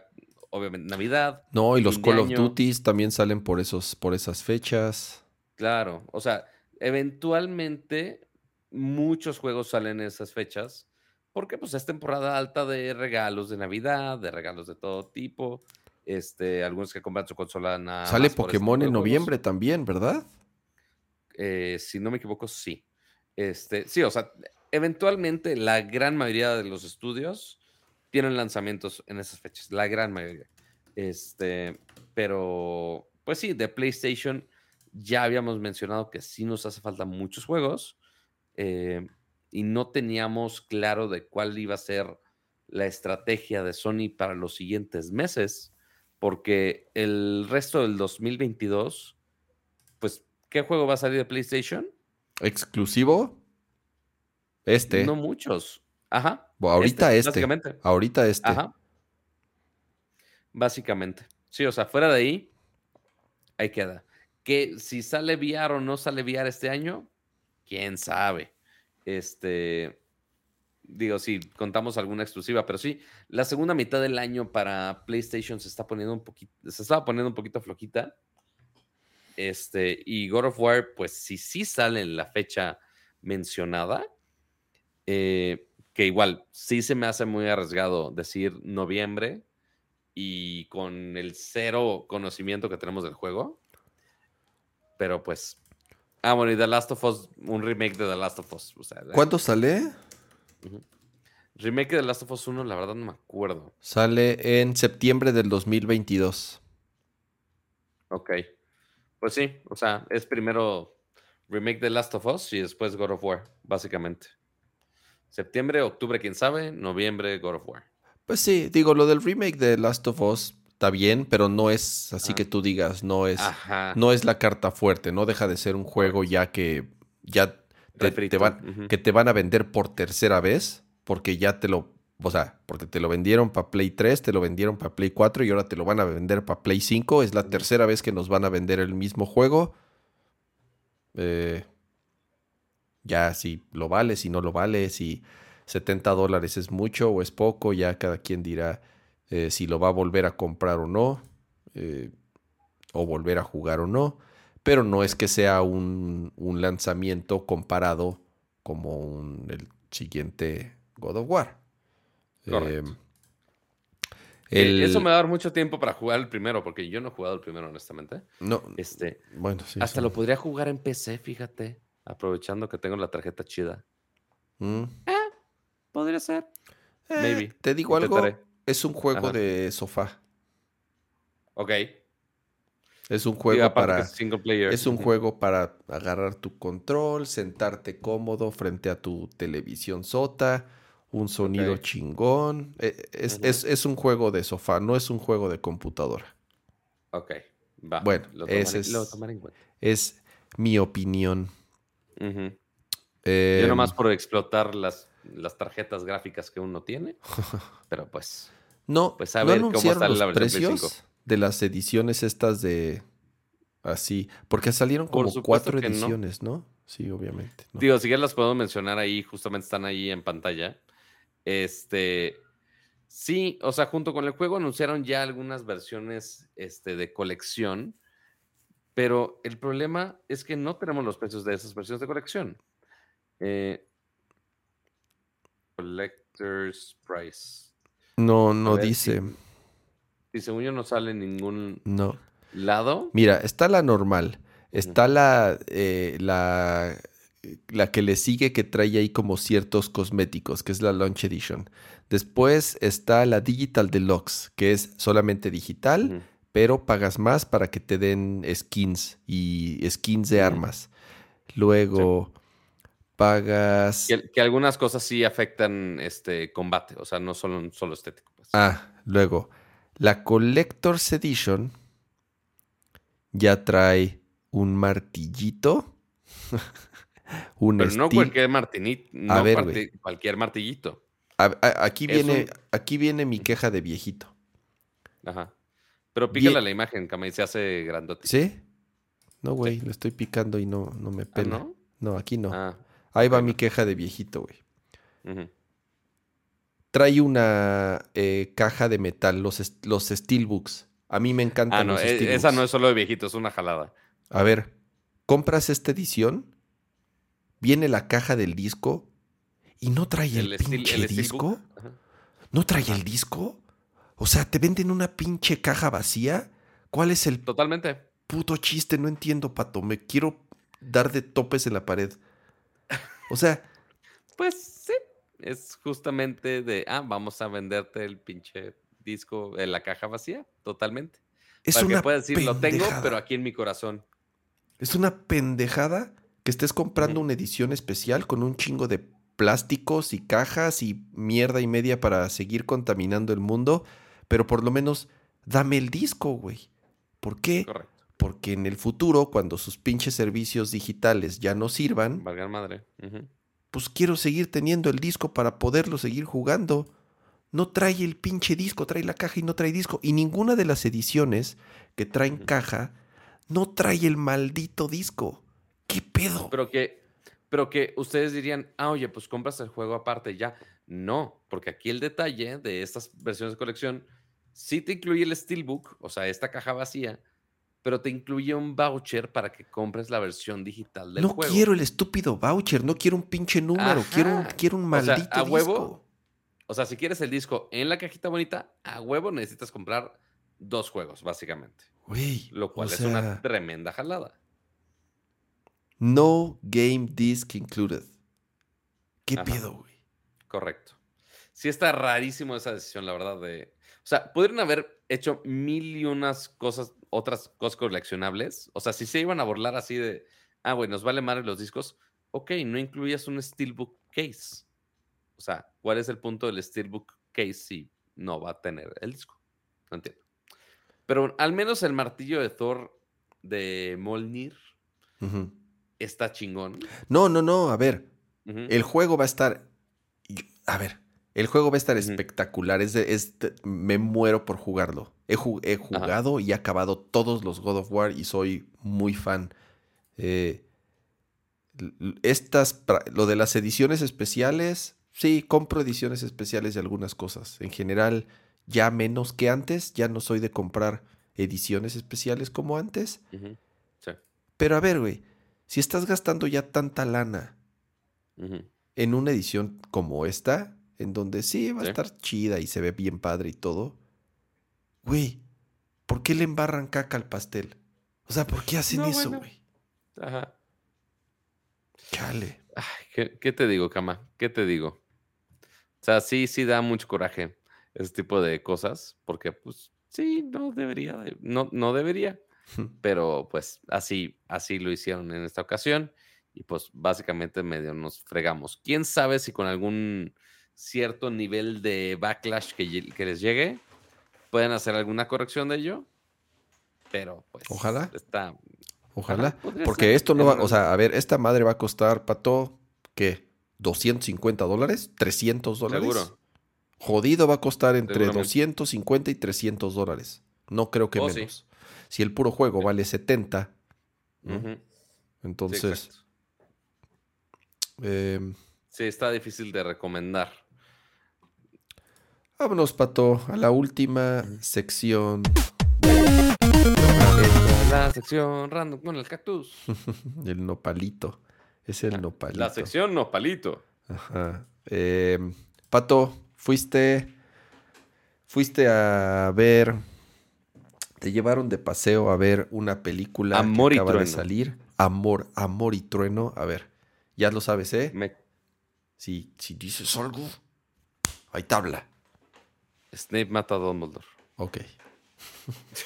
obviamente Navidad. No, y los Call of Duty también salen por, esos, por esas fechas. Claro, o sea, eventualmente muchos juegos salen en esas fechas porque pues es temporada alta de regalos de Navidad, de regalos de todo tipo. Este, algunos que compran su consola nada Sale Pokémon en noviembre también, ¿verdad? Eh, si no me equivoco, sí. Este, sí, o sea, eventualmente la gran mayoría de los estudios tienen lanzamientos en esas fechas, la gran mayoría. Este, pero, pues sí, de PlayStation ya habíamos mencionado que sí nos hace falta muchos juegos. eh, y no teníamos claro de cuál iba a ser la estrategia de Sony para los siguientes meses, porque el resto del 2022, pues, ¿qué juego va a salir de PlayStation? ¿Exclusivo? Este. No muchos. Ajá. ahorita este, este. Básicamente. Ahorita este. Ajá. Básicamente. Sí, o sea, fuera de ahí, ahí queda. Que si sale VR o no sale VR este año, quién sabe. Este, digo, si contamos alguna exclusiva, pero sí, la segunda mitad del año para PlayStation se está poniendo un poquito, se estaba poniendo un poquito floquita. Este, y God of War, pues si sí sale en la fecha mencionada, eh, que igual sí se me hace muy arriesgado decir noviembre y con el cero conocimiento que tenemos del juego. Pero pues. Ah, bueno, y The Last of Us, un remake de The Last of Us. ¿Cuánto sale? Remake de Last of Us 1, la verdad no me acuerdo. Sale en septiembre del 2022. Ok. Pues sí, o sea, es primero remake de Last of Us y después God of War, básicamente. Septiembre, octubre, quién sabe, noviembre, God of War. Pues sí, digo, lo del remake de Last of Us está bien, pero no es así que tú digas, no es, no es la carta fuerte, no deja de ser un juego ya que ya te, van, que te van a vender por tercera vez, porque ya te lo, o sea, porque te lo vendieron para Play 3, te lo vendieron para Play 4 y ahora te lo van a vender para Play 5, es la tercera vez que nos van a vender el mismo juego. Eh, ya si lo vale, si no lo vale, si 70 dólares es mucho o es poco, ya cada quien dirá eh, si lo va a volver a comprar o no, eh, o volver a jugar o no, pero no es que sea un, lanzamiento comparado como el siguiente God of War. Eh, eso me va a dar mucho tiempo para jugar el primero, porque yo no he jugado el primero, honestamente. No. Este, bueno, Hasta lo podría jugar en PC, fíjate, aprovechando que tengo la tarjeta chida. Mm. podría ser. Maybe. Te digo algo. Es un juego de sofá. Ok. Es un juego para. Es un juego para agarrar tu control, sentarte cómodo frente a tu televisión sota, un sonido chingón. E, es, un juego de sofá, no es un juego de computadora. Ok, va. Bueno, ese es, es mi opinión. Yo em, nomás por explotar las, las tarjetas gráficas que uno tiene, pero pues. No, pues a ver cómo está los precios de las ediciones estas de así, porque salieron como cuatro ediciones, no. Sí, obviamente. Digo, si ya las puedo mencionar ahí, justamente están ahí en pantalla. Este, sí, o sea, junto con el juego anunciaron ya algunas versiones este, de colección, pero el problema es que no tenemos los precios de esas versiones de colección. Eh, collector's Price. No, no dice. Si, según yo no sale en ningún no. lado. Mira, está la normal. Está la, eh, la, la que le sigue que trae ahí como ciertos cosméticos, que es la Launch Edition. Después está la Digital Deluxe, que es solamente digital, pero pagas más para que te den skins y skins de armas. Luego pagas. Que, algunas cosas sí afectan este combate, o sea, no solo, solo estético. Pues. Ah, luego, la Collector's Edition ya trae un martillito. un Pero no cualquier martillito. No cualquier martillito. aquí, viene, aquí viene mi queja de viejito. Ajá. Pero pícala la imagen, que se hace grandote. ¿Sí? No, güey, lo estoy picando y no, no me ¿Ah, pela. no? no? aquí no. Ah. Ahí va mi queja de viejito, güey. Trae una eh, caja de metal, los, los Steelbooks. A mí me encantan ah, no, los e, Esa no es solo de viejito, es una jalada. A ver, compras esta edición, viene la caja del disco y no trae el, pinche disco. ¿No trae el disco? O sea, ¿te venden una pinche caja vacía? ¿Cuál es el Totalmente. puto chiste? No entiendo, pato. Me quiero dar de topes en la pared. O sea. Pues. Es justamente de, ah, vamos a venderte el pinche disco en la caja vacía, totalmente. Es Para una que puedas decir, lo tengo, pero aquí en mi corazón. Es una pendejada que estés comprando una edición especial con un chingo de plásticos y cajas y mierda y media para seguir contaminando el mundo, pero por lo menos dame el disco, güey. ¿Por qué? Correcto. Porque en el futuro, cuando sus pinches servicios digitales ya no sirvan, Valga madre. Pues quiero seguir teniendo el disco para poderlo seguir jugando. No trae el pinche disco, trae la caja y no trae disco. Y ninguna de las ediciones que traen caja no trae el maldito disco. ¿Qué pedo? Pero que, pero que ustedes dirían, ah, oye, pues compras el juego aparte ya. No, porque aquí el detalle de estas versiones de colección sí te incluye el Steelbook, o sea, esta caja vacía, pero te incluye un voucher para que compres la versión digital del no juego. No quiero el estúpido voucher, no quiero un pinche número, quiero un, quiero un maldito o sea, a disco. Huevo, o sea, si quieres el disco en la cajita bonita, a huevo necesitas comprar dos juegos, básicamente. Güey, lo cual es sea, una tremenda jalada. No game disc included. ¿Qué Ajá. pedo, güey? Correcto. Sí está rarísimo esa decisión, la verdad, de... O sea, pudieron haber hecho mil y unas cosas, otras cosas coleccionables. O sea, si se iban a burlar así de, ah, güey, nos vale madre los discos, ok, no incluyas un Steelbook case. O sea, ¿cuál es el punto del Steelbook case si no va a tener el disco? No entiendo. Pero al menos el martillo de Thor de Molnir está chingón. No, no, no, a ver. El juego va a estar. A ver, el juego va a estar espectacular. Es es me muero por jugarlo. He, ju- he jugado y he acabado todos los God of War y soy muy fan. Eh, estas, lo de las ediciones especiales, sí, compro ediciones especiales de algunas cosas. En general, ya menos que antes. Ya no soy de comprar ediciones especiales como antes. Sí. Pero a ver, güey, si estás gastando ya tanta lana en una edición como esta, en donde sí va a Sí. estar chida y se ve bien padre y todo, güey, ¿por qué le embarran caca al pastel? O sea, ¿por qué hacen No, eso, bueno. güey? Ajá. Chale. Ay, ¿qué, qué te digo, Cama? ¿Qué te digo? O sea, sí, sí da mucho coraje ese tipo de cosas, porque pues sí, no debería, de- no, no debería, pero pues así, así lo hicieron en esta ocasión y pues básicamente medio nos fregamos. ¿Quién sabe si con algún cierto nivel de backlash que, les llegue, pueden hacer alguna corrección de ello? Pero pues Ojalá. está... Ojalá. Ajá, Porque ser, esto no va, o sea, a ver, esta madre va a costar, Pato, ¿qué? ¿250 dólares? ¿300 dólares? Seguro. Jodido va a costar entre Seguramente. 250 y 300 dólares. No creo que Oh, sí. menos. Si el puro juego vale 70, ¿no? Ujú. Sí, entonces, exacto. eh, Sí, está difícil de recomendar. Vámonos, Pato, a la última sección. La sección random con el cactus. El nopalito. Es el nopalito. La sección no palito. Ajá. Eh, Pato, fuiste. Fuiste a ver. Te llevaron de paseo a ver una película Amor y que acaba de Trueno. salir. Amor, amor y trueno. A ver, ya lo sabes, ¿eh? Me... Si, si dices algo, hay tabla. Snape mata a Dumbledore. Ok.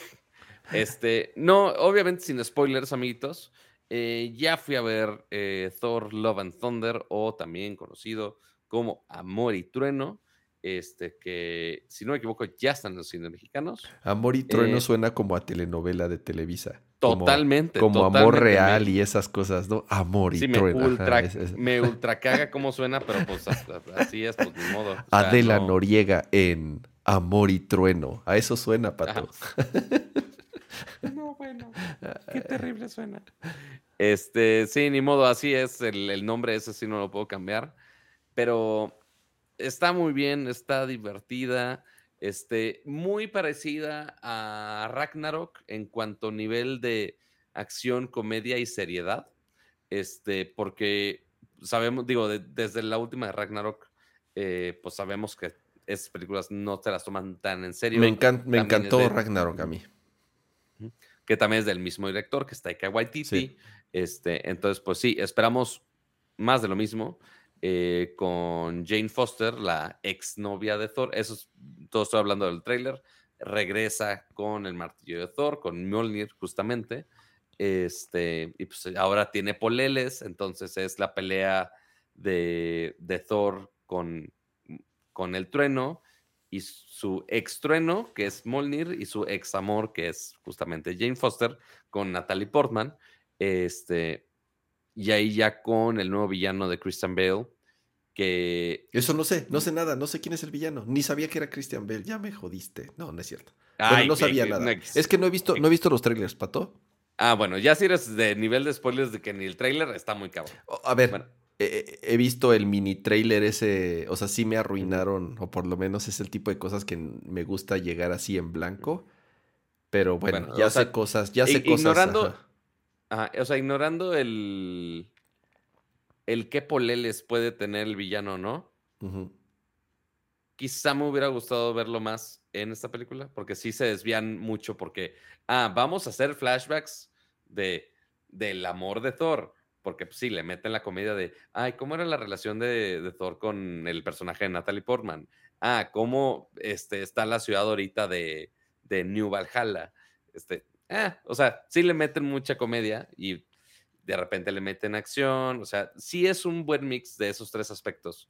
Este, no, obviamente sin spoilers, amiguitos. eh, ya fui a ver eh, Thor Love and Thunder, o también conocido como Amor y Trueno. Este, que si no me equivoco, ya están en los cines mexicanos. Amor y trueno Eh, suena como a telenovela de Televisa. Totalmente. Como, amor totalmente, real me- y esas cosas, ¿no? Amor y Sí, me trueno. ajá, ultra, es- es- me ultra caga cómo suena, pero pues as- así es, pues ni modo. O sea, Adela no- Noriega en Amor y Trueno. A eso suena, Pato. No, bueno, qué terrible suena. Este, sí, ni modo, así es. El, el nombre ese sí no lo puedo cambiar. Pero está muy bien, está divertida. Este, muy parecida a Ragnarok en cuanto a nivel de acción, comedia y seriedad. Este, porque sabemos, digo, de- desde la última de Ragnarok, eh, pues sabemos que esas películas no te las toman tan en serio. Me, encantó de- Ragnarok a mí. que también es del mismo director, que es Taika Waititi. Sí. Este, entonces, pues sí, esperamos más de lo mismo eh, con Jane Foster, la exnovia de Thor. Eso es, todo estoy hablando del tráiler. Regresa con el martillo de Thor, con Mjolnir, justamente. Este, y pues ahora tiene poleles, entonces es la pelea de, de Thor con, con el trueno y su ex trueno, que es Molnir, y su ex amor, que es justamente Jane Foster, con Natalie Portman. Este, y ahí ya con el nuevo villano de Christian Bale, que... Eso no sé, no sé nada, no sé quién es el villano, ni sabía que era Christian Bale, ya me jodiste. No, no es cierto. Bueno, no sabía nada. es que no he visto, no he visto los trailers, Pato. Ah, bueno, ya si eres de nivel de spoilers de que ni el trailer está muy cabrón. A ver, he visto el mini trailer ese, o sea, sí me arruinaron, o por lo menos es el tipo de cosas que me gusta llegar así en blanco. Pero bueno, ya sé cosas, ya sé cosas. Ignorando, o sea, ignorando el, el qué poleles puede tener el villano, ¿no? Quizá me hubiera gustado verlo más en esta película, porque sí se desvían mucho, porque, ah, vamos a hacer flashbacks de, del amor de Thor porque pues, sí, le meten la comedia de, ay, ¿cómo era la relación de, Thor con el personaje de Natalie Portman? Ah, ¿cómo este, está la ciudad ahorita de, de New Valhalla? Este, ah, o sea, sí le meten mucha comedia y de repente le meten acción, o sea, sí es un buen mix de esos tres aspectos.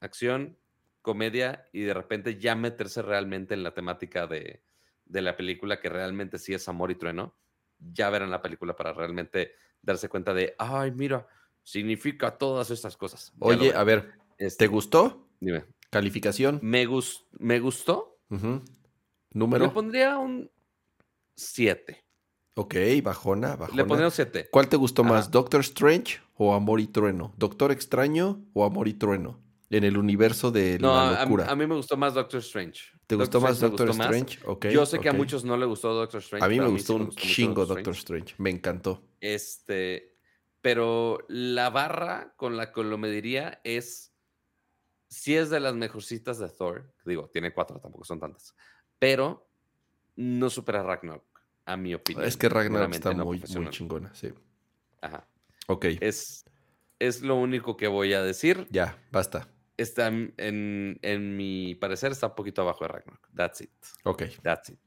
Acción, comedia y de repente ya meterse realmente en la temática de, de la película que realmente sí es amor y trueno. Ya verán la película para realmente darse cuenta de, ay, mira, significa todas estas cosas. Oye, a ver, ¿te este, gustó? Dime. ¿Calificación? Me, me gustó. ¿Número? Le pondría un 7. Ok, bajona, bajona. Le pondría un 7. ¿Cuál te gustó más, Doctor Strange o Amor y Trueno? ¿Doctor Extraño o Amor y Trueno? En el universo de la locura. A, a, mí me gustó más Doctor Strange. ¿Te gustó más Doctor Strange? Yo sé que a muchos no le gustó Doctor Strange. A mí me gustó un chingo Doctor Strange. Me encantó. Este, pero la barra con la que lo mediría es si es de las mejorcitas de Thor. Digo, tiene cuatro, tampoco son tantas. Pero no supera Ragnarok, a mi opinión. Es que Ragnarok está muy, muy chingona, sí. Ajá. Ok. Es, es lo único que voy a decir. Ya, basta está en, en, mi parecer está un poquito abajo de Ragnarok. That's it. Ok. That's it.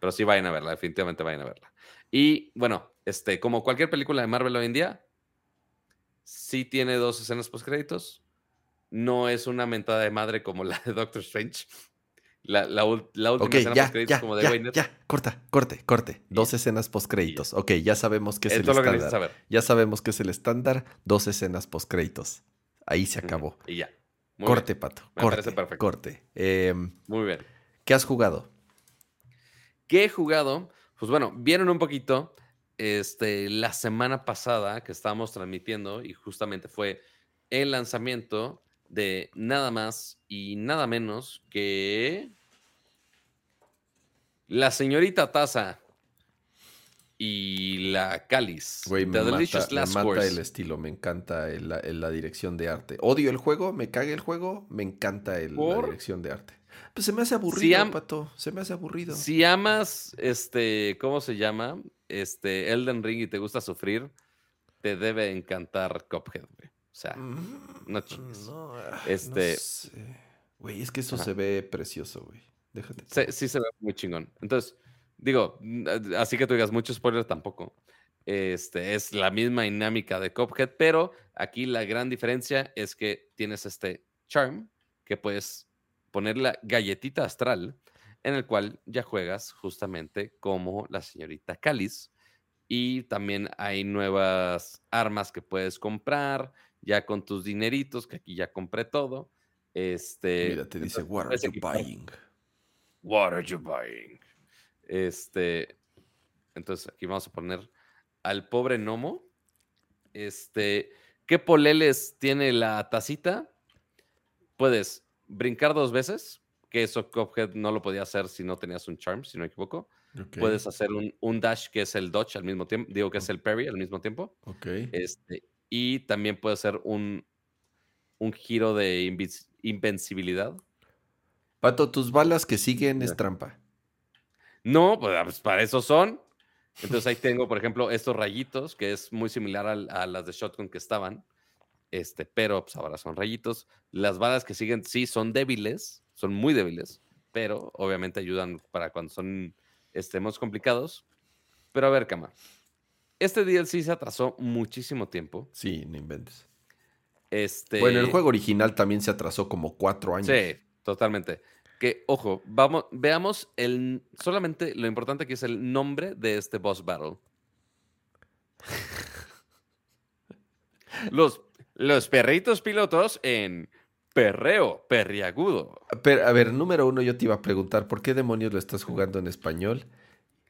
Pero sí vayan a verla, definitivamente vayan a verla. Y bueno, este, como cualquier película de Marvel hoy en día, sí tiene dos escenas post créditos. No es una mentada de madre como la de Doctor Strange. La, la, última escena post créditos como de ya, Ya, corta, corte, corte. Dos escenas post créditos. Ok, ya sabemos que es, el estándar. Ya sabemos que es el estándar. Dos escenas post créditos. Ahí se acabó. Y ya corte, Pato. Me corte, parece perfecto. Corte. Em, Muy bien. ¿Qué has jugado? ¿Qué he jugado? Pues bueno, vieron un poquito este, la semana pasada que estábamos transmitiendo y justamente fue el lanzamiento de nada más y nada menos que la señorita Taza y la Cáliz. Güey, me, mata, el estilo, me encanta la dirección de arte. Odio el juego, me caga el juego, me encanta la dirección de arte. Pues se me hace aburrido, Pato, se me hace aburrido. Si amas, este, ¿cómo se llama? Este, Elden Ring y te gusta sufrir, te debe encantar Cuphead, güey. O sea, mm, no chingues. Ah, este... Güey, es que eso se ve precioso, güey. Déjate. sí se ve muy chingón. Entonces, Digo, así que tú digas mucho spoiler tampoco. Este, es la misma dinámica de Cuphead, pero aquí la gran diferencia es que tienes este charm que puedes poner la galletita astral en el cual ya juegas justamente como la señorita Cáliz y también hay nuevas armas que puedes comprar ya con tus dineritos, que aquí ya compré todo. Este, Mira, te dice, what are you buying? What are you buying? Este, entonces aquí vamos a poner al pobre gnomo. Este, ¿qué poleles tiene la tacita? Puedes brincar dos veces, que eso Cuphead no lo podía hacer si no tenías un charm, si no me equivoco. Puedes hacer un, dash que es el dodge al mismo tiempo, digo que es el parry al mismo tiempo. Este, y también puede ser un, un giro de invencibilidad. Pato, tus balas que siguen es trampa. No, pues, ah, pues para eso son. Entonces ahí tengo, por ejemplo, estos rayitos, que es muy similar a, las de Shotgun que estaban, este, pero pues ahora son rayitos. Las balas que siguen sí son débiles, son muy débiles, pero obviamente ayudan para cuando son este, complicados. Pero a ver, Cama, Este DLC se atrasó muchísimo tiempo. Sí, no inventes. Este... Bueno, el juego original también se atrasó como cuatro años. Sí, totalmente. Que, ojo, vamos, veamos el, solamente lo importante que es el nombre de este boss battle. los, los perritos pilotos en perreo, perriagudo. Pero, a ver, número uno, yo te iba a preguntar, ¿por qué demonios lo estás jugando en español?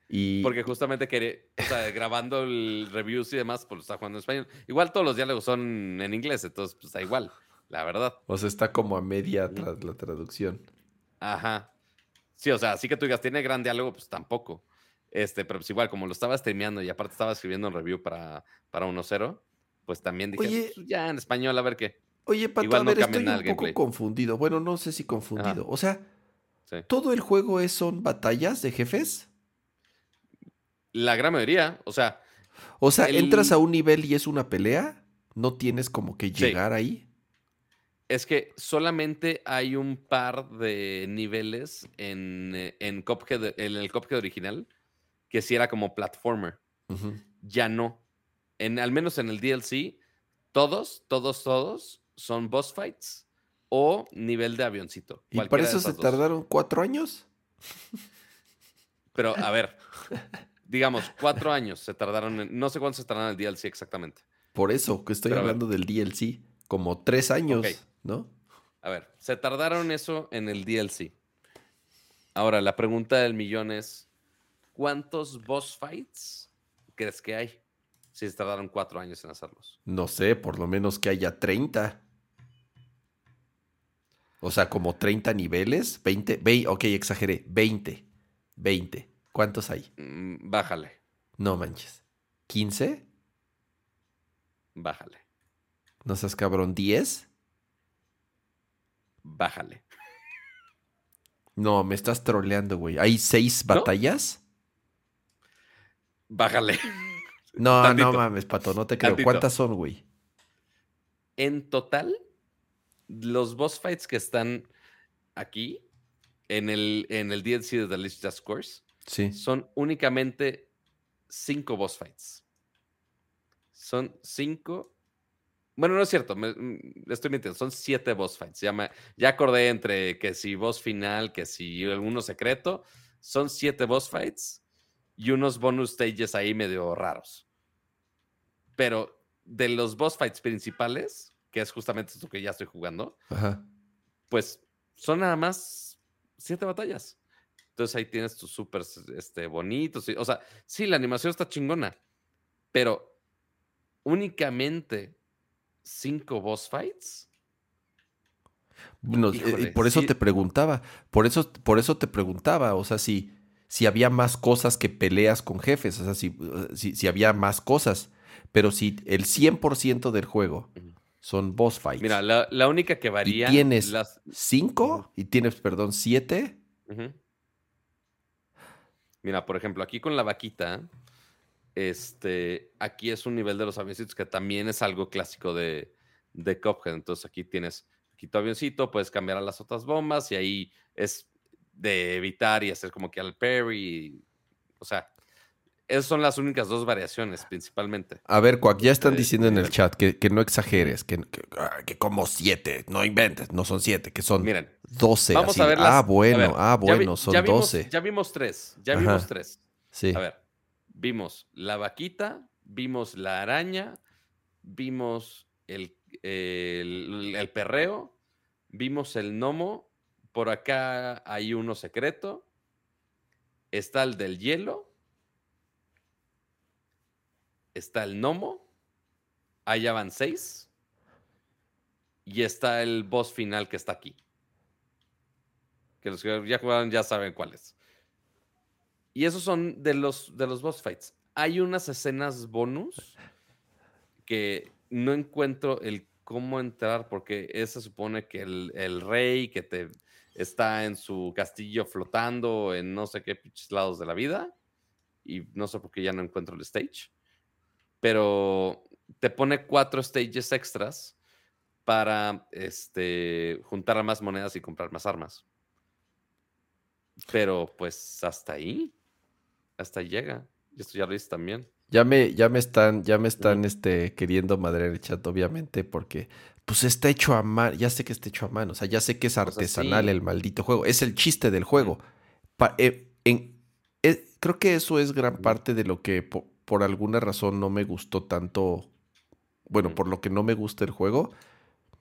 Y... Porque justamente quería, o sea, grabando el reviews y demás, pues lo está jugando en español. Igual todos los diálogos son en inglés, entonces pues da igual, la verdad. O sea, está como a media la traducción. Ajá. Sí, o sea, así que tú digas, tiene gran diálogo, pues tampoco. Este, pero pues igual, como lo estaba streameando y aparte estaba escribiendo un review para, para 1.0, pues también dije, pues, ya en español, a ver qué. Oye, Pato, igual a ver, estoy un poco confundido. Bueno, no sé si confundido. O sea, ¿todo el juego es, son batallas de jefes? La gran mayoría, o sea... O sea, entras a un nivel y es una pelea, no tienes como que llegar ahí es que solamente hay un par de niveles en, eh, en, en el Cuphead original que sí era como platformer. Ya no. En, al menos en el DLC, todos, todos, todos son boss fights o nivel de avioncito. ¿Y para eso se tardaron cuatro años? Pero, a ver, digamos, cuatro años se tardaron, no sé cuánto se tardaron en el DLC exactamente. Por eso que estoy hablando del DLC, como tres años. ¿No? A ver, se tardaron eso en el DLC. Ahora, la pregunta del millón es, ¿cuántos boss fights crees que hay? Si se tardaron cuatro años en hacerlos. No sé, por lo menos que haya 30. O sea, como 30 niveles, 20, 20 ok, exageré, 20, 20. ¿Cuántos hay? Mm, bájale. No manches. ¿15? Bájale. ¿No seas cabrón? ¿10? Bájale. No, me estás troleando, güey. ¿Hay seis batallas? Bájale. No, no mames, pato, no te creo. ¿Cuántas son, güey? En total, los boss fights que están aquí, en el, en el DLC de The List Just Course, sí. son únicamente cinco boss fights. Son cinco bueno, no es cierto, me, mm, estoy mintiendo. Son siete boss fights. Ya, ya acordé entre que si boss final, que si alguno secreto. Son siete boss fights y unos bonus stages ahí medio raros. Pero de los boss fights principales, que es justamente esto que ya estoy jugando, pues son nada más siete batallas. Entonces ahí tienes tus súper este, bonitos. O sea, sí, la animación está chingona, pero únicamente cinco boss fights. Eh, por eso te preguntaba, por eso, por eso te preguntaba, o sea, si, si había más cosas que peleas con jefes, o sea, si, si, había más cosas, pero si el 100% del juego son boss fights. Mira, la, única que varía. Y tienes las... cinco y tienes, perdón, siete. Mira, por ejemplo, aquí con la vaquita, este, aquí es un nivel de los avioncitos que también es algo clásico de, de Cuphead. Entonces aquí tienes aquí tu avioncito, puedes cambiar a las otras bombas y ahí es de evitar y hacer como que al parry. O sea, esas son las únicas dos variaciones principalmente. A ver, Cuac, ya están diciendo en el chat que, no exageres, que, ah, que, como siete, no inventes, no son siete, que son Miren, doce. Vamos a ver Ah, bueno, ah, bueno, son doce. Ya vimos tres, ya vimos tres. Sí. A ver, Vimos la vaquita, vimos la araña, vimos el, el, perreo, vimos el gnomo, por acá hay uno secreto, está el del hielo, está el gnomo, allá van seis, y está el boss final que está aquí. Que los que ya jugaron ya saben cuál es. Y esos son de los, de los boss fights. Hay unas escenas bonus que no encuentro el cómo entrar porque se supone que el, rey que te está en su castillo flotando en no sé qué lados de la vida y no sé por qué ya no encuentro el stage. Pero te pone cuatro stages extras para este, juntar más monedas y comprar más armas. Pero pues hasta ahí hasta llega. Y esto ya lo hice también. Ya me, ya me están, ya me están este, queriendo madre en el chat, obviamente, porque pues está hecho a mano. Ya sé que está hecho a mano. O sea, ya sé que es artesanal el maldito juego. Es el chiste del juego. Eh, eh, creo que eso es gran parte de lo que por, alguna razón no me gustó tanto. Bueno, por lo que no me gusta el juego.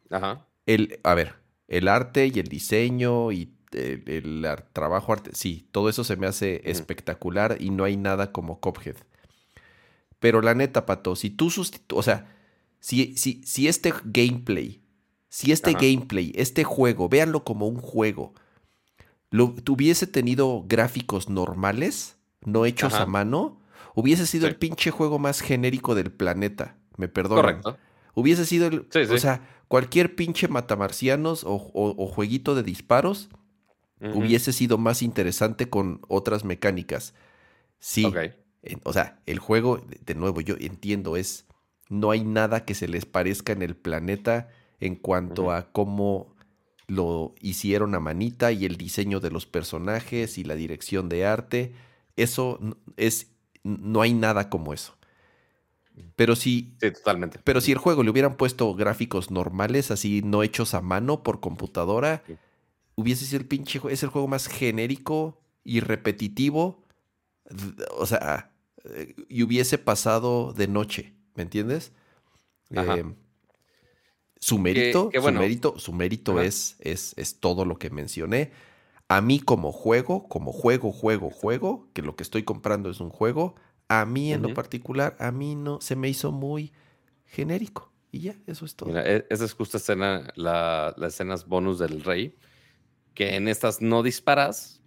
Ajá. El, a ver, el arte y el diseño y el, trabajo arte, sí, todo eso se me hace espectacular y no hay nada como Cophead. Pero la neta, Pato, si tú sustituyes, o sea, si, si, si este gameplay, si este gameplay, este juego, véanlo como un juego, lo, tuviese tenido gráficos normales, no hechos a mano, hubiese sido el pinche juego más genérico del planeta. Me perdonan. Correcto. Hubiese sido el. O sea, cualquier pinche matamarcianos o, jueguito de disparos hubiese sido más interesante con otras mecánicas. Sí. O sea, el juego, de nuevo, yo entiendo, es. No hay nada que se les parezca en el planeta en cuanto a cómo lo hicieron a manita y el diseño de los personajes y la dirección de arte. Eso es. No hay nada como eso. Pero si. Sí, totalmente. Pero si el juego le hubieran puesto gráficos normales, así no hechos a mano por computadora, hubiese sido el pinche es el juego más genérico y repetitivo. O sea, y hubiese pasado de noche, ¿me entiendes? Eh, su mérito, su mérito, su mérito es, es, es todo lo que mencioné. A mí como juego, como juego, juego, juego, que lo que estoy comprando es un juego, a mí en lo particular, a mí no, se me hizo muy genérico. Y ya, eso es todo. Mira, e, esa es justo escena, la, las escenas bonus del rey, que en estas no disparas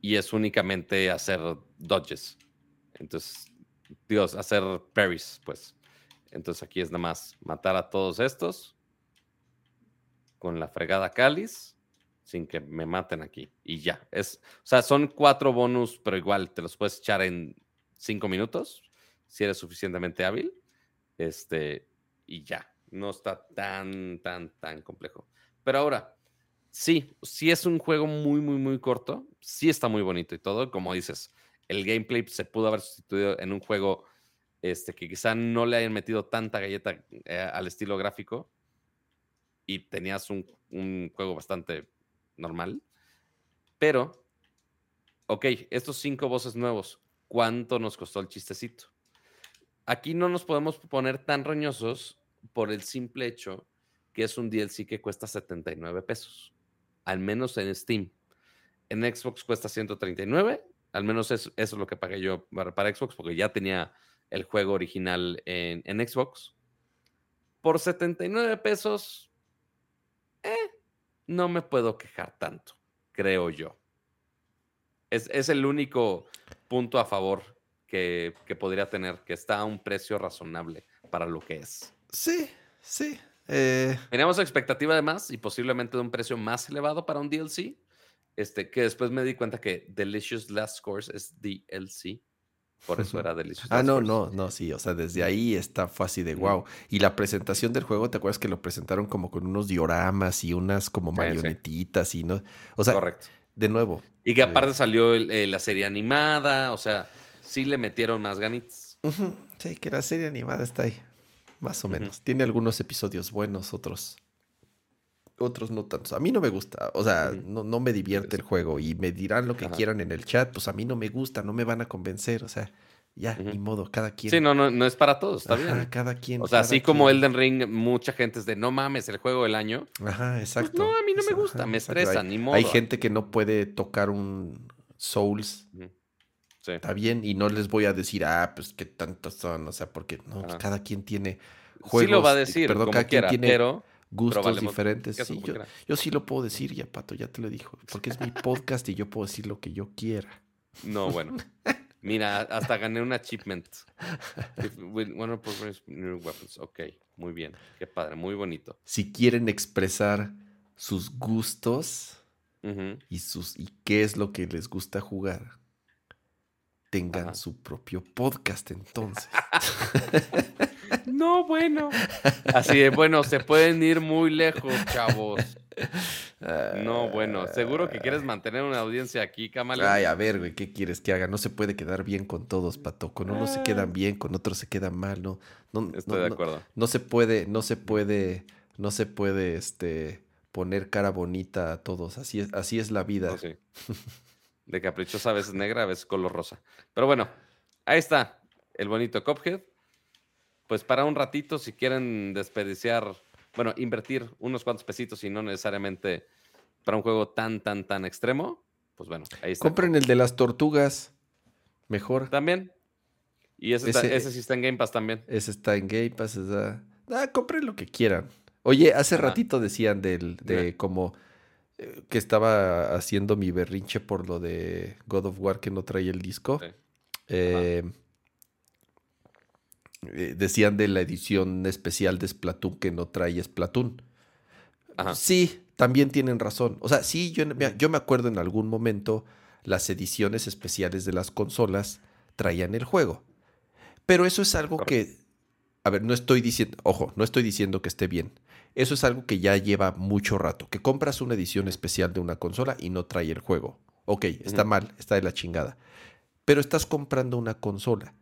y es únicamente hacer dodges. Entonces, Dios, hacer parries, pues. Entonces aquí es nada más matar a todos estos con la fregada cáliz sin que me maten aquí. Y ya. Es, o sea, son cuatro bonus, pero igual te los puedes echar en cinco minutos, si eres suficientemente hábil. Este, y ya. No está tan, tan, tan complejo. Pero ahora, sí, sí es un juego muy, muy, muy corto. Sí está muy bonito y todo. Como dices, el gameplay se pudo haber sustituido en un juego este, que quizá no le hayan metido tanta galleta eh, al estilo gráfico y tenías un, un juego bastante normal. Pero, ok, estos cinco voces nuevos, ¿cuánto nos costó el chistecito? Aquí no nos podemos poner tan roñosos por el simple hecho que es un DLC que cuesta 79 pesos, al menos en Steam. En Xbox cuesta 139, al menos eso, es lo que pagué yo para, Xbox, porque ya tenía el juego original en, Xbox. Por 79 pesos, eh, no me puedo quejar tanto, creo yo. Es, el único punto a favor que, podría tener, que está a un precio razonable para lo que es. Sí, sí. Eh... Teníamos expectativa de más y posiblemente de un precio más elevado para un DLC. Este, que después me di cuenta que Delicious Last Course es DLC. Por eso era delicioso. ah, no, no, no, sí. O sea, desde ahí está, fue así de wow. Y la presentación del juego, ¿te acuerdas que lo presentaron como con unos dioramas y unas como marionetitas y no? O sea, Correcto. de nuevo. Y que aparte eh, salió eh, la serie animada, o sea, sí le metieron más ganitas. Sí, que la serie animada está ahí, más o menos. Tiene algunos episodios buenos, otros otros no tanto. A mí no me gusta, o sea, no, no me divierte el juego y me dirán lo que quieran en el chat, pues a mí no me gusta, no me van a convencer, o sea, ya, ni modo, cada quien. Sí, no, no, no es para todos, está bien. Cada quien. O sea, así como Elden Ring, mucha gente es de no mames, el juego del año. Ajá, pues, exacto. no, a mí no me gusta, me estresa, ni modo. Hay gente que no puede tocar un Souls. Sí. Está bien, y no les voy a decir, ah, pues qué tantos son, o sea, porque no, pues, cada quien tiene juegos. Sí lo va a decir, perdón, cada quien tiene pero gustos diferentes. yo, sí lo puedo decir ya, Pato, ya te lo dijo. Porque es mi podcast y yo puedo decir lo que yo quiera. No, bueno. Mira, hasta gané un achievement. Ok, muy bien. Qué padre, muy bonito. Si quieren expresar sus gustos y, sus, y qué es lo que les gusta jugar, tengan su propio podcast entonces. No, bueno. Así de, bueno, se pueden ir muy lejos, chavos. No, bueno, seguro que quieres mantener una audiencia aquí, Camaleón. Ay, a ver, güey, ¿qué quieres que haga? No se puede quedar bien con todos, Pato. Con unos se quedan ah. bien, con otros se quedan mal, ¿no? no Estoy de acuerdo. No, se puede, no se puede, no se puede, este, poner cara bonita a todos. Así es, así es la vida. Oh, sí. De caprichosa, a veces negra, a veces color rosa. Pero bueno, ahí está el bonito Cophead. Pues para un ratito, si quieren desperdiciar bueno, invertir unos cuantos pesitos y no necesariamente para un juego tan, tan, tan extremo, pues bueno, ahí está. Compren el de las tortugas, mejor. También. Y ese, ese, sí está en Game Pass también. Ese está en Game Pass. Ah, compren lo que quieran. Oye, hace ratito decían del, de como eh, que estaba haciendo mi berrinche por lo de God of War que no trae el disco. Eh, eh, decían de la edición especial de Splatoon que no trae Splatoon. Sí, también tienen razón. O sea, sí, yo, yo me acuerdo en algún momento las ediciones especiales de las consolas traían el juego. Pero eso es algo que, a ver, no estoy diciendo, ojo, no estoy diciendo que esté bien. Eso es algo que ya lleva mucho rato, que compras una edición especial de una consola y no trae el juego. Ok, está mal, está de la chingada. Pero estás comprando una consola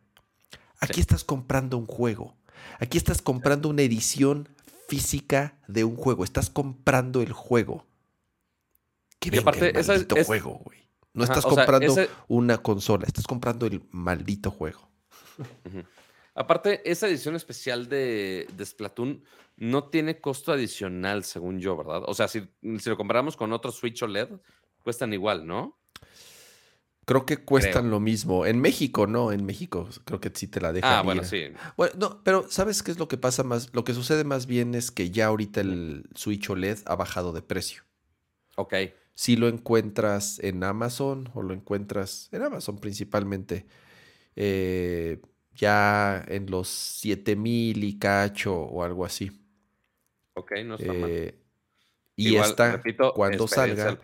Aquí estás comprando un juego. Aquí estás comprando una edición física de un juego. Estás comprando el juego. Que aparte, el maldito juego, güey. No estás comprando una consola, estás comprando el maldito juego. Aparte, esa edición especial de, de, Splatoon no tiene costo adicional, según yo, ¿verdad? O sea, si, si lo comparamos con otro Switch OLED, cuestan igual, ¿no? Creo que cuestan lo mismo. En México, no, en México creo que sí te la dejan. Ah, bueno, sí. Bueno, no, pero ¿sabes qué es lo que pasa más? Lo que sucede más bien es que ya ahorita el Switch OLED ha bajado de precio. Ok. Si lo encuentras en Amazon o lo encuentras en Amazon principalmente, eh, ya en los 7000 y cacho o algo así. Ok, no está mal. Eh, y esta, cuando salga,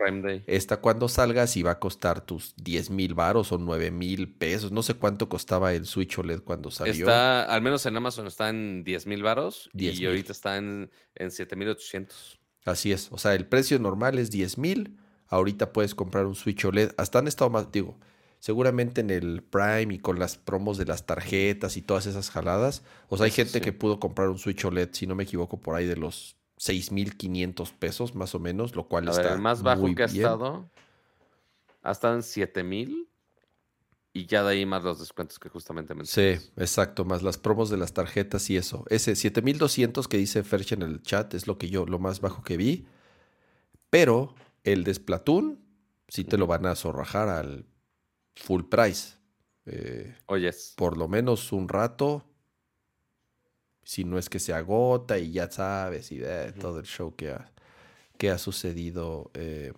esta cuando salga, si va a costar tus 10 mil baros o 9 mil pesos. No sé cuánto costaba el Switch OLED cuando salió. Está, al menos en Amazon está en 10 mil baros y ahorita está en, en 7 mil 800. Así es. O sea, el precio normal es 10 mil. Ahorita puedes comprar un Switch OLED. Hasta han estado más, digo, seguramente en el Prime y con las promos de las tarjetas y todas esas jaladas. O sea, hay gente que pudo comprar un Switch OLED, si no me equivoco, por ahí de los 6.500 pesos más o menos, lo cual está. el más bajo que ha estado ha estado en 7.000 y ya de ahí más los descuentos que justamente mencioné. Sí, exacto, más las promos de las tarjetas y eso. Ese 7.200 que dice Ferch en el chat es lo que yo, lo más bajo que vi. Pero el de Splatoon sí te lo van a zorrajar al full price. Eh, Oyes. Por lo menos un rato si no es que se agota y ya sabes, y de todo el show que ha, que ha sucedido eh,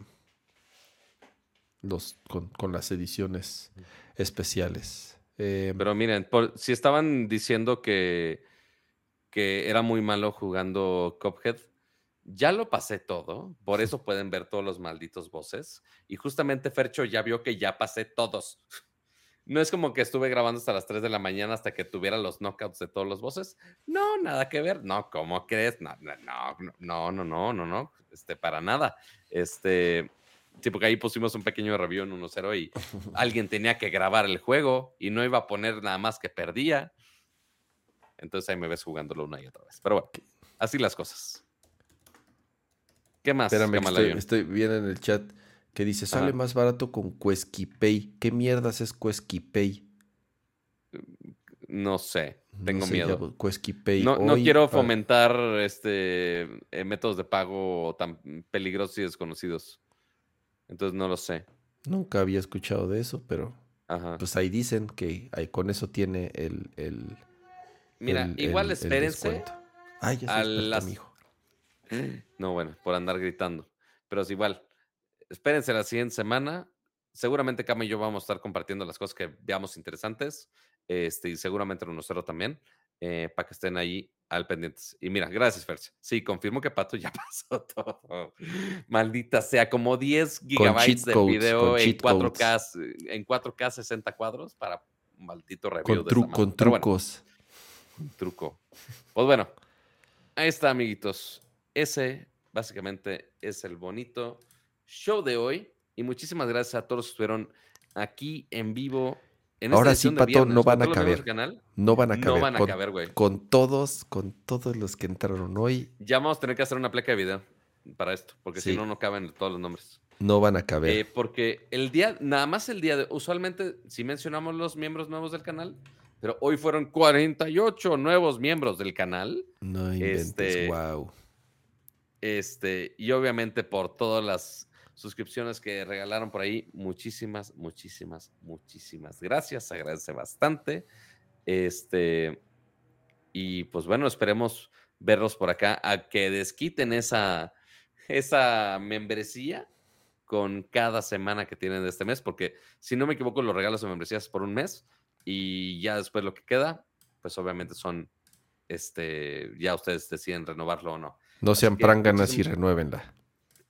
los, con, las ediciones especiales. Eh, Pero miren, si estaban diciendo que, que era muy malo jugando Cuphead, ya lo pasé todo, por eso pueden ver todos los malditos voces. Y justamente Fercho ya vio que ya pasé todos. No es como que estuve grabando hasta las 3 de la mañana hasta que tuviera los knockouts de todos los voces. No, nada que ver. No, ¿cómo crees? No, no, no, no, no, no, no, Este, para nada. Este, sí, porque ahí pusimos un pequeño review en 1-0 y alguien tenía que grabar el juego y no iba a poner nada más que perdía. Entonces ahí me ves jugándolo una y otra vez. Pero bueno, así las cosas. ¿Qué más? Espérame, estoy, estoy viendo en el chat que dice, sale más barato con Quesquipay. ¿Qué mierdas es Quesquipay? No sé, tengo miedo. No, no, quiero fomentar este eh, métodos de pago tan peligrosos y desconocidos. Entonces no lo sé. Nunca había escuchado de eso, pero pues ahí dicen que ahí, con eso tiene el... el Mira, igual espérense. Ay, ya se las... No, bueno, por andar gritando. Pero es igual, espérense la siguiente semana. Seguramente Cam y yo vamos a estar compartiendo las cosas que veamos interesantes. Este, y seguramente nosotros también, eh, para que estén ahí al pendientes. Y mira, gracias, Ferch. Sí, confirmo que Pato ya pasó todo. Maldita sea, como 10 gigabytes de video en 4K, en 4K 60 cuadros para un maldito review. Con, con trucos. truco. Pues bueno, ahí está, amiguitos. Ese básicamente es el bonito show de hoy. Y muchísimas gracias a todos los que estuvieron aquí en vivo. En Ahora sí, Pato, no van a caber. No van a caber. No van a caber, güey. Con todos, con todos los que entraron hoy. Ya vamos a tener que hacer una placa de video para esto, porque si no, no caben todos los nombres. No van a caber. Eh, porque el día, nada más el día de, usualmente si mencionamos los miembros nuevos del canal, pero hoy fueron 48 nuevos miembros del canal. No inventes, wow. Este, y obviamente por todas las suscripciones que regalaron por ahí, muchísimas, muchísimas, muchísimas gracias. Agradece bastante. Este, y pues bueno, esperemos verlos por acá a que desquiten esa, esa membresía con cada semana que tienen de este mes, porque si no me equivoco, los regalos de membresías por un mes y ya después lo que queda, pues obviamente son, este, ya ustedes deciden renovarlo o no. No sean pránganas y renuévenla.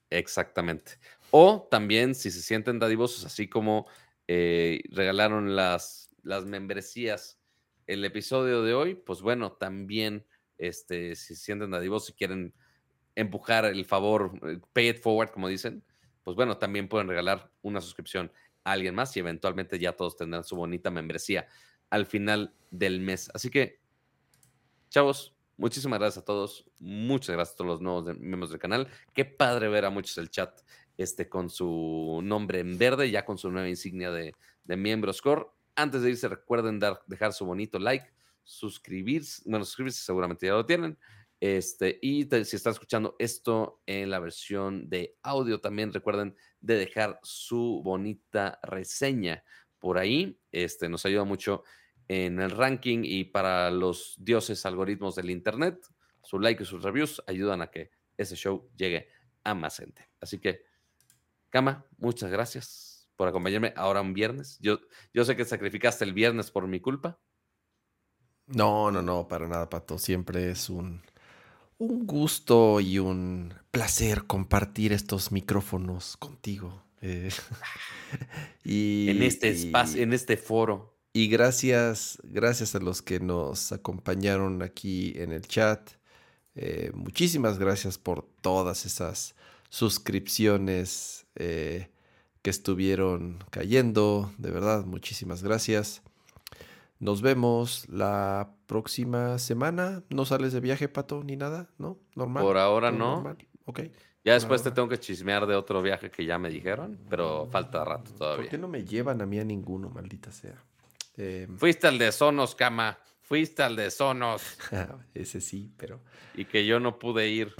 Exactamente. O también, si se sienten dadivosos, así como eh, regalaron las, las membresías el episodio de hoy, pues bueno, también, este, si se sienten dadivosos y quieren empujar el favor, eh, pay it forward, como dicen, pues bueno, también pueden regalar una suscripción a alguien más y eventualmente ya todos tendrán su bonita membresía al final del mes. Así que, chavos, muchísimas gracias a todos. Muchas gracias a todos los nuevos miembros del canal. Qué padre ver a muchos el chat este, con su nombre en verde, ya con su nueva insignia de, de miembros core. Antes de irse, recuerden dar, dejar su bonito like, suscribirse, bueno, suscribirse seguramente ya lo tienen, este, y si están escuchando esto en la versión de audio, también recuerden de dejar su bonita reseña por ahí. Este, nos ayuda mucho en el ranking y para los dioses algoritmos del Internet, su like y sus reviews ayudan a que ese show llegue a más gente. Así que, Cama, muchas gracias por acompañarme ahora un viernes. Yo, yo sé que sacrificaste el viernes por mi culpa. No, no, no, para nada, Pato. Siempre es un, un gusto y un placer compartir estos micrófonos contigo. Eh, y, en este espacio, en este foro. Y gracias, gracias a los que nos acompañaron aquí en el chat. Eh, muchísimas gracias por todas esas suscripciones eh, que estuvieron cayendo. De verdad, muchísimas gracias. Nos vemos la próxima semana. ¿No sales de viaje, Pato, ni nada? ¿No? ¿Normal? Por ahora no. Ok. Ya después te tengo que chismear de otro viaje que ya me dijeron, pero falta rato todavía. ¿Por qué no me llevan a mí a ninguno, maldita sea? Em, Fuiste al de Sonos, cama. Fuiste al de Sonos. Ese sí, pero. Y que yo no pude ir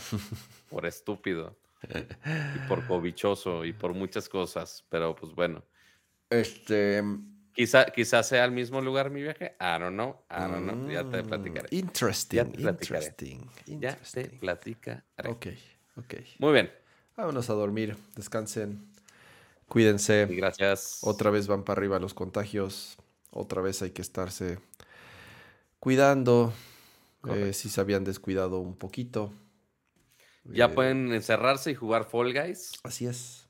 por estúpido. y por cobichoso y por muchas cosas. Pero pues bueno. Este. Quizá, quizás sea el mismo lugar mi viaje. I don't know. I don't know. Ya te mm, platicaré. Interesting. Ya te interesting. Ya te platicaré. Ok, ok. Muy bien. Vámonos a dormir. Descansen. Cuídense. gracias. Otra vez van para arriba los contagios. Otra vez hay que estarse cuidando. Eh, si se habían descuidado un poquito. Ya eh, pueden encerrarse y jugar Fall Guys. Así es.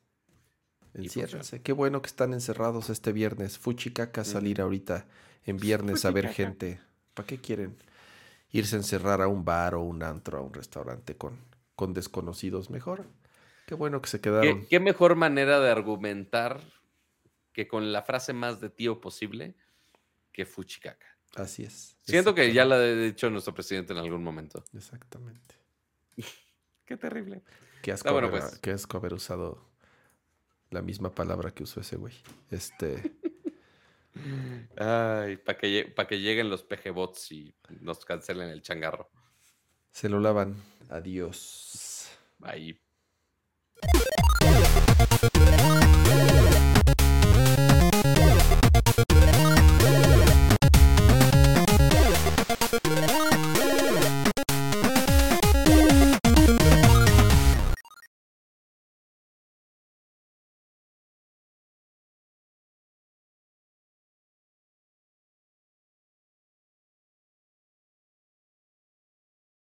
Enciérrense. Qué bueno que están encerrados este viernes. Fuchicaca salir ahorita en viernes a ver gente. ¿Para qué quieren irse a encerrar a un bar o un antro, a un restaurante con, con desconocidos? Mejor. Qué bueno que se quedaron. ¿Qué, mejor manera de argumentar que con la frase más de tío posible que fuchicaca. Así es. Siento que ya la ha dicho nuestro presidente en algún momento. Exactamente. Qué terrible. Qué asco, bueno, pues. qué asco haber usado la misma palabra que usó ese güey. Este. Ay, para que, que lleguen los PGBots y nos cancelen el changarro. Se lo lavan. Adiós. Bye.